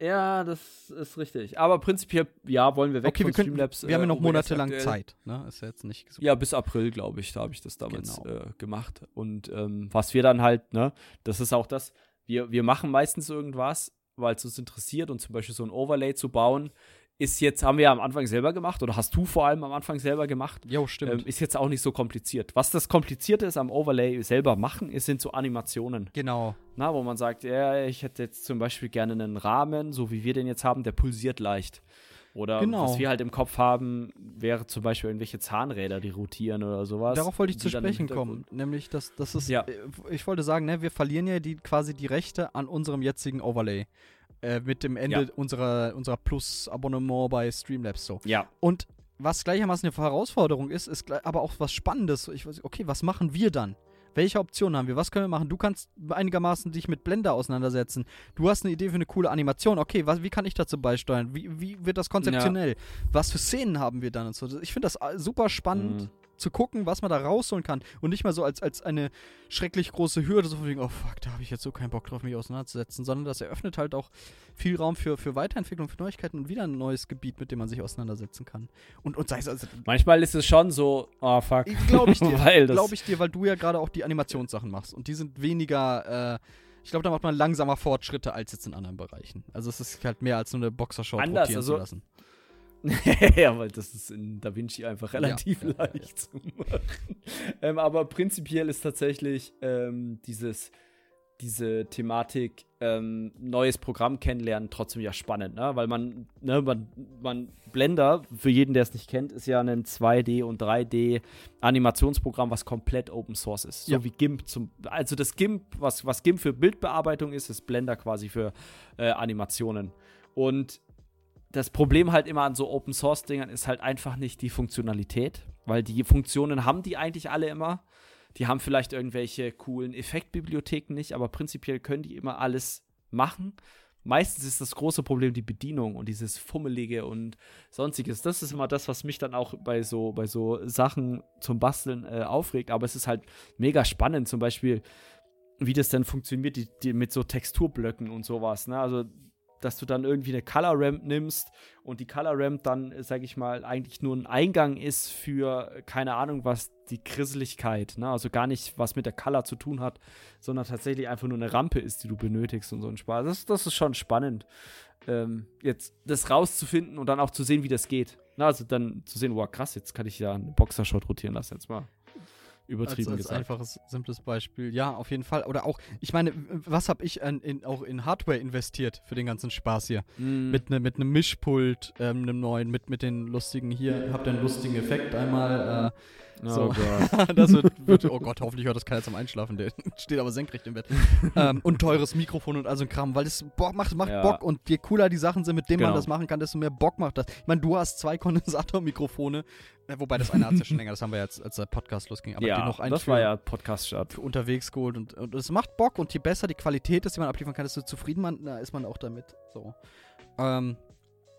Ja, das ist richtig. Aber prinzipiell, ja, wollen wir weg Okay, von wir, können, Streamlabs. wir haben ja äh, noch OBS monatelang aktuell. Zeit. Ne? Ist ja jetzt nicht so. Ja, bis April, glaube ich, da habe ich das damals Genau. äh, gemacht. Und ähm, was wir dann halt, ne, das ist auch das, wir, wir machen meistens irgendwas, weil es uns interessiert und zum Beispiel so ein Overlay zu bauen, ist jetzt, haben wir ja am Anfang selber gemacht, oder hast du vor allem am Anfang selber gemacht. Jo, stimmt. Ähm, ist jetzt auch nicht so kompliziert. Was das Komplizierte ist am Overlay selber machen, ist, sind so Animationen. genau. Na, wo man sagt, ja, ich hätte jetzt zum Beispiel gerne einen Rahmen, so wie wir den jetzt haben, der pulsiert leicht. Oder Genau. was wir halt im Kopf haben, wäre zum Beispiel irgendwelche Zahnräder, die rotieren oder sowas. Darauf wollte ich zu sprechen kommen. Nämlich, dass das ist. Ja. äh, Ich wollte sagen, ne, wir verlieren ja die, quasi die Rechte an unserem jetzigen Overlay. Äh, mit dem Ende Ja. unserer, unserer Plus-Abonnement bei Streamlabs so. Ja, Und was gleichermaßen eine Herausforderung ist, ist aber auch was Spannendes. Ich weiß, okay, was machen wir dann? Welche Optionen haben wir? Was können wir machen? Du kannst einigermaßen dich mit Blender auseinandersetzen. Du hast eine Idee für eine coole Animation. Okay, was, wie kann ich dazu beisteuern? Wie, wie wird das konzeptionell? Was für Szenen haben wir dann und so? Ich finde das äh, super spannend Mhm. Zu gucken, was man da rausholen kann. Und nicht mal so als, als eine schrecklich große Hürde, so von wegen, oh fuck, da habe ich jetzt so keinen Bock drauf, mich auseinanderzusetzen, sondern das eröffnet halt auch viel Raum für, für Weiterentwicklung, für Neuigkeiten und wieder ein neues Gebiet, mit dem man sich auseinandersetzen kann. Und, und sei es also, manchmal ist es schon so, oh fuck. glaube ich [laughs] dir, Weil das- glaube ich dir, weil du ja gerade auch die Animationssachen machst und die sind weniger, äh, ich glaube, da macht man langsamer Fortschritte als jetzt in anderen Bereichen. Also es ist halt mehr als nur eine Boxershort Anders, rotieren also- zu lassen. [laughs] ja, weil das ist in DaVinci einfach relativ ja, ja, ja. leicht zu machen. [laughs] ähm, aber prinzipiell ist tatsächlich ähm, dieses, diese Thematik ähm, neues Programm kennenlernen trotzdem ja spannend, ne? Weil man, ne, man, man Blender, für jeden, der es nicht kennt, ist ja ein 2D und 3D Animationsprogramm, was komplett Open Source ist. So Ja. wie GIMP zum, also das GIMP, was, was GIMP für Bildbearbeitung ist, ist Blender quasi für äh, Animationen. Und das Problem halt immer an so Open Source Dingern ist halt einfach nicht die Funktionalität, weil die Funktionen haben die eigentlich alle immer. Die haben vielleicht irgendwelche coolen Effektbibliotheken nicht, aber prinzipiell können die immer alles machen. Meistens ist das große Problem die Bedienung und dieses Fummelige und sonstiges. Das ist immer das, was mich dann auch bei so, bei so Sachen zum Basteln äh, aufregt. Aber es ist halt mega spannend, zum Beispiel, wie das dann funktioniert, die, die mit so Texturblöcken und sowas. Ne? Also, dass du dann irgendwie eine Color Ramp nimmst und die Color Ramp dann, sag ich mal, eigentlich nur ein Eingang ist für, keine Ahnung, was die Krisseligkeit, ne? also gar nicht, was mit der Color zu tun hat, sondern tatsächlich einfach nur eine Rampe ist, die du benötigst und so ein Spaß. Das, das ist schon spannend, ähm, jetzt das rauszufinden und dann auch zu sehen, wie das geht. Na, also dann zu sehen, wow, krass, jetzt kann ich ja einen Boxershot rotieren lassen, jetzt mal übertrieben als, als gesagt. einfaches, simples Beispiel. Ja, auf jeden Fall. Oder auch, ich meine, was habe ich an, in, auch in Hardware investiert für den ganzen Spaß hier? Mm. Mit, ne, mit einem Mischpult, ähm, einem neuen, mit, mit den lustigen, hier, habt ihr einen lustigen Effekt einmal. Äh, oh so. Gott. [laughs] das wird, wird, oh Gott, hoffentlich hört das keiner zum Einschlafen, der [laughs] steht aber senkrecht im Bett. ähm, und teures Mikrofon und all so ein Kram, weil es Bock macht, macht Ja. Bock und je cooler die Sachen sind, mit denen man Genau. das machen kann, desto mehr Bock macht das. Ich meine, du hast zwei Kondensatormikrofone, wobei das eine hat ja schon länger, das haben wir jetzt, als der Podcast losging, aber ja, die noch ein das für- war ja Podcast-Start. für unterwegs geholt und, und es macht Bock und je besser die Qualität ist, die man abliefern kann, desto zufrieden man, na, ist man auch damit. So. Ähm,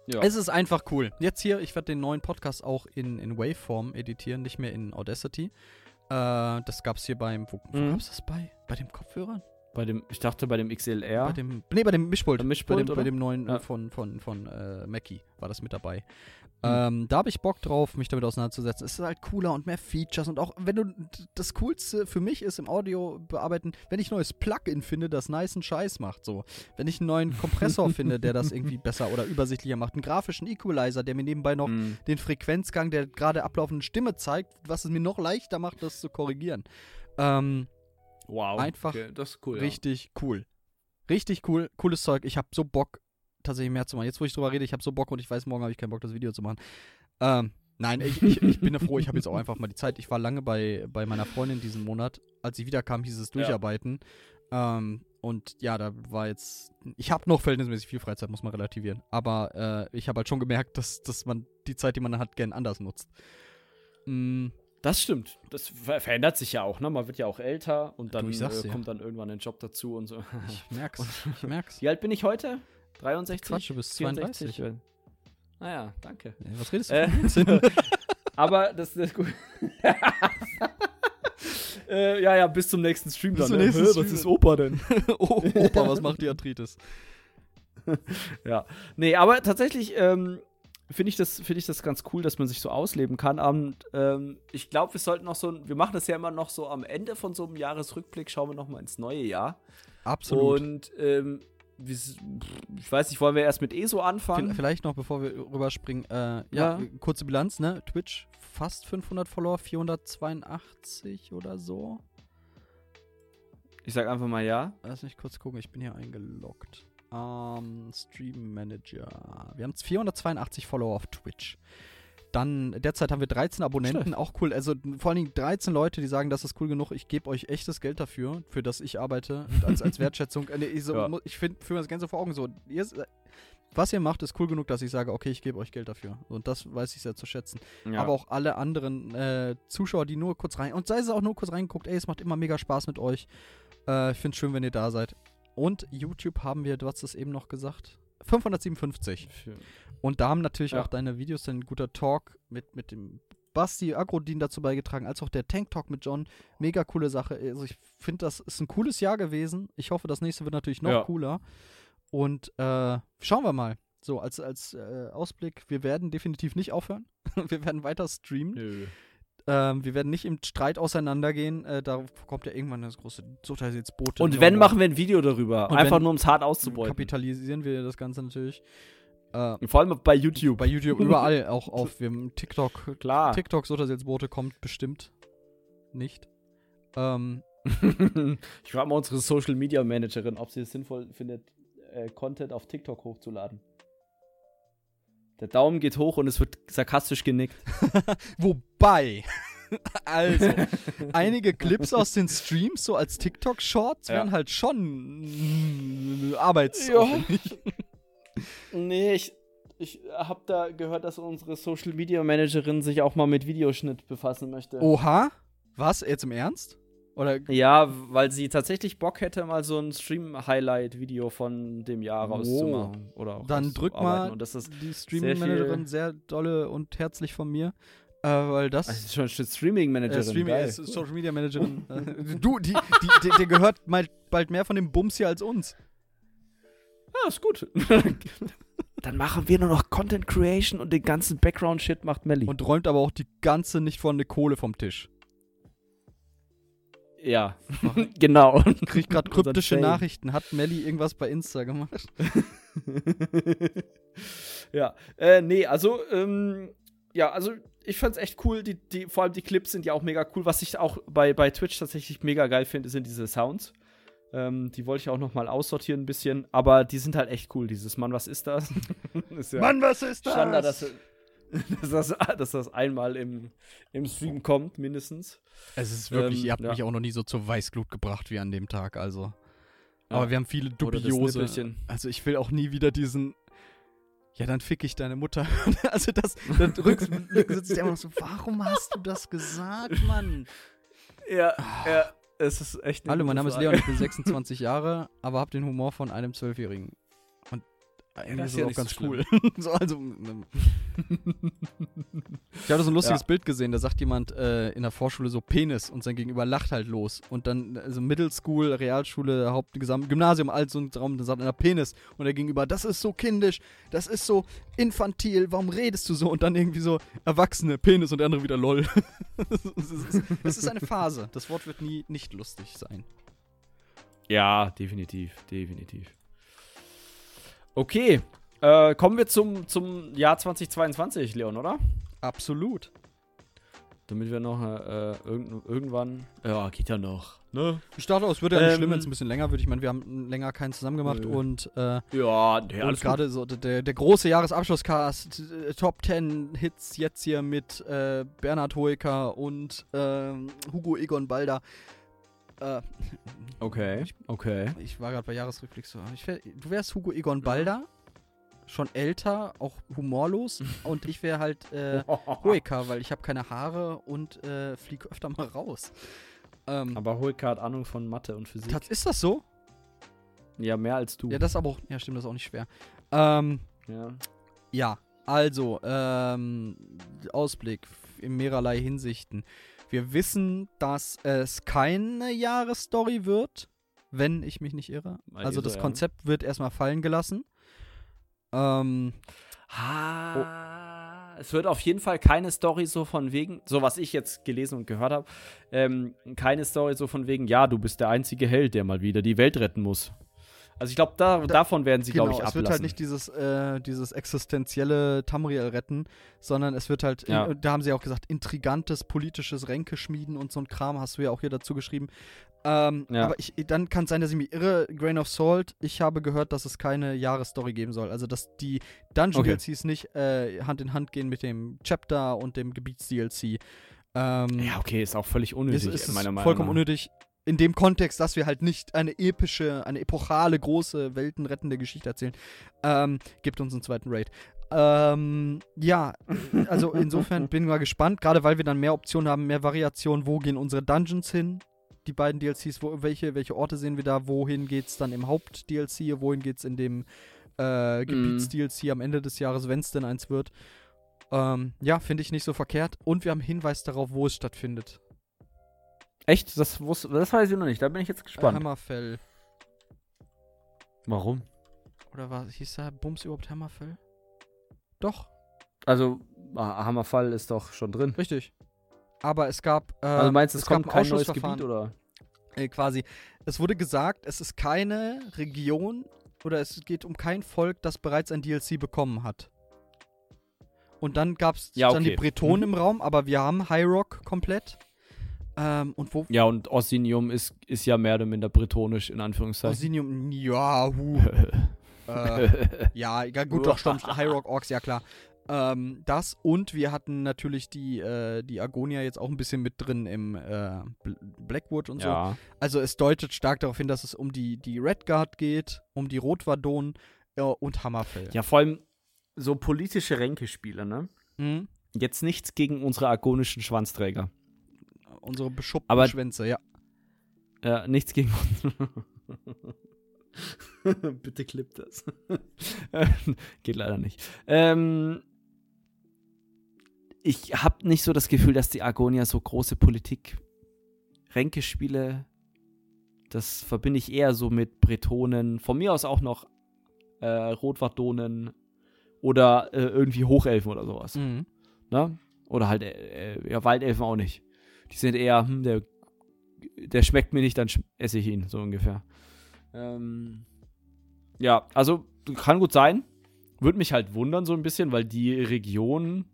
Ja. Es ist einfach cool. Jetzt hier, ich werde den neuen Podcast auch in, in Waveform editieren, nicht mehr in Audacity. Äh, das gab's hier beim, wo, wo Mhm. gab's das bei? Bei dem Kopfhörern? Bei dem, ich dachte bei dem XLR. Bei dem, nee, bei dem Mischpult. Mischpult, bei, dem, oder? bei dem neuen Ja. von, von, von äh, Mackie war das mit dabei. Mhm. Ähm, da habe ich Bock drauf, mich damit auseinanderzusetzen. Es ist halt cooler und mehr Features und auch, wenn du, das Coolste für mich ist im Audio bearbeiten, wenn ich ein neues Plugin finde, das nice Scheiß macht, so. Wenn ich einen neuen Kompressor finde, der das irgendwie [laughs] besser oder übersichtlicher macht, einen grafischen Equalizer, der mir nebenbei noch Mm. den Frequenzgang der gerade ablaufenden Stimme zeigt, was es mir noch leichter macht, das zu korrigieren. Ähm, Wow. Einfach okay, das ist cool. richtig cool. Richtig cool, cooles Zeug. Ich habe so Bock, tatsächlich mehr zu machen. Jetzt, wo ich drüber rede, ich habe so Bock und ich weiß, morgen habe ich keinen Bock, das Video zu machen. Ähm, nein, ich, ich, ich bin ja froh, ich habe jetzt auch einfach mal die Zeit. Ich war lange bei, bei meiner Freundin diesen Monat. Als sie wiederkam, hieß es Durcharbeiten. Ähm, und ja, da war jetzt. Ich habe noch verhältnismäßig viel Freizeit, muss man relativieren. Aber äh, ich habe halt schon gemerkt, dass, dass man die Zeit, die man hat, gern anders nutzt. Mm, Das stimmt. Das ver verändert sich ja auch, ne? Man wird ja auch älter und dann Du, äh, kommt dann irgendwann ein Job dazu und so. ich merk's. [laughs] Ich merk's. Wie alt bin ich heute? 63? Quatsch, du bist 64? 32. Naja, danke. Ja, Was redest du Äh? [laughs] Aber das, das ist gut. [laughs] äh, ja, ja, bis zum nächsten Stream Bis dann. ne? nächsten Stream. Was ist Opa denn? [laughs] oh, Opa, was macht die Arthritis? Ja. Nee, aber tatsächlich ähm, finde ich, das- finde ich das ganz cool, dass man sich so ausleben kann. Und ähm, ich glaube, wir sollten noch so, ein- wir machen das ja immer noch so am Ende von so einem Jahresrückblick, schauen wir noch mal ins neue Jahr. Absolut. Und ähm, ich weiß nicht, wollen wir erst mit ESO anfangen? Vielleicht noch, bevor wir rüberspringen. Äh, ja, Ja. kurze Bilanz, ne? Twitch fast 500 Follower, 482 oder so. Ich sag einfach mal ja. Lass mich kurz gucken, ich bin hier eingeloggt. Ähm, Stream Manager. Wir haben 482 Follower auf Twitch. Dann, derzeit haben wir 13 Abonnenten, Schlecht. auch cool. Also vor allen Dingen 13 Leute, die sagen, das ist cool genug, ich gebe euch echtes Geld dafür, für das ich arbeite, und als, als [laughs] Wertschätzung. Äh, ich so, Ja. ich finde, für das Ganze vor Augen so, ihr, was ihr macht, ist cool genug, dass ich sage, okay, ich gebe euch Geld dafür. Und das weiß ich sehr zu schätzen. ja. Aber auch alle anderen äh, Zuschauer, die nur kurz rein. Und sei es auch nur kurz reingeguckt, ey, es macht immer mega Spaß mit euch. Äh, ich finde es schön, wenn ihr da seid. Und YouTube haben wir, du hast es eben noch gesagt, 557. Und da haben natürlich Ja. auch deine Videos, dein guter Talk mit, mit dem Basti Agrodin dazu beigetragen, als auch der Tank Talk mit John. Mega coole Sache. Also ich finde, das ist ein cooles Jahr gewesen. Ich hoffe, das nächste wird natürlich noch Ja. cooler. Und äh, schauen wir mal. So, als, als äh, Ausblick, wir werden definitiv nicht aufhören. [laughs] wir werden weiter streamen. Nö. Ähm, wir werden nicht im Streit auseinandergehen. Äh, da kommt ja irgendwann das große Totalsitzboot. Und wenn, machen wir ein Video darüber. Und Einfach nur, um es hart auszubeuten. Kapitalisieren wir das Ganze natürlich. Äh, Vor allem bei YouTube. bei YouTube überall [laughs] auch auf. Wir TikTok. Klar. TikTok Sotasilzboote kommt bestimmt nicht. Ähm, [laughs] ich frage mal unsere Social Media Managerin, ob sie es sinnvoll findet, äh, Content auf TikTok hochzuladen. Der Daumen geht hoch und es wird sarkastisch genickt. [laughs] wobei. [laughs] Also, einige Clips aus den Streams, so als TikTok-Shorts, Ja. wären halt schon mm, Arbeits. Ja. Nee, ich, ich habe da gehört, dass unsere Social Media Managerin sich auch mal mit Videoschnitt befassen möchte. Oha? Was? Jetzt im Ernst? Oder Ja, weil sie tatsächlich Bock hätte, mal so ein Stream-Highlight-Video von dem Jahr Oh. rauszumachen. Oder auch Dann drück mal Und das ist, die sehr Streaming-Managerin viel- sehr dolle und herzlich von mir. Äh, weil das. ist schon Streaming-Managerin. äh, Streaming, äh, Social Media Managerin. äh, du, die, die, die, der gehört mal bald mehr von dem Bums hier als uns. Ja, ist gut. [laughs] Dann machen wir nur noch Content Creation und den ganzen Background-Shit macht Melly. Und räumt aber auch die ganze nicht vorhandene Kohle vom Tisch. Ja, [laughs] genau. Krieg gerade [laughs] kryptische. Nachrichten. Hat Melly irgendwas bei Insta gemacht? [laughs] ja, äh, nee, also, ähm, ja, also ich fand's echt cool. Die, die, vor allem die Clips sind ja auch mega cool. Was ich auch bei, bei Twitch tatsächlich mega geil finde, sind diese Sounds. Ähm, die wollte ich auch noch mal aussortieren ein bisschen, aber die sind halt echt cool. Dieses Mann, was ist das? ist ja was ist Standard, dass, [laughs] dass, das, dass das einmal im, im Stream kommt, mindestens. Es ist wirklich, Ähm, ihr habt ja. mich auch noch nie so zur Weißglut gebracht wie an dem Tag, also. Ja. Aber wir haben viele dubiose. Also ich will auch nie wieder diesen. Ja, dann fick ich deine Mutter. [laughs] also das, dann sitzt der immer noch so, warum hast du das gesagt, Mann? Ja, ja, es ist echt Hallo, mein Name ist Frage. Leon, ich bin [laughs] 26 Jahre, aber hab den Humor von einem Zwölfjährigen. Eigentlich das ist ist ja auch ganz so cool. [laughs] so, also, ähm, [laughs] ich habe so ein lustiges Ja. Bild gesehen, da sagt jemand äh, in der Vorschule so Penis und sein Gegenüber lacht halt los. Und dann, also Middle School, Realschule, Haupt, Gesamt, Gymnasium, all so ein Raum, da sagt einer Penis. Und der Gegenüber, das ist so kindisch, das ist so infantil, warum redest du so? Und dann irgendwie so Erwachsene, Penis und der andere wieder LOL. [laughs] das, ist, das ist eine Phase. Das Wort wird nie nicht lustig sein. Ja, definitiv, definitiv. Okay, äh, kommen wir zum, zum Jahr 2022, Leon, oder? Absolut. Damit wir noch äh, irgend, irgendwann. Ja, geht ja noch. Ne? Ich dachte, auch, es würde ja nicht Ähm, schlimm, wenn es ein bisschen länger wird. Ich meine, wir haben länger keinen zusammen gemacht Nö. und, äh, Ja, nee, und gerade so der, der große Jahresabschlusscast, äh, Top 10 Hits jetzt hier mit äh, Bernhard Hoeker und ähm, Hugo Egon Balder. Äh, Okay, okay. ich war gerade bei Jahresrückblick so. Ich du wärst Hugo Egon Balder, schon älter, auch humorlos [laughs] und ich wäre halt äh, Hoeker, weil ich habe keine Haare und äh, fliege öfter mal raus. Ähm, Aber Holka hat Ahnung von Mathe und Physik. tats- ist das so? ja, mehr als du. Ja, das aber auch, ja stimmt, das ist auch nicht schwer. Ähm, ja. ja, also, ähm, Ausblick in mehrerlei Hinsichten. Wir wissen, dass es keine Jahresstory wird, wenn ich mich nicht irre. Also so, das. Konzept wird erstmal fallen gelassen. Ähm, Ah, es wird auf jeden Fall keine Story so von wegen, so was ich jetzt gelesen und gehört habe, ähm, keine Story so von wegen, ja, du bist der einzige Held, der mal wieder die Welt retten muss. Also ich glaube, da, davon werden sie, genau, glaube ich, es ablassen. wird halt nicht dieses, äh, dieses existenzielle Tamriel retten, sondern es wird halt, Ja. in, da haben sie auch gesagt, intrigantes politisches Ränkeschmieden und so ein Kram hast du ja auch hier dazu geschrieben. Ähm, Ja. Aber ich, dann kann es sein, dass ich mich irre. Grain of Salt, ich habe gehört, dass es keine Jahresstory geben soll. Also, dass die Dungeon Okay. DLCs nicht äh, Hand in Hand gehen mit dem Chapter und dem Gebiets-DLC. Ähm, ja, okay, ist auch völlig ist, unnötig, ist es meiner Meinung vollkommen nach. unnötig. In dem Kontext, dass wir halt nicht eine epische, eine epochale, große, weltenrettende Geschichte erzählen, ähm, gibt uns einen zweiten Raid. Ähm, ja, also insofern [laughs] bin ich mal gespannt, gerade weil wir dann mehr Optionen haben, mehr Variationen, wo gehen unsere Dungeons hin, die beiden DLCs, wo, welche, welche Orte sehen wir da, wohin geht's dann im Haupt-DLC, wohin geht's in dem äh, Gebiets-DLC am Ende des Jahres, wenn es denn eins wird. Ähm, ja, finde ich nicht so verkehrt. Und wir haben Hinweis darauf, wo es stattfindet. Echt? Das, wusste- das weiß ich noch nicht. Da bin ich jetzt gespannt. Hammerfell. Warum? Oder was hieß da Bums überhaupt Hammerfell? Doch, Also, ah, Hammerfall ist doch schon drin. richtig. Aber es gab. Äh, also meinst du, es, gab kommt ein kein neues. Gebiet oder? Äh, quasi. Es wurde gesagt, es ist keine Region oder es geht um kein Volk, das bereits ein DLC bekommen hat. Und dann gab es Ja, dann die okay. Bretonen Mhm. im Raum, aber wir haben High Rock komplett. Ähm, und wo? Ja, und Ossinium ist, ist ja mehr oder minder bretonisch, in Anführungszeichen. Osinium, ja, hu. [laughs] äh, ja, egal, gut, doch, stimmt. [laughs] High Rock Orks, ja klar. Ähm, das und wir hatten natürlich die, äh, die Agonia jetzt auch ein bisschen mit drin im äh, Bl- Blackwood und so. ja. Also es deutet stark darauf hin, dass es um die, die Redguard geht, um die Rotwadon äh, und Hammerfell. ja, vor allem so politische Ränkespiele, ne? Mhm. Jetzt nichts gegen unsere argonischen Schwanzträger. Unsere beschuppten Aber- Schwänze, ja. Ja, nichts gegen [laughs] Bitte klipp das. [laughs] Geht leider nicht. Ähm, ich habe nicht so das Gefühl, dass die Argonia so große Politik, Ränkespiele, das verbinde ich eher so mit Bretonen, von mir aus auch noch äh, Rotwardonen oder äh, irgendwie Hochelfen oder sowas. Mhm. Ne? Oder halt, äh, äh, ja, Waldelfen auch nicht. Die sind eher, hm, der, der schmeckt mir nicht, dann esse ich ihn, so ungefähr. Ähm, ja, also kann gut sein. Würde mich halt wundern so ein bisschen, weil die Region,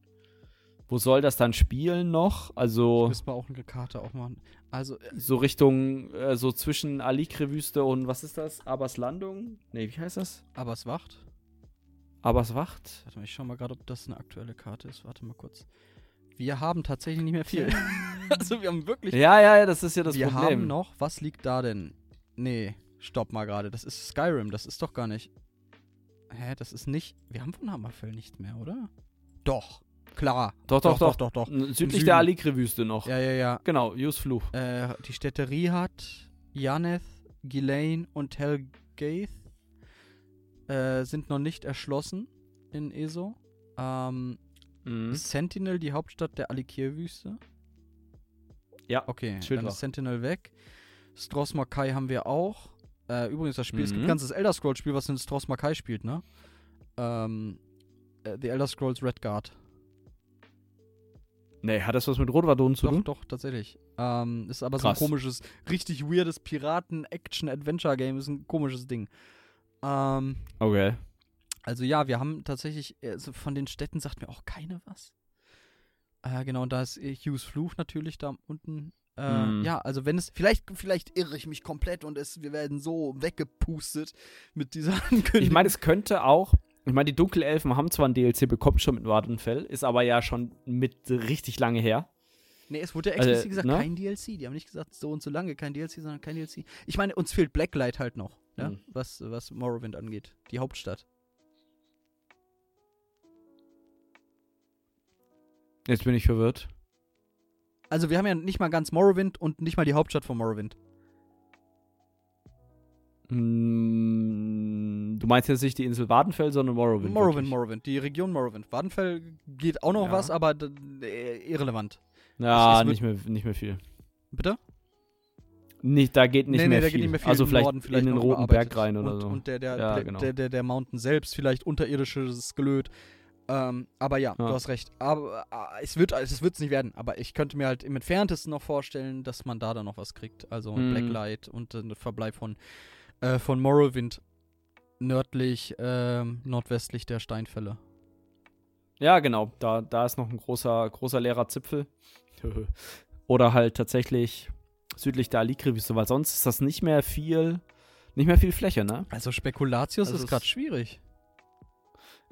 wo soll das dann spielen noch? Also Müssen wir auch eine Karte auch machen. Also, äh, so Richtung, äh, so zwischen Alikre-Wüste und was ist das? Abers Landung? Nee, wie heißt das? aber es wacht. Abers Wacht? Warte mal, ich schau mal gerade, ob das eine aktuelle Karte ist. Warte mal kurz. Wir haben tatsächlich nicht mehr viel. [laughs] [laughs] also wir haben wirklich. Ja, ja, ja, das ist ja das wir Problem. haben noch. Was liegt da denn? Nee, stopp mal gerade. Das ist Skyrim. Das ist doch gar nicht. Hä, das ist nicht. Wir haben von Hammerfell nichts mehr, oder? Doch. Klar. Doch, doch, doch. doch, doch. Südlich der Alikre-Wüste noch. Ja, ja, ja. Genau, Jus Fluch. Äh, die Städte Rihat, Yaneth, Ghislaine und Helgath äh, sind noch nicht erschlossen in ESO. Ähm, Mhm. Sentinel, die Hauptstadt der Alikir-Wüste. Ja, Okay, Schild dann ist Sentinel weg. Stros Makai haben wir auch. Äh, übrigens, das Spiel, es gibt Mhm. ein ganzes Elder Scrolls-Spiel, was in Stros Makai spielt, ne? Ähm, äh, The Elder Scrolls Redguard. Nee, hat das was mit Rotwadon zu Doch, tun? doch, tatsächlich. Ähm, ist aber Krass. so ein komisches, richtig weirdes Piraten-Action-Adventure-Game. Ist ein komisches Ding. Ähm, Okay. Also ja, wir haben tatsächlich, also von den Städten sagt mir auch keine was. Äh, genau, da ist äh, Hughes Fluch natürlich da unten. Äh, Mhm. Ja, also wenn es, vielleicht, vielleicht irre ich mich komplett und es, wir werden so weggepustet mit dieser [laughs] Ankündigung. Ich meine, es könnte auch. Ich meine, die Dunkelelfen haben zwar ein DLC bekommen schon mit Wardenfell, ist aber ja schon mit richtig lange her. nee, es wurde ja also, explizit gesagt, ne? kein DLC. Die haben nicht gesagt, so und so lange kein DLC, sondern kein DLC. Ich meine, uns fehlt Blacklight halt noch, ja? Mhm. was, was Morrowind angeht. Die Hauptstadt. Jetzt bin ich verwirrt. Also wir haben ja nicht mal ganz Morrowind und nicht mal die Hauptstadt von Morrowind. Mm, Du meinst jetzt nicht die Insel Wardenfell, sondern Morrowind. Morrowind, wirklich? Morrowind, die Region Morrowind. Wadenfell geht auch noch Ja. was, aber äh, irrelevant. Ja, Es- es nicht mehr, nicht mehr viel. Bitte? Nicht, da geht nicht, nee, mehr, nee, da viel. geht nicht mehr viel. Also vielleicht, vielleicht in den Roten. Berg rein oder und, so. Und der, der, Ja, der, genau. der, der, der Mountain selbst, vielleicht unterirdisches Gelöt. Ähm, aber ja, Ja. du hast recht. Aber äh, es wird es wird's nicht werden. Aber ich könnte mir halt im Entferntesten noch vorstellen, dass man da dann noch was kriegt. Also Mhm. Blacklight und äh, ein Verbleib von, äh, von Morrowind. nördlich, ähm, nordwestlich der Steinfälle. Ja, genau. Da, da ist noch ein großer, großer leerer Zipfel. [laughs] Oder halt tatsächlich südlich der Alikri-Wüste, weil sonst ist das nicht mehr viel, nicht mehr viel Fläche, ne? Also Spekulatius Also ist gerade schwierig.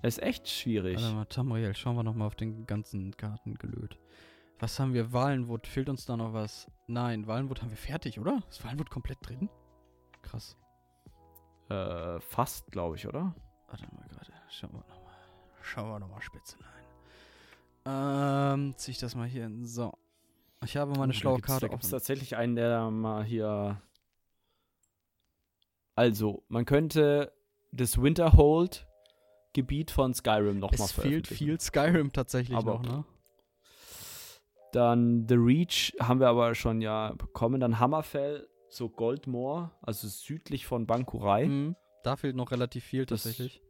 Das ist echt schwierig. Warte mal, Tamriel, schauen wir nochmal auf den ganzen Karten gelöt. Was haben wir? Walenwood, fehlt uns da noch was? Nein, Walenwood haben wir fertig, oder? Ist Walenwood komplett drin? Krass. Äh, fast, glaube ich, oder? Warte mal gerade. Schauen wir nochmal. Schauen wir nochmal Spitzelein. Ähm, zieh ich das mal hier hin. So. Ich habe meine Oh, schlaue Karte Da gibt es tatsächlich einen, der mal hier. Also, man könnte das Winterhold-Gebiet von Skyrim nochmal Es fehlt viel Skyrim tatsächlich Aber- noch, ne? Dann The Reach haben wir aber schon ja bekommen. Dann Hammerfell, so Goldmoor, also südlich von Bankurai. Mhm. Da fehlt noch relativ viel Das- tatsächlich.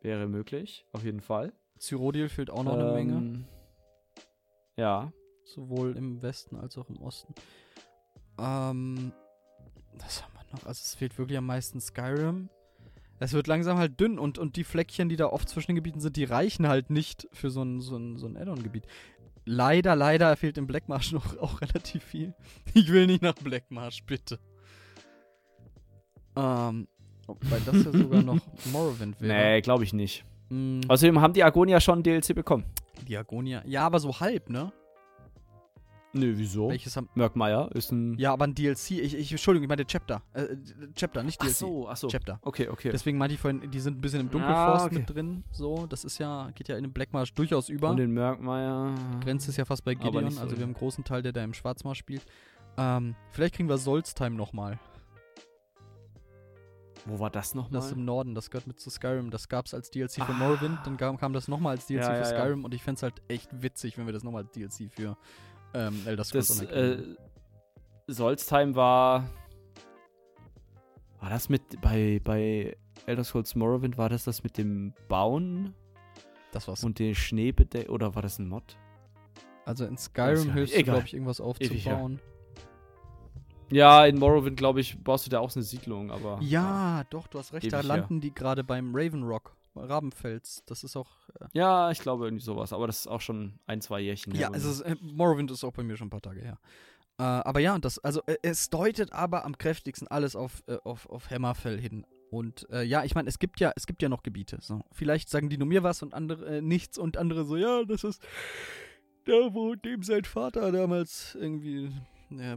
Wäre möglich, auf jeden Fall. Cyrodiil fehlt auch noch eine Menge. Ähm, Ja. Sowohl im Westen als auch im Osten. Ähm, was haben wir noch? Also es fehlt wirklich am meisten Skyrim. Es wird langsam halt dünn und, und die Fleckchen, die da oft zwischen den Gebieten sind, die reichen halt nicht für so ein, so ein, so ein Add-on-Gebiet. Leider, leider fehlt im Blackmarsh [laughs] noch auch relativ viel. Ich will nicht nach Blackmarsh, bitte. Ähm, wobei das ja sogar noch [laughs] Morrowind wäre. Nee, glaube ich nicht. Mm, Außerdem haben die Argonia schon DLC bekommen. Diagonia. Ja, aber so halb, ne? Nö, wieso? Welches haben. Mörkmeier ist ein. Ja, aber ein DLC. Ich, ich Entschuldigung, ich meinte Chapter. Äh, Chapter, nicht ach DLC. so, ach so. Chapter. Okay, okay. Deswegen meinte ich vorhin, die sind ein bisschen im Ah, Dunkelforst okay. mit drin. So, das ist ja, geht ja in dem Blackmarsh durchaus über. Und den Mörkmeier. Grenze ist ja fast bei Gideon. so. Also wir haben einen großen Teil, der da im Schwarzmarsch spielt. Ähm, vielleicht kriegen wir Solstheim nochmal. Wo war das nochmal? Das ist im Norden, das gehört mit zu Skyrim. Das gab es als DLC für Ah. Morrowind, dann kam, kam das nochmal als DLC Ja, für ja, ja. Skyrim und ich fände es halt echt witzig, wenn wir das nochmal als DLC für ähm, Elder Scrolls Das, äh, Solstheim war. War das mit. Bei, bei Elder Scrolls Morrowind war das das mit dem Bauen das war's. und den Schneebedeckt. Oder war das ein Mod? Also in Skyrim ja hilfst du, glaube ich, irgendwas ja. aufzubauen. Ja, in Morrowind, glaube ich, baust du da auch eine Siedlung, aber. Ja, doch, du hast recht. Da Ewig her. landen die gerade beim Raven Rock, Rabenfels. Das ist auch. Äh, Ja, ich glaube irgendwie sowas, aber das ist auch schon ein, zwei Jährchen her. ja, es ist, äh, Morrowind ist auch bei mir schon ein paar Tage her. Äh, aber ja, das, also äh, es deutet aber am kräftigsten alles auf, äh, auf, auf Hammerfell hin. Und ja, ich meine, es gibt ja, es gibt ja noch Gebiete. So. Vielleicht sagen die nur mir was und andere nichts und andere so, ja, das ist da, wo dem sein Vater damals irgendwie ja,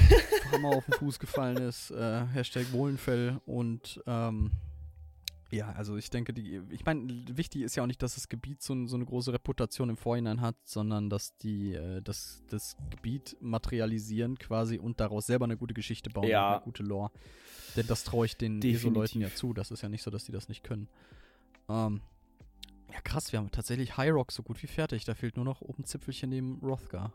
[laughs] Hammer auf den Fuß gefallen ist. Äh, Hashtag Wohlenfell und ähm, ja, also ich denke, die, ich meine, wichtig ist ja auch nicht, dass das Gebiet so, so eine große Reputation im Vorhinein hat, sondern dass die äh, das, das Gebiet materialisieren quasi und daraus selber eine gute Geschichte bauen, Ja. und eine gute Lore. Denn das traue ich den ESO-Leuten ja zu. Das ist ja nicht so, dass die das nicht können. Ähm, ja, krass, wir haben tatsächlich High Rock so gut wie fertig. Da fehlt nur noch oben Zipfelchen neben Rothgar.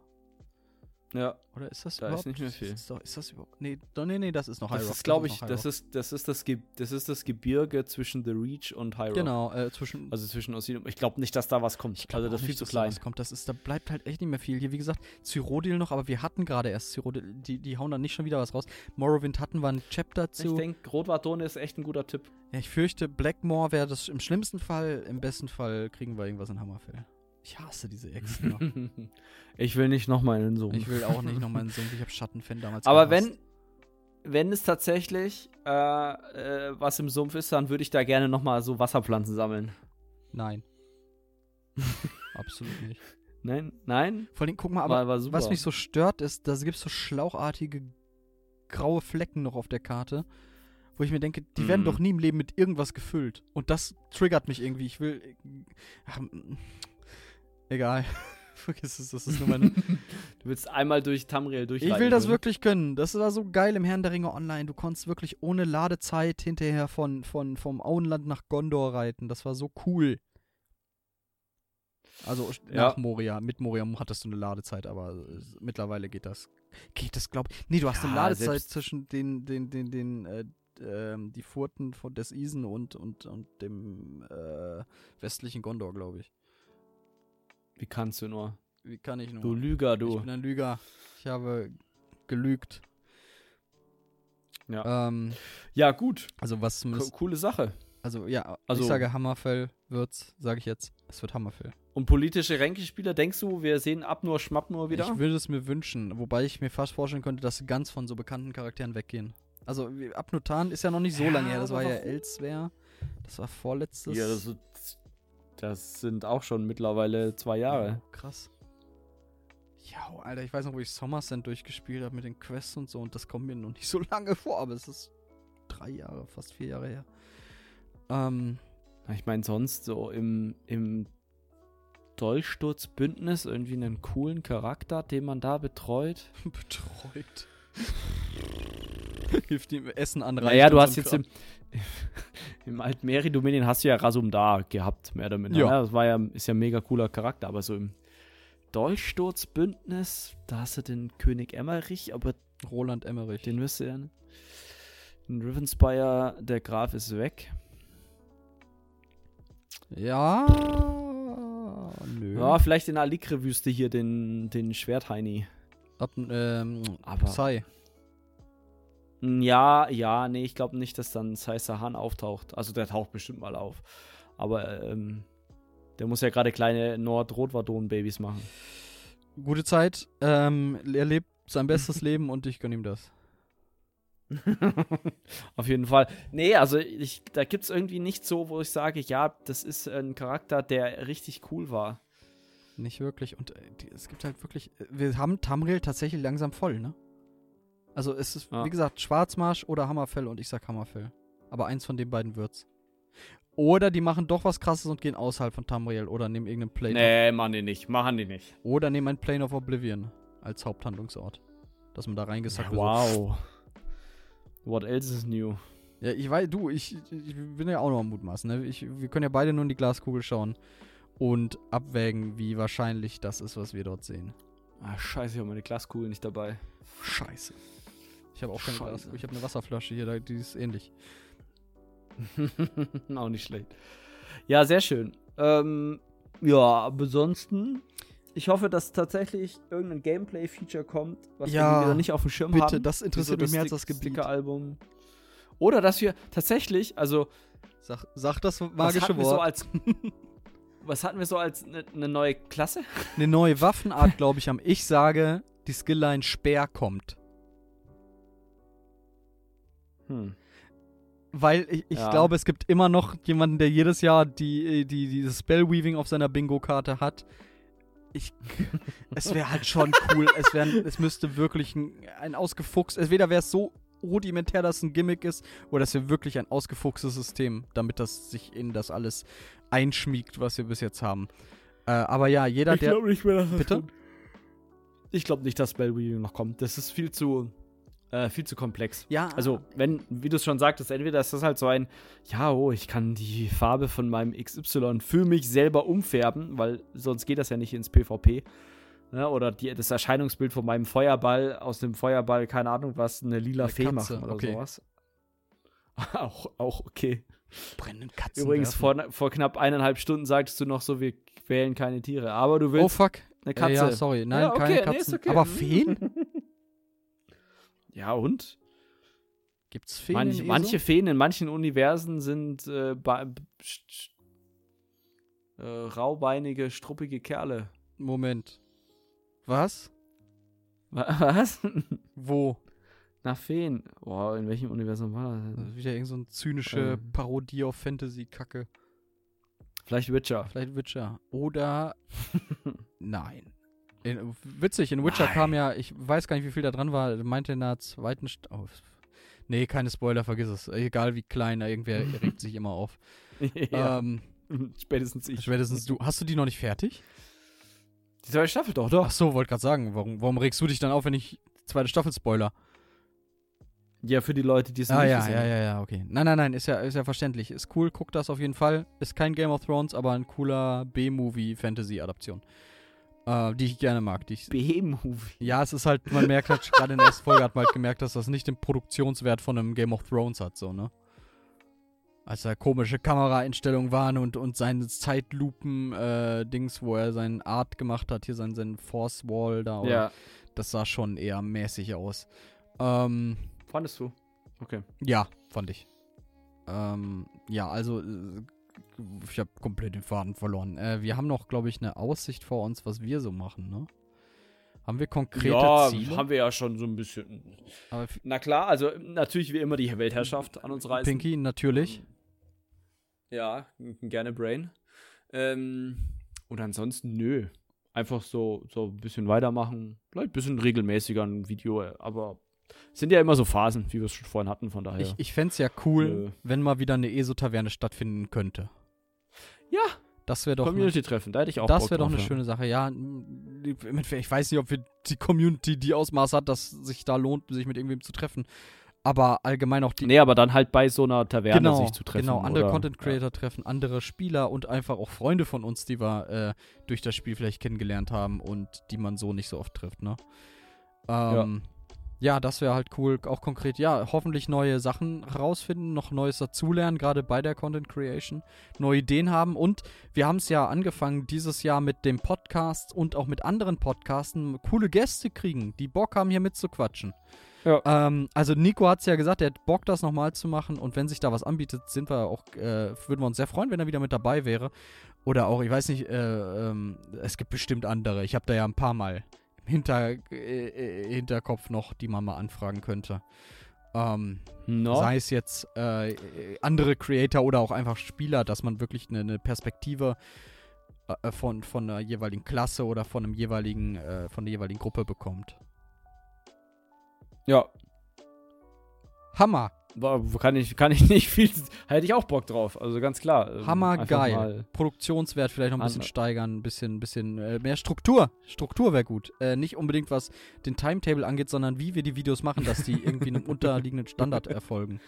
Ja, Oder ist das Da ist überhaupt? nicht mehr viel. Ist, doch, ist das überhaupt? Nee, doch, nee, nee, das ist noch High das Rock. ist, glaube ich, noch High das Rock. ist, das, ist das, Ge das ist das Gebirge zwischen The Reach und Hyrule. Genau, äh, zwischen. Also zwischen Osirium. Ich glaube nicht, dass da was kommt. Ich glaub also das ist viel zu klein. was Kommt. Das ist, da bleibt halt echt nicht mehr viel. Hier, wie gesagt, Cyrodiil noch, aber wir hatten gerade erst Cyrodiil. Die, die hauen dann nicht schon wieder was raus. Morrowind hatten wir ein Chapter Ich zu. denke, Rotwardone ist echt ein guter Tipp. ja, ich fürchte, Blackmore wäre das im schlimmsten Fall. Im besten Fall kriegen wir irgendwas in Hammerfell. Ich hasse diese [laughs] Echsen. noch. ich will nicht nochmal in den Sumpf. ich will auch nicht nochmal einen Sumpf. Ich habe Schattenfan damals Aber gehasst. wenn, wenn es tatsächlich äh, äh, was im Sumpf ist, dann würde ich da gerne nochmal so Wasserpflanzen sammeln. Nein. [laughs] Absolut nicht. Nein? Nein? Vor allem, guck mal, aber war, war was mich so stört, ist, da gibt es so schlauchartige graue Flecken noch auf der Karte, wo ich mir denke, die werden Mhm. doch nie im Leben mit irgendwas gefüllt. Und das triggert mich irgendwie. Ich will. Ach, mm, egal. [laughs] Vergiss es, das ist nur meine. [laughs] du willst einmal durch Tamriel durchreiten. ich will das wirklich können. Das war so geil im Herrn der Ringe Online. Du konntest wirklich ohne Ladezeit hinterher von, von, vom Auenland nach Gondor reiten. Das war so cool. Also Ja. nach Moria. Mit Moria hattest du eine Ladezeit, aber äh, mittlerweile geht das. Geht das, glaub ich. Nee, du hast eine Ja, Ladezeit selbst- zwischen den, den, den, den, äh, ähm, die Furten von des Isen und, und, und dem äh, westlichen Gondor, glaube ich. Wie kannst du nur? Wie kann ich nur? Du Lüger, Ich du. bin ein Lüger. Ich habe gelügt. Ja. Ähm, Ja, gut. also was Co zumindest, coole Sache. also ja, Also- ich sage Hammerfell wird's, sage ich jetzt. Es wird Hammerfell. Und politische Ränkespieler, denkst du, wir sehen ab nur Schmapp nur wieder? Ich würde es mir wünschen, wobei ich mir fast vorstellen könnte, dass sie ganz von so bekannten Charakteren weggehen. Also Abnutan ist ja noch nicht so Ja, lange her, das war ja? Elsewhere. Das war vorletztes. ja, das, ist- das sind auch schon mittlerweile zwei Jahre. Oh, krass. Ja, oh, Alter, ich weiß noch, wo ich Somersend durchgespielt habe mit den Quests und so und das kommt mir noch nicht so [laughs] lange vor, aber es ist drei Jahre, fast vier Jahre her. Ähm, Ich meine, sonst so im, im Dolchsturzbündnis irgendwie einen coolen Charakter, den man da betreut. [laughs] betreut. [laughs] Hilft ihm Essen anreichen. Naja, du hast jetzt im, [laughs] im Altmeri-Dominion hast du ja Rasumdar gehabt, mehr oder minder. Ja. ne? Das war ja, ist ja ein mega cooler Charakter, aber so im Dolchsturzbündnis, da hast du den König Emmerich, aber Roland Emmerich. den wirst du ja. ne? In Rivenspire, der Graf ist weg. Ja. Nö. Ja, vielleicht in Alikre-Wüste hier den, den Schwertheini. Ab, ähm, Aber- Psy. Ja, ja, nee, ich glaube nicht, dass dann Sai Sahan auftaucht. Also der taucht bestimmt mal auf. Aber ähm, der muss ja gerade kleine Nord-Rotwadon-Babys machen. Gute Zeit. Ähm, er lebt sein bestes [laughs] Leben und ich gönne ihm das. [laughs] Auf jeden Fall. Nee, also ich, da gibt es irgendwie nicht so, wo ich sage, ja, das ist ein Charakter, der richtig cool war. Nicht wirklich. Und äh, die, es gibt halt wirklich. äh, Wir haben Tamriel tatsächlich langsam voll, ne? Also es ist, Ja. wie gesagt, Schwarzmarsch oder Hammerfell und ich sag Hammerfell. Aber eins von den beiden wird's. Oder die machen doch was krasses und gehen außerhalb von Tamriel oder nehmen irgendeinen Plane. Nee, machen die nicht. Machen die nicht. Oder nehmen ein Plane of Oblivion als Haupthandlungsort. Dass man da reingesackt wird. so. Wow. What else is new? Ja, ich weiß, du, ich, ich bin ja auch noch am Mutmaßen. Ne? Ich, wir können ja beide nur in die Glaskugel schauen und abwägen, wie wahrscheinlich das ist, was wir dort sehen. Ah, scheiße, ich habe meine Glaskugel nicht dabei. Scheiße. Ich habe auch keine. Glaskugel. Ich habe eine Wasserflasche hier, die ist ähnlich. [laughs] Auch nicht schlecht. Ja, sehr schön. Ähm, ja, aber ansonsten, ich hoffe, dass tatsächlich irgendein Gameplay-Feature kommt, was Ja, wir wieder nicht auf dem Schirm Bitte, haben. das interessiert Wie mich mehr als das Gebiet. Sticker-Album. Oder dass wir tatsächlich, also Sag, sag das magische wir so Wort. als [laughs] was hatten wir so als eine ne neue Klasse? [laughs] Eine neue Waffenart, glaube ich, haben. Ich sage, die Skillline Speer kommt. Hm. Weil ich, ich Ja. glaube, es gibt immer noch jemanden, der jedes Jahr die, die, dieses Spellweaving auf seiner Bingo-Karte hat. Ich, [laughs] es wäre halt schon cool. es, wär, es müsste wirklich ein, ein ausgefuchst. Entweder wäre es so rudimentär, dass es ein Gimmick ist, oder es wäre wirklich ein ausgefuchstes System, damit das sich in das alles einschmiegt, was wir bis jetzt haben. Äh, aber ja, jeder, der. nicht mehr, dass das Bitte? kommt. Ich glaube nicht, dass Spellweaving noch kommt. Das ist viel zu äh, viel zu komplex. Ja, Also, wenn, wie du es schon sagtest, entweder ist das halt so ein, ja, oh, ich kann die Farbe von meinem XY für mich selber umfärben, weil sonst geht das ja nicht ins PvP. Ne? Oder die, das Erscheinungsbild von meinem Feuerball, aus dem Feuerball, keine Ahnung was, eine lila Eine Fee Katze, machen oder okay. sowas. [laughs] auch, auch okay. brennenden Katzen. Übrigens, werfen. vor, vor knapp eineinhalb Stunden sagtest du noch so, wir quälen keine Tiere. Aber du willst Oh fuck. eine Äh, Katze. ja, sorry. Nein, Ja, okay, keine nee, Katzen. ist okay. Aber Feen? [laughs] ja, und? Gibt's Feen? Manch, manche Feen in manchen Universen sind äh, äh, raubeinige, struppige Kerle. Moment. Was? Wa- Was? Wo? Nach Feen. Boah, in welchem Universum war das? Das ist wieder irgend so eine zynische Ähm. Parodie auf Fantasy-Kacke. Vielleicht Witcher. Vielleicht Witcher. Oder. [laughs] Nein. In, witzig, in Witcher Nein. kam ja, ich weiß gar nicht, wie viel da dran war, meinte in der zweiten. St oh, nee, keine Spoiler, vergiss es. Egal wie klein, irgendwer [laughs] regt sich immer auf. ja, Ähm, [laughs] spätestens ich. spätestens du. Hast du die noch nicht fertig? Die zweite Staffel doch, doch. Ach so, wollte gerade sagen, warum, warum regst du dich dann auf, wenn ich zweite Staffel Spoiler? Ja, für die Leute, die es Ah nicht ja, gesehen ja, haben. ja, ja, okay. Nein, nein, nein, ist ja, ist ja verständlich. Ist cool, guck das auf jeden Fall. Ist kein Game of Thrones, aber ein cooler B-Movie-Fantasy-Adaption. Äh, die ich gerne mag. Die ich, B-Movie. ja, es ist halt, man merkt halt, [laughs] gerade in der ersten Folge hat man halt gemerkt, dass das nicht den Produktionswert von einem Game of Thrones hat, so, ne? Als da komische Kameraeinstellungen waren und, und seine Zeitlupen-Dings, wo er seinen Art gemacht hat, hier sein, sein Force Wall da, Ja. das sah schon eher mäßig aus. Ähm, Fandest du? Okay. Ja, fand ich. Ähm, ja, also äh, ich habe komplett den Faden verloren. Äh, wir haben noch, glaube ich, eine Aussicht vor uns, was wir so machen, ne? Haben wir konkrete ja, Ziele? haben wir ja schon so ein bisschen. Na klar, also natürlich wie immer die Weltherrschaft an uns reißen. Pinky, natürlich. Ja, gerne Brain. Ähm, und ansonsten, nö. Einfach so, so ein bisschen weitermachen. Vielleicht ein bisschen regelmäßiger ein Video, aber es sind ja immer so Phasen, wie wir es schon vorhin hatten, von daher. Ich, ich fände es ja cool, Nö. wenn mal wieder eine ESO-Taverne stattfinden könnte. Ja. Das wäre doch. eine- Community-Treffen, da hätte ich auch Das wäre doch eine ja. schöne Sache. Ja, ich weiß nicht, ob wir die Community die Ausmaß hat, dass sich da lohnt, sich mit irgendwem zu treffen. Aber allgemein auch die. Nee, aber dann halt bei so einer Taverne genau, sich zu treffen. genau, andere oder, Content Creator treffen, andere Spieler und einfach auch Freunde von uns, die wir äh, durch das Spiel vielleicht kennengelernt haben und die man so nicht so oft trifft, ne? Ähm, ja. das wäre halt cool. Auch konkret, ja, hoffentlich neue Sachen rausfinden, noch Neues dazulernen, gerade bei der Content Creation, neue Ideen haben und wir haben es ja angefangen dieses Jahr mit dem Podcast und auch mit anderen Podcasten coole Gäste kriegen, die Bock haben, hier mitzuquatschen. Ja. Ähm, also Nico hat es ja gesagt, er hat Bock, das nochmal zu machen und wenn sich da was anbietet, sind wir auch, äh, würden wir uns sehr freuen, wenn er wieder mit dabei wäre. Oder auch, ich weiß nicht, äh, ähm, es gibt bestimmt andere. Ich habe da ja ein paar Mal im Hinter, äh, äh, Hinterkopf noch, die man mal anfragen könnte. Ähm, No. Sei es jetzt äh, andere Creator oder auch einfach Spieler, dass man wirklich eine, eine Perspektive äh, von, von einer jeweiligen Klasse oder von einem jeweiligen, äh, von der jeweiligen Gruppe bekommt. Ja, Hammer! kann, ich, kann ich [laughs] nicht viel. Hätte ich auch Bock drauf, also ganz klar. ähm, Hammer geil. Produktionswert vielleicht noch ein bisschen steigern, ein bisschen, bisschen äh, mehr Struktur. Struktur wäre gut. Äh, nicht unbedingt was den Timetable angeht, sondern wie wir die Videos machen, dass die irgendwie einem [laughs] unterliegenden Standard erfolgen.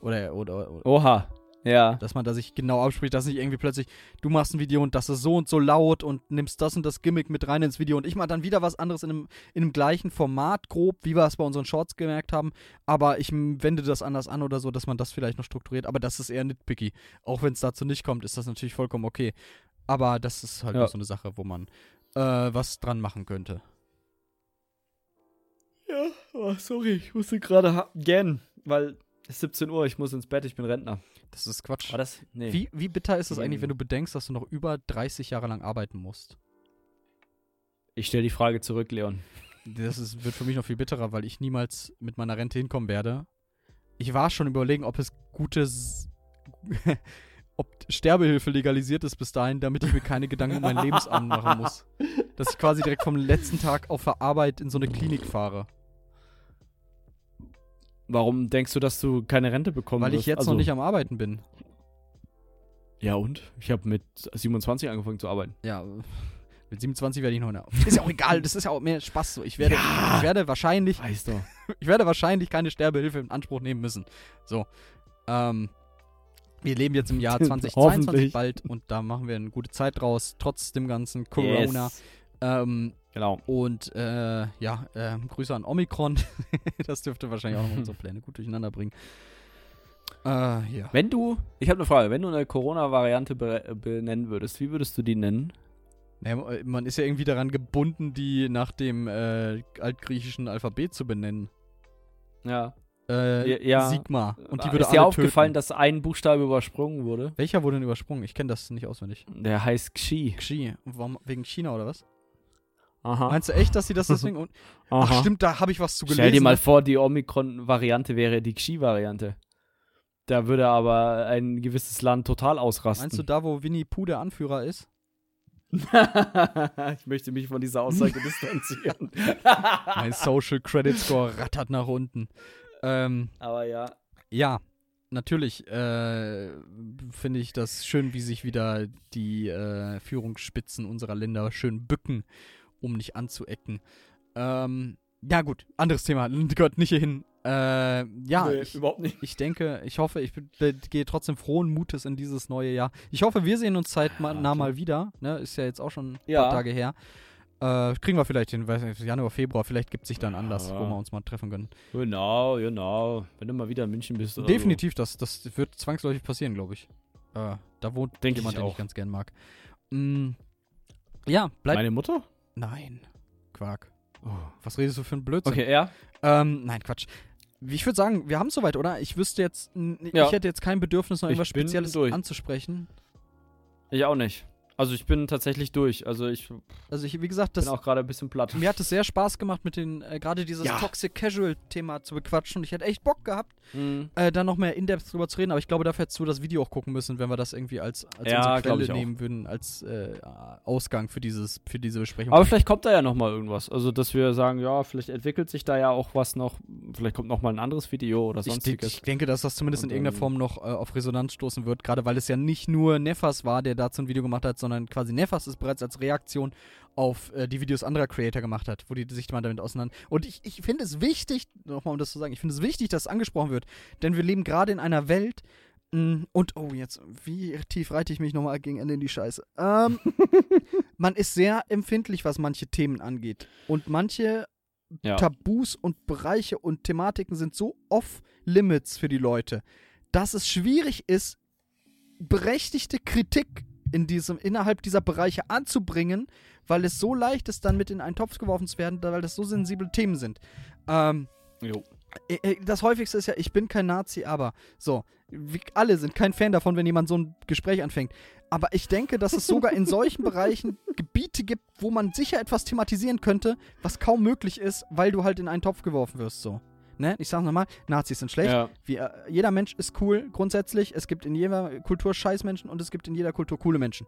Oder, oder, oder Oha, ja. dass man da sich genau abspricht, dass nicht irgendwie plötzlich, du machst ein Video und das ist so und so laut und nimmst das und das Gimmick mit rein ins Video und ich mach dann wieder was anderes in einem, in einem gleichen Format, grob, wie wir es bei unseren Shorts gemerkt haben, aber ich wende das anders an oder so, dass man das vielleicht noch strukturiert, aber das ist eher nitpicky. Auch wenn es dazu nicht kommt, ist das natürlich vollkommen okay. Aber das ist halt Ja. noch so eine Sache, wo man äh, was dran machen könnte. Ja, oh, sorry, ich musste gerade gähnen, weil es ist 17 Uhr, ich muss ins Bett, ich bin Rentner. Das ist Quatsch. Das? Nee. Wie, wie bitter ist es eigentlich, wenn du bedenkst, dass du noch über 30 Jahre lang arbeiten musst? Ich stelle die Frage zurück, Leon. Das ist, wird für mich noch viel bitterer, weil ich niemals mit meiner Rente hinkommen werde. Ich war schon überlegen, ob es gutes. [laughs] ob Sterbehilfe legalisiert ist bis dahin, damit ich mir keine Gedanken um mein Lebensabend machen muss. Dass ich quasi direkt vom letzten Tag auf der Arbeit in so eine Klinik fahre. Warum denkst du, dass du keine Rente bekommen Weil ich wirst? jetzt also, noch nicht am Arbeiten bin. Ja, und? Ich habe mit 27 angefangen zu arbeiten. Ja, mit 27 werde ich noch eine. [laughs] Ist ja auch egal, das ist ja auch mehr Spaß so. Ich werde, Ja. ich werde wahrscheinlich Weißt du. [laughs] ich werde wahrscheinlich keine Sterbehilfe in Anspruch nehmen müssen. So. Ähm, wir leben jetzt im Jahr [laughs] 2022 Hoffentlich. bald und da machen wir eine gute Zeit draus, trotz dem ganzen Corona. Yes. Ähm, Genau. und äh, ja, äh, Grüße an Omikron. [laughs] das dürfte wahrscheinlich auch noch unsere Pläne gut durcheinander bringen. Äh, ja. Wenn du, ich habe eine Frage, wenn du eine Corona-Variante be benennen würdest, wie würdest du die nennen? Naja, man ist ja irgendwie daran gebunden, die nach dem äh, altgriechischen Alphabet zu benennen. Ja. Äh, Ja. Sigma. Und die würde Ist dir alle aufgefallen, töten. dass ein Buchstabe übersprungen wurde? Welcher wurde denn übersprungen? Ich kenne das nicht auswendig. Der heißt Xi. Xi. Warum, wegen China oder was? Aha. Meinst du echt, dass sie das [laughs] deswegen. Ach, stimmt, da habe ich was zu gelesen. Stell dir mal vor, die Omikron-Variante wäre die Xi-Variante. Da würde aber ein gewisses Land total ausrasten. Meinst du da, wo Winnie Pooh der Anführer ist? [laughs] ich möchte mich von dieser Aussage [laughs] distanzieren. Mein Social Credit Score rattert nach unten. Ähm, aber ja. ja, natürlich äh, finde ich das schön, wie sich wieder die äh, Führungsspitzen unserer Länder schön bücken, um nicht anzuecken. Ähm, ja, gut, anderes Thema, [laughs] gehört nicht hierhin. Äh, ja, Nee, ich, überhaupt nicht. Ich denke, ich hoffe, ich äh, gehe trotzdem frohen Mutes in dieses neue Jahr. Ich hoffe, wir sehen uns zeitnah Ja, mal wieder. Ne? Ist ja jetzt auch schon ein Ja. paar Tage her. Äh, kriegen wir vielleicht nicht, Januar, Februar, vielleicht gibt es sich dann Anlass, Ja. wo wir uns mal treffen können. Genau, genau. Wenn du mal wieder in München bist. Definitiv, das, das wird zwangsläufig passieren, glaube ich. Äh, da wohnt Denk jemand, ich den ich ganz gern mag. Mm, ja, So. bleib. Meine Mutter? Nein, Quark. Was redest du für ein Blödsinn? Okay, ja. Ähm, nein, Quatsch. Ich würde sagen, wir haben es soweit, oder? Ich wüsste jetzt, Ja. ich hätte jetzt kein Bedürfnis, noch irgendwas Spezielles durch. anzusprechen. Ich auch nicht. Also ich bin tatsächlich durch. Also ich bin Also ich, wie gesagt, das, auch gerade ein bisschen platt. mir hat es sehr Spaß gemacht, mit den, äh, gerade dieses Ja. Toxic Casual-Thema zu bequatschen und ich hätte echt Bock gehabt, Mhm. äh, da noch mehr in-depth drüber zu reden, aber ich glaube, dafür hättest du das Video auch gucken müssen, wenn wir das irgendwie als, als Ja, unsere Quelle ich auch. nehmen würden, als äh, Ausgang für, dieses, für diese Besprechung. Aber vielleicht kommt da ja noch mal irgendwas. Also, dass wir sagen, ja, vielleicht entwickelt sich da ja auch was noch. Vielleicht kommt noch mal ein anderes Video oder ich, de- sonstiges. ich denke, dass das zumindest in Und irgendeiner dann- Form noch äh, auf Resonanz stoßen wird, gerade weil es ja nicht nur Nefas war, der dazu ein Video gemacht hat, sondern quasi Nefas es bereits als Reaktion auf äh, die Videos anderer Creator gemacht hat, wo die sich mal damit auseinander. Und ich, ich finde es wichtig, nochmal um das zu sagen, ich finde es wichtig, dass es angesprochen wird, denn wir leben gerade in einer Welt, mh, und oh, jetzt, wie tief reite ich mich nochmal gegen Ende in die Scheiße? Ähm, [laughs] man ist sehr empfindlich, was manche Themen angeht. Und manche ja. Tabus und Bereiche und Thematiken sind so off-limits für die Leute, dass es schwierig ist, berechtigte Kritik in diesem, innerhalb dieser Bereiche anzubringen, weil es so leicht ist, dann mit in einen Topf geworfen zu werden, weil das so sensible Themen sind. Ähm, Jo. äh, äh, das häufigste ist ja, ich bin kein Nazi, aber so, wir alle sind kein Fan davon, wenn jemand so ein Gespräch anfängt. Aber ich denke, dass es sogar in solchen [laughs] Bereichen Gebiete gibt, wo man sicher etwas thematisieren könnte, was kaum möglich ist, weil du halt in einen Topf geworfen wirst, so. Ne? Ich sag's nochmal, Nazis sind schlecht. Ja. Wie, äh, jeder Mensch ist cool, grundsätzlich. Es gibt in jeder Kultur Scheißmenschen und es gibt in jeder Kultur coole Menschen.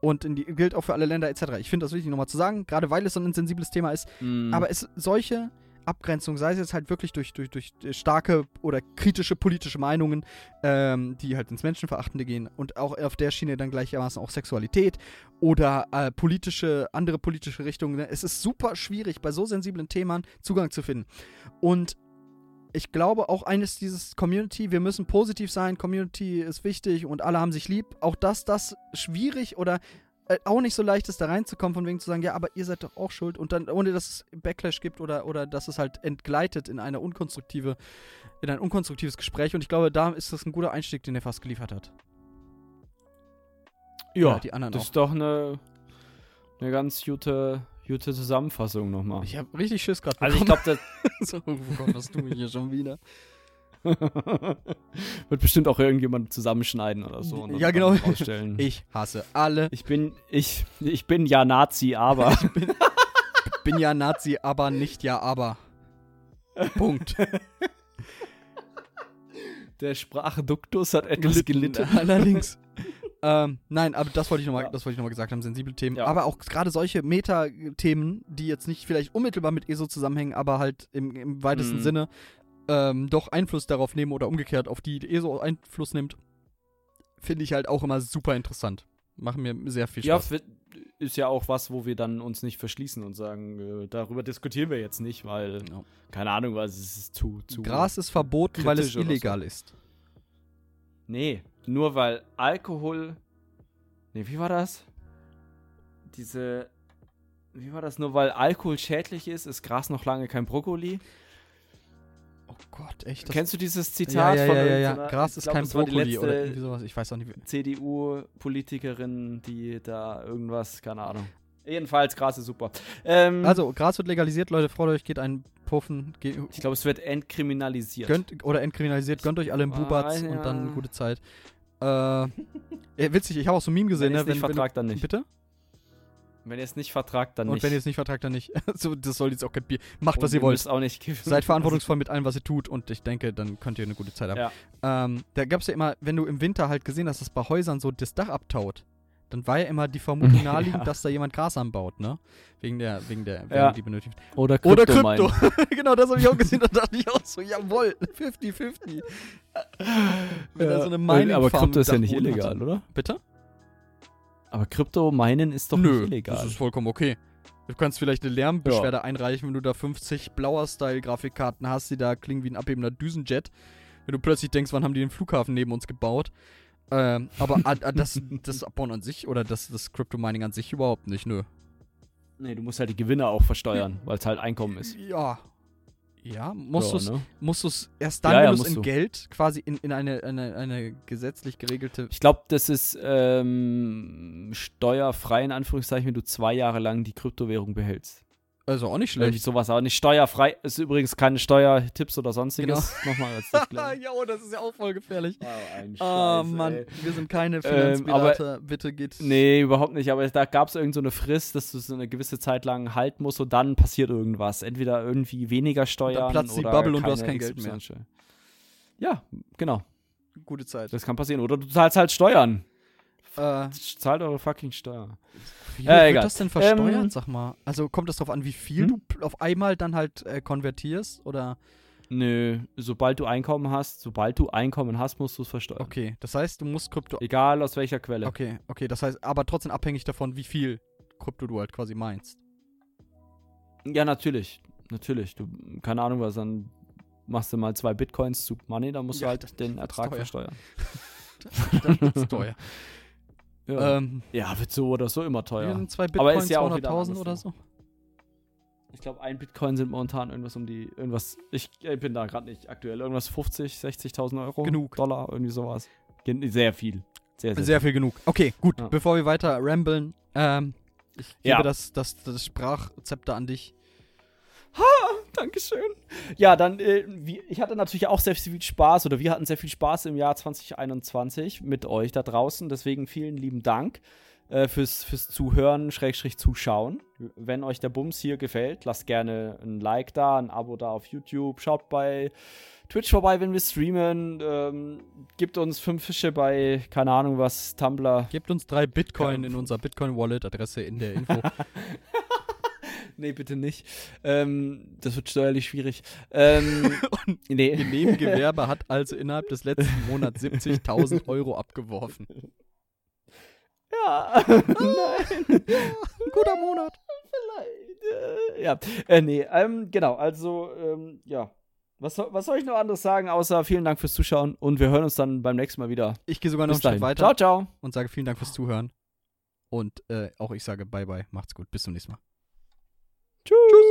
Und die, gilt auch für alle Länder etc. Ich finde das wichtig nochmal zu sagen, gerade weil es so ein sensibles Thema ist. Mhm. Aber es solche Abgrenzungen, sei es jetzt halt wirklich durch, durch, durch starke oder kritische politische Meinungen, ähm, die halt ins Menschenverachtende gehen und auch auf der Schiene dann gleichermaßen auch Sexualität oder äh, politische, andere politische Richtungen. Ne? Es ist super schwierig, bei so sensiblen Themen Zugang zu finden. Und ich glaube auch eines dieses Community, wir müssen positiv sein, Community ist wichtig und alle haben sich lieb. Auch dass das schwierig oder äh, auch nicht so leicht ist, da reinzukommen, von wegen zu sagen, ja, aber ihr seid doch auch schuld und dann, ohne dass es Backlash gibt oder, oder dass es halt entgleitet in eine unkonstruktive, in ein unkonstruktives Gespräch. Und ich glaube, da ist das ein guter Einstieg, den er fast geliefert hat. ja, die anderen das auch. ist doch eine, eine ganz gute, gute Zusammenfassung nochmal. Ich habe richtig Schiss gerade Also ich glaube, [laughs] das so, oh Gott, was tue ich hier schon wieder? [laughs] wird bestimmt auch irgendjemand zusammenschneiden oder so. Ja, genau. Ich hasse alle. Ich bin, ich, ich bin ja Nazi, aber. [laughs] bin ja Nazi, aber nicht ja, aber. Punkt. Der Sprachduktus hat etwas gelitten. Allerdings. Ähm, nein, aber das wollte ich nochmal Ja. das wollte ich noch mal gesagt haben, sensible Themen. Ja. Aber auch gerade solche Meta-Themen, die jetzt nicht vielleicht unmittelbar mit ESO zusammenhängen, aber halt im, im weitesten Mhm. Sinne ähm, doch Einfluss darauf nehmen oder umgekehrt auf die, ESO Einfluss nimmt, finde ich halt auch immer super interessant. Machen mir sehr viel Ja, Spaß. wird- ist ja auch was, wo wir dann uns nicht verschließen und sagen, äh, darüber diskutieren wir jetzt nicht, weil, Ja. keine Ahnung, weil es ist zu, zu. Gras ist verboten, weil es oder so. illegal ist. Nee, nur weil Alkohol. Nee, wie war das? Diese. Wie war das? Nur weil Alkohol schädlich ist, ist Gras noch lange kein Brokkoli. Oh Gott, echt? Das Kennst du dieses ja, Zitat ja, von ja, ja, ja. Gras ist glaub, kein Brokkoli oder irgendwie sowas. Ich weiß auch nicht. wie- CDU-Politikerin, die da irgendwas, keine Ahnung. Jedenfalls, Gras ist super. Ähm, Also, Gras wird legalisiert, Leute, freut euch, geht einen Puffen, ich glaube, es wird entkriminalisiert. gönnt oder entkriminalisiert, gönnt euch alle einen Ah, Bubatz ja. und dann eine gute Zeit. Äh, witzig, ich habe auch so ein Meme gesehen, wenn ihr ne? es nicht wenn, vertragt, dann nicht. Bitte? Wenn ihr es nicht vertragt, dann Und nicht. wenn ihr es nicht vertragt, dann nicht. [laughs] so, das soll jetzt auch kein Bier. Macht, Und was ihr wollt. auch nicht. Seid verantwortungsvoll [laughs] mit allem, was ihr tut und ich denke, dann könnt ihr eine gute Zeit haben. Ja. Ähm, da gab es ja immer, wenn du im Winter halt gesehen hast, dass bei Häusern so das Dach abtaut, dann war ja immer die Vermutung [laughs] naheliegend, Ja. dass da jemand Gras anbaut, ne? Wegen der, wegen der Wärme, Ja. die benötigt. Oder Oder Krypto. Krypto. [laughs] genau, das habe ich auch gesehen. Da dachte ich auch so, jawohl, 50-50. Wenn er so eine Mining Aber Krypto ist ja nicht illegal, hatte. oder? Bitte? Aber Krypto meinen ist doch Nö, nicht illegal. das ist vollkommen okay. Du kannst vielleicht eine Lärmbeschwerde einreichen, wenn du da 50 blauer Style-Grafikkarten hast, die da klingen wie ein abhebender Düsenjet. Wenn du plötzlich denkst, wann haben die den Flughafen neben uns gebaut? Ähm, aber ah, ah, das, das Abbauen an sich oder das, das Crypto-Mining an sich überhaupt nicht, nö. nee, du musst halt die Gewinne auch versteuern, weil es halt Einkommen ist. Ja. Ja, musst Ja, du es ne? erst dann, Ja, ja, wenn du es in. Geld quasi in, in eine, eine, eine gesetzlich geregelte. Ich glaube, das ist ähm, steuerfrei in Anführungszeichen, wenn du zwei Jahre lang die Kryptowährung behältst. Also auch nicht Irgendwie schlecht. sowas, aber nicht steuerfrei. Ist übrigens keine Steuertipps oder sonstiges. Nochmal als [laughs] ja, oh, das ist ja auch voll gefährlich. Oh, ein Oh Scheiß, Mann, ey. wir sind keine Ähm, Finanzberater. Bitte geht. Nee, überhaupt nicht. Aber da gab es irgend so eine Frist, dass du so eine gewisse Zeit lang halten musst und dann passiert irgendwas. Entweder irgendwie weniger Steuern platzt die oder Bubble und du hast kein Geld mehr. Ja, genau. Gute Zeit. Das kann passieren. Oder du zahlst halt Steuern. Äh, Zahlt eure fucking Steuer. Wie Äh, wird egal. das denn versteuert, Ähm, sag mal? Also kommt das darauf an, wie viel hm? du auf einmal dann halt äh, konvertierst? Oder? Nö, sobald du Einkommen hast, sobald du Einkommen hast, musst du es versteuern. Okay, das heißt, du musst Krypto. Egal aus welcher Quelle. Okay, okay, das heißt, aber trotzdem abhängig davon, wie viel Krypto du halt quasi meinst. Ja, natürlich. Natürlich. Du, keine Ahnung was, dann machst du mal zwei Bitcoins zu Money, dann musst Ja, du halt den Ertrag teuer. versteuern. [laughs] Das wird's teuer. Ja. Ähm, ja, wird so oder so immer teuer. sind zwei Aber Bitcoins ist ja auch wieder 200.000 anders oder so. so? Ich glaube, ein Bitcoin sind momentan irgendwas um die, irgendwas, ich, ich bin da gerade nicht aktuell, irgendwas 50, 60.000 Euro. Genug. Dollar, irgendwie sowas. Gen- Sehr viel. Sehr, sehr, Sehr viel genug. Okay, gut. Ja. Bevor wir weiter ramblen, ähm, ich gebe Ja. das, das, das Sprachzepter an dich. Dankeschön. Ja, dann, äh, wie, ich hatte natürlich auch sehr viel Spaß oder wir hatten sehr viel Spaß im Jahr 2021 mit euch da draußen. Deswegen vielen lieben Dank äh, fürs, fürs Zuhören, Schrägstrich Zuschauen. Wenn euch der Bums hier gefällt, lasst gerne ein Like da, ein Abo da auf YouTube. Schaut bei Twitch vorbei, wenn wir streamen. Ähm, gibt uns fünf Fische bei, keine Ahnung was, Tumblr. Gebt uns drei Bitcoin in unser Bitcoin-Wallet-Adresse in der Info. [laughs] Nee, bitte nicht. Ähm, das wird steuerlich schwierig. Ähm, [laughs] nee. Ihr Nebengewerbe hat also innerhalb des letzten Monats 70.000 Euro abgeworfen. Ja. [laughs] Nein. Ein guter Monat. Vielleicht. Äh, ja. Äh, nee, ähm, genau. Also, ähm, ja. Was, soll- was soll ich noch anderes sagen, außer vielen Dank fürs Zuschauen und wir hören uns dann beim nächsten Mal wieder. Ich gehe sogar noch Bis einen Schritt weiter Ciao, ciao. und sage vielen Dank fürs Zuhören. Und äh, auch ich sage Bye-bye. Macht's gut. Bis zum nächsten Mal. Tschüss. Tschüss.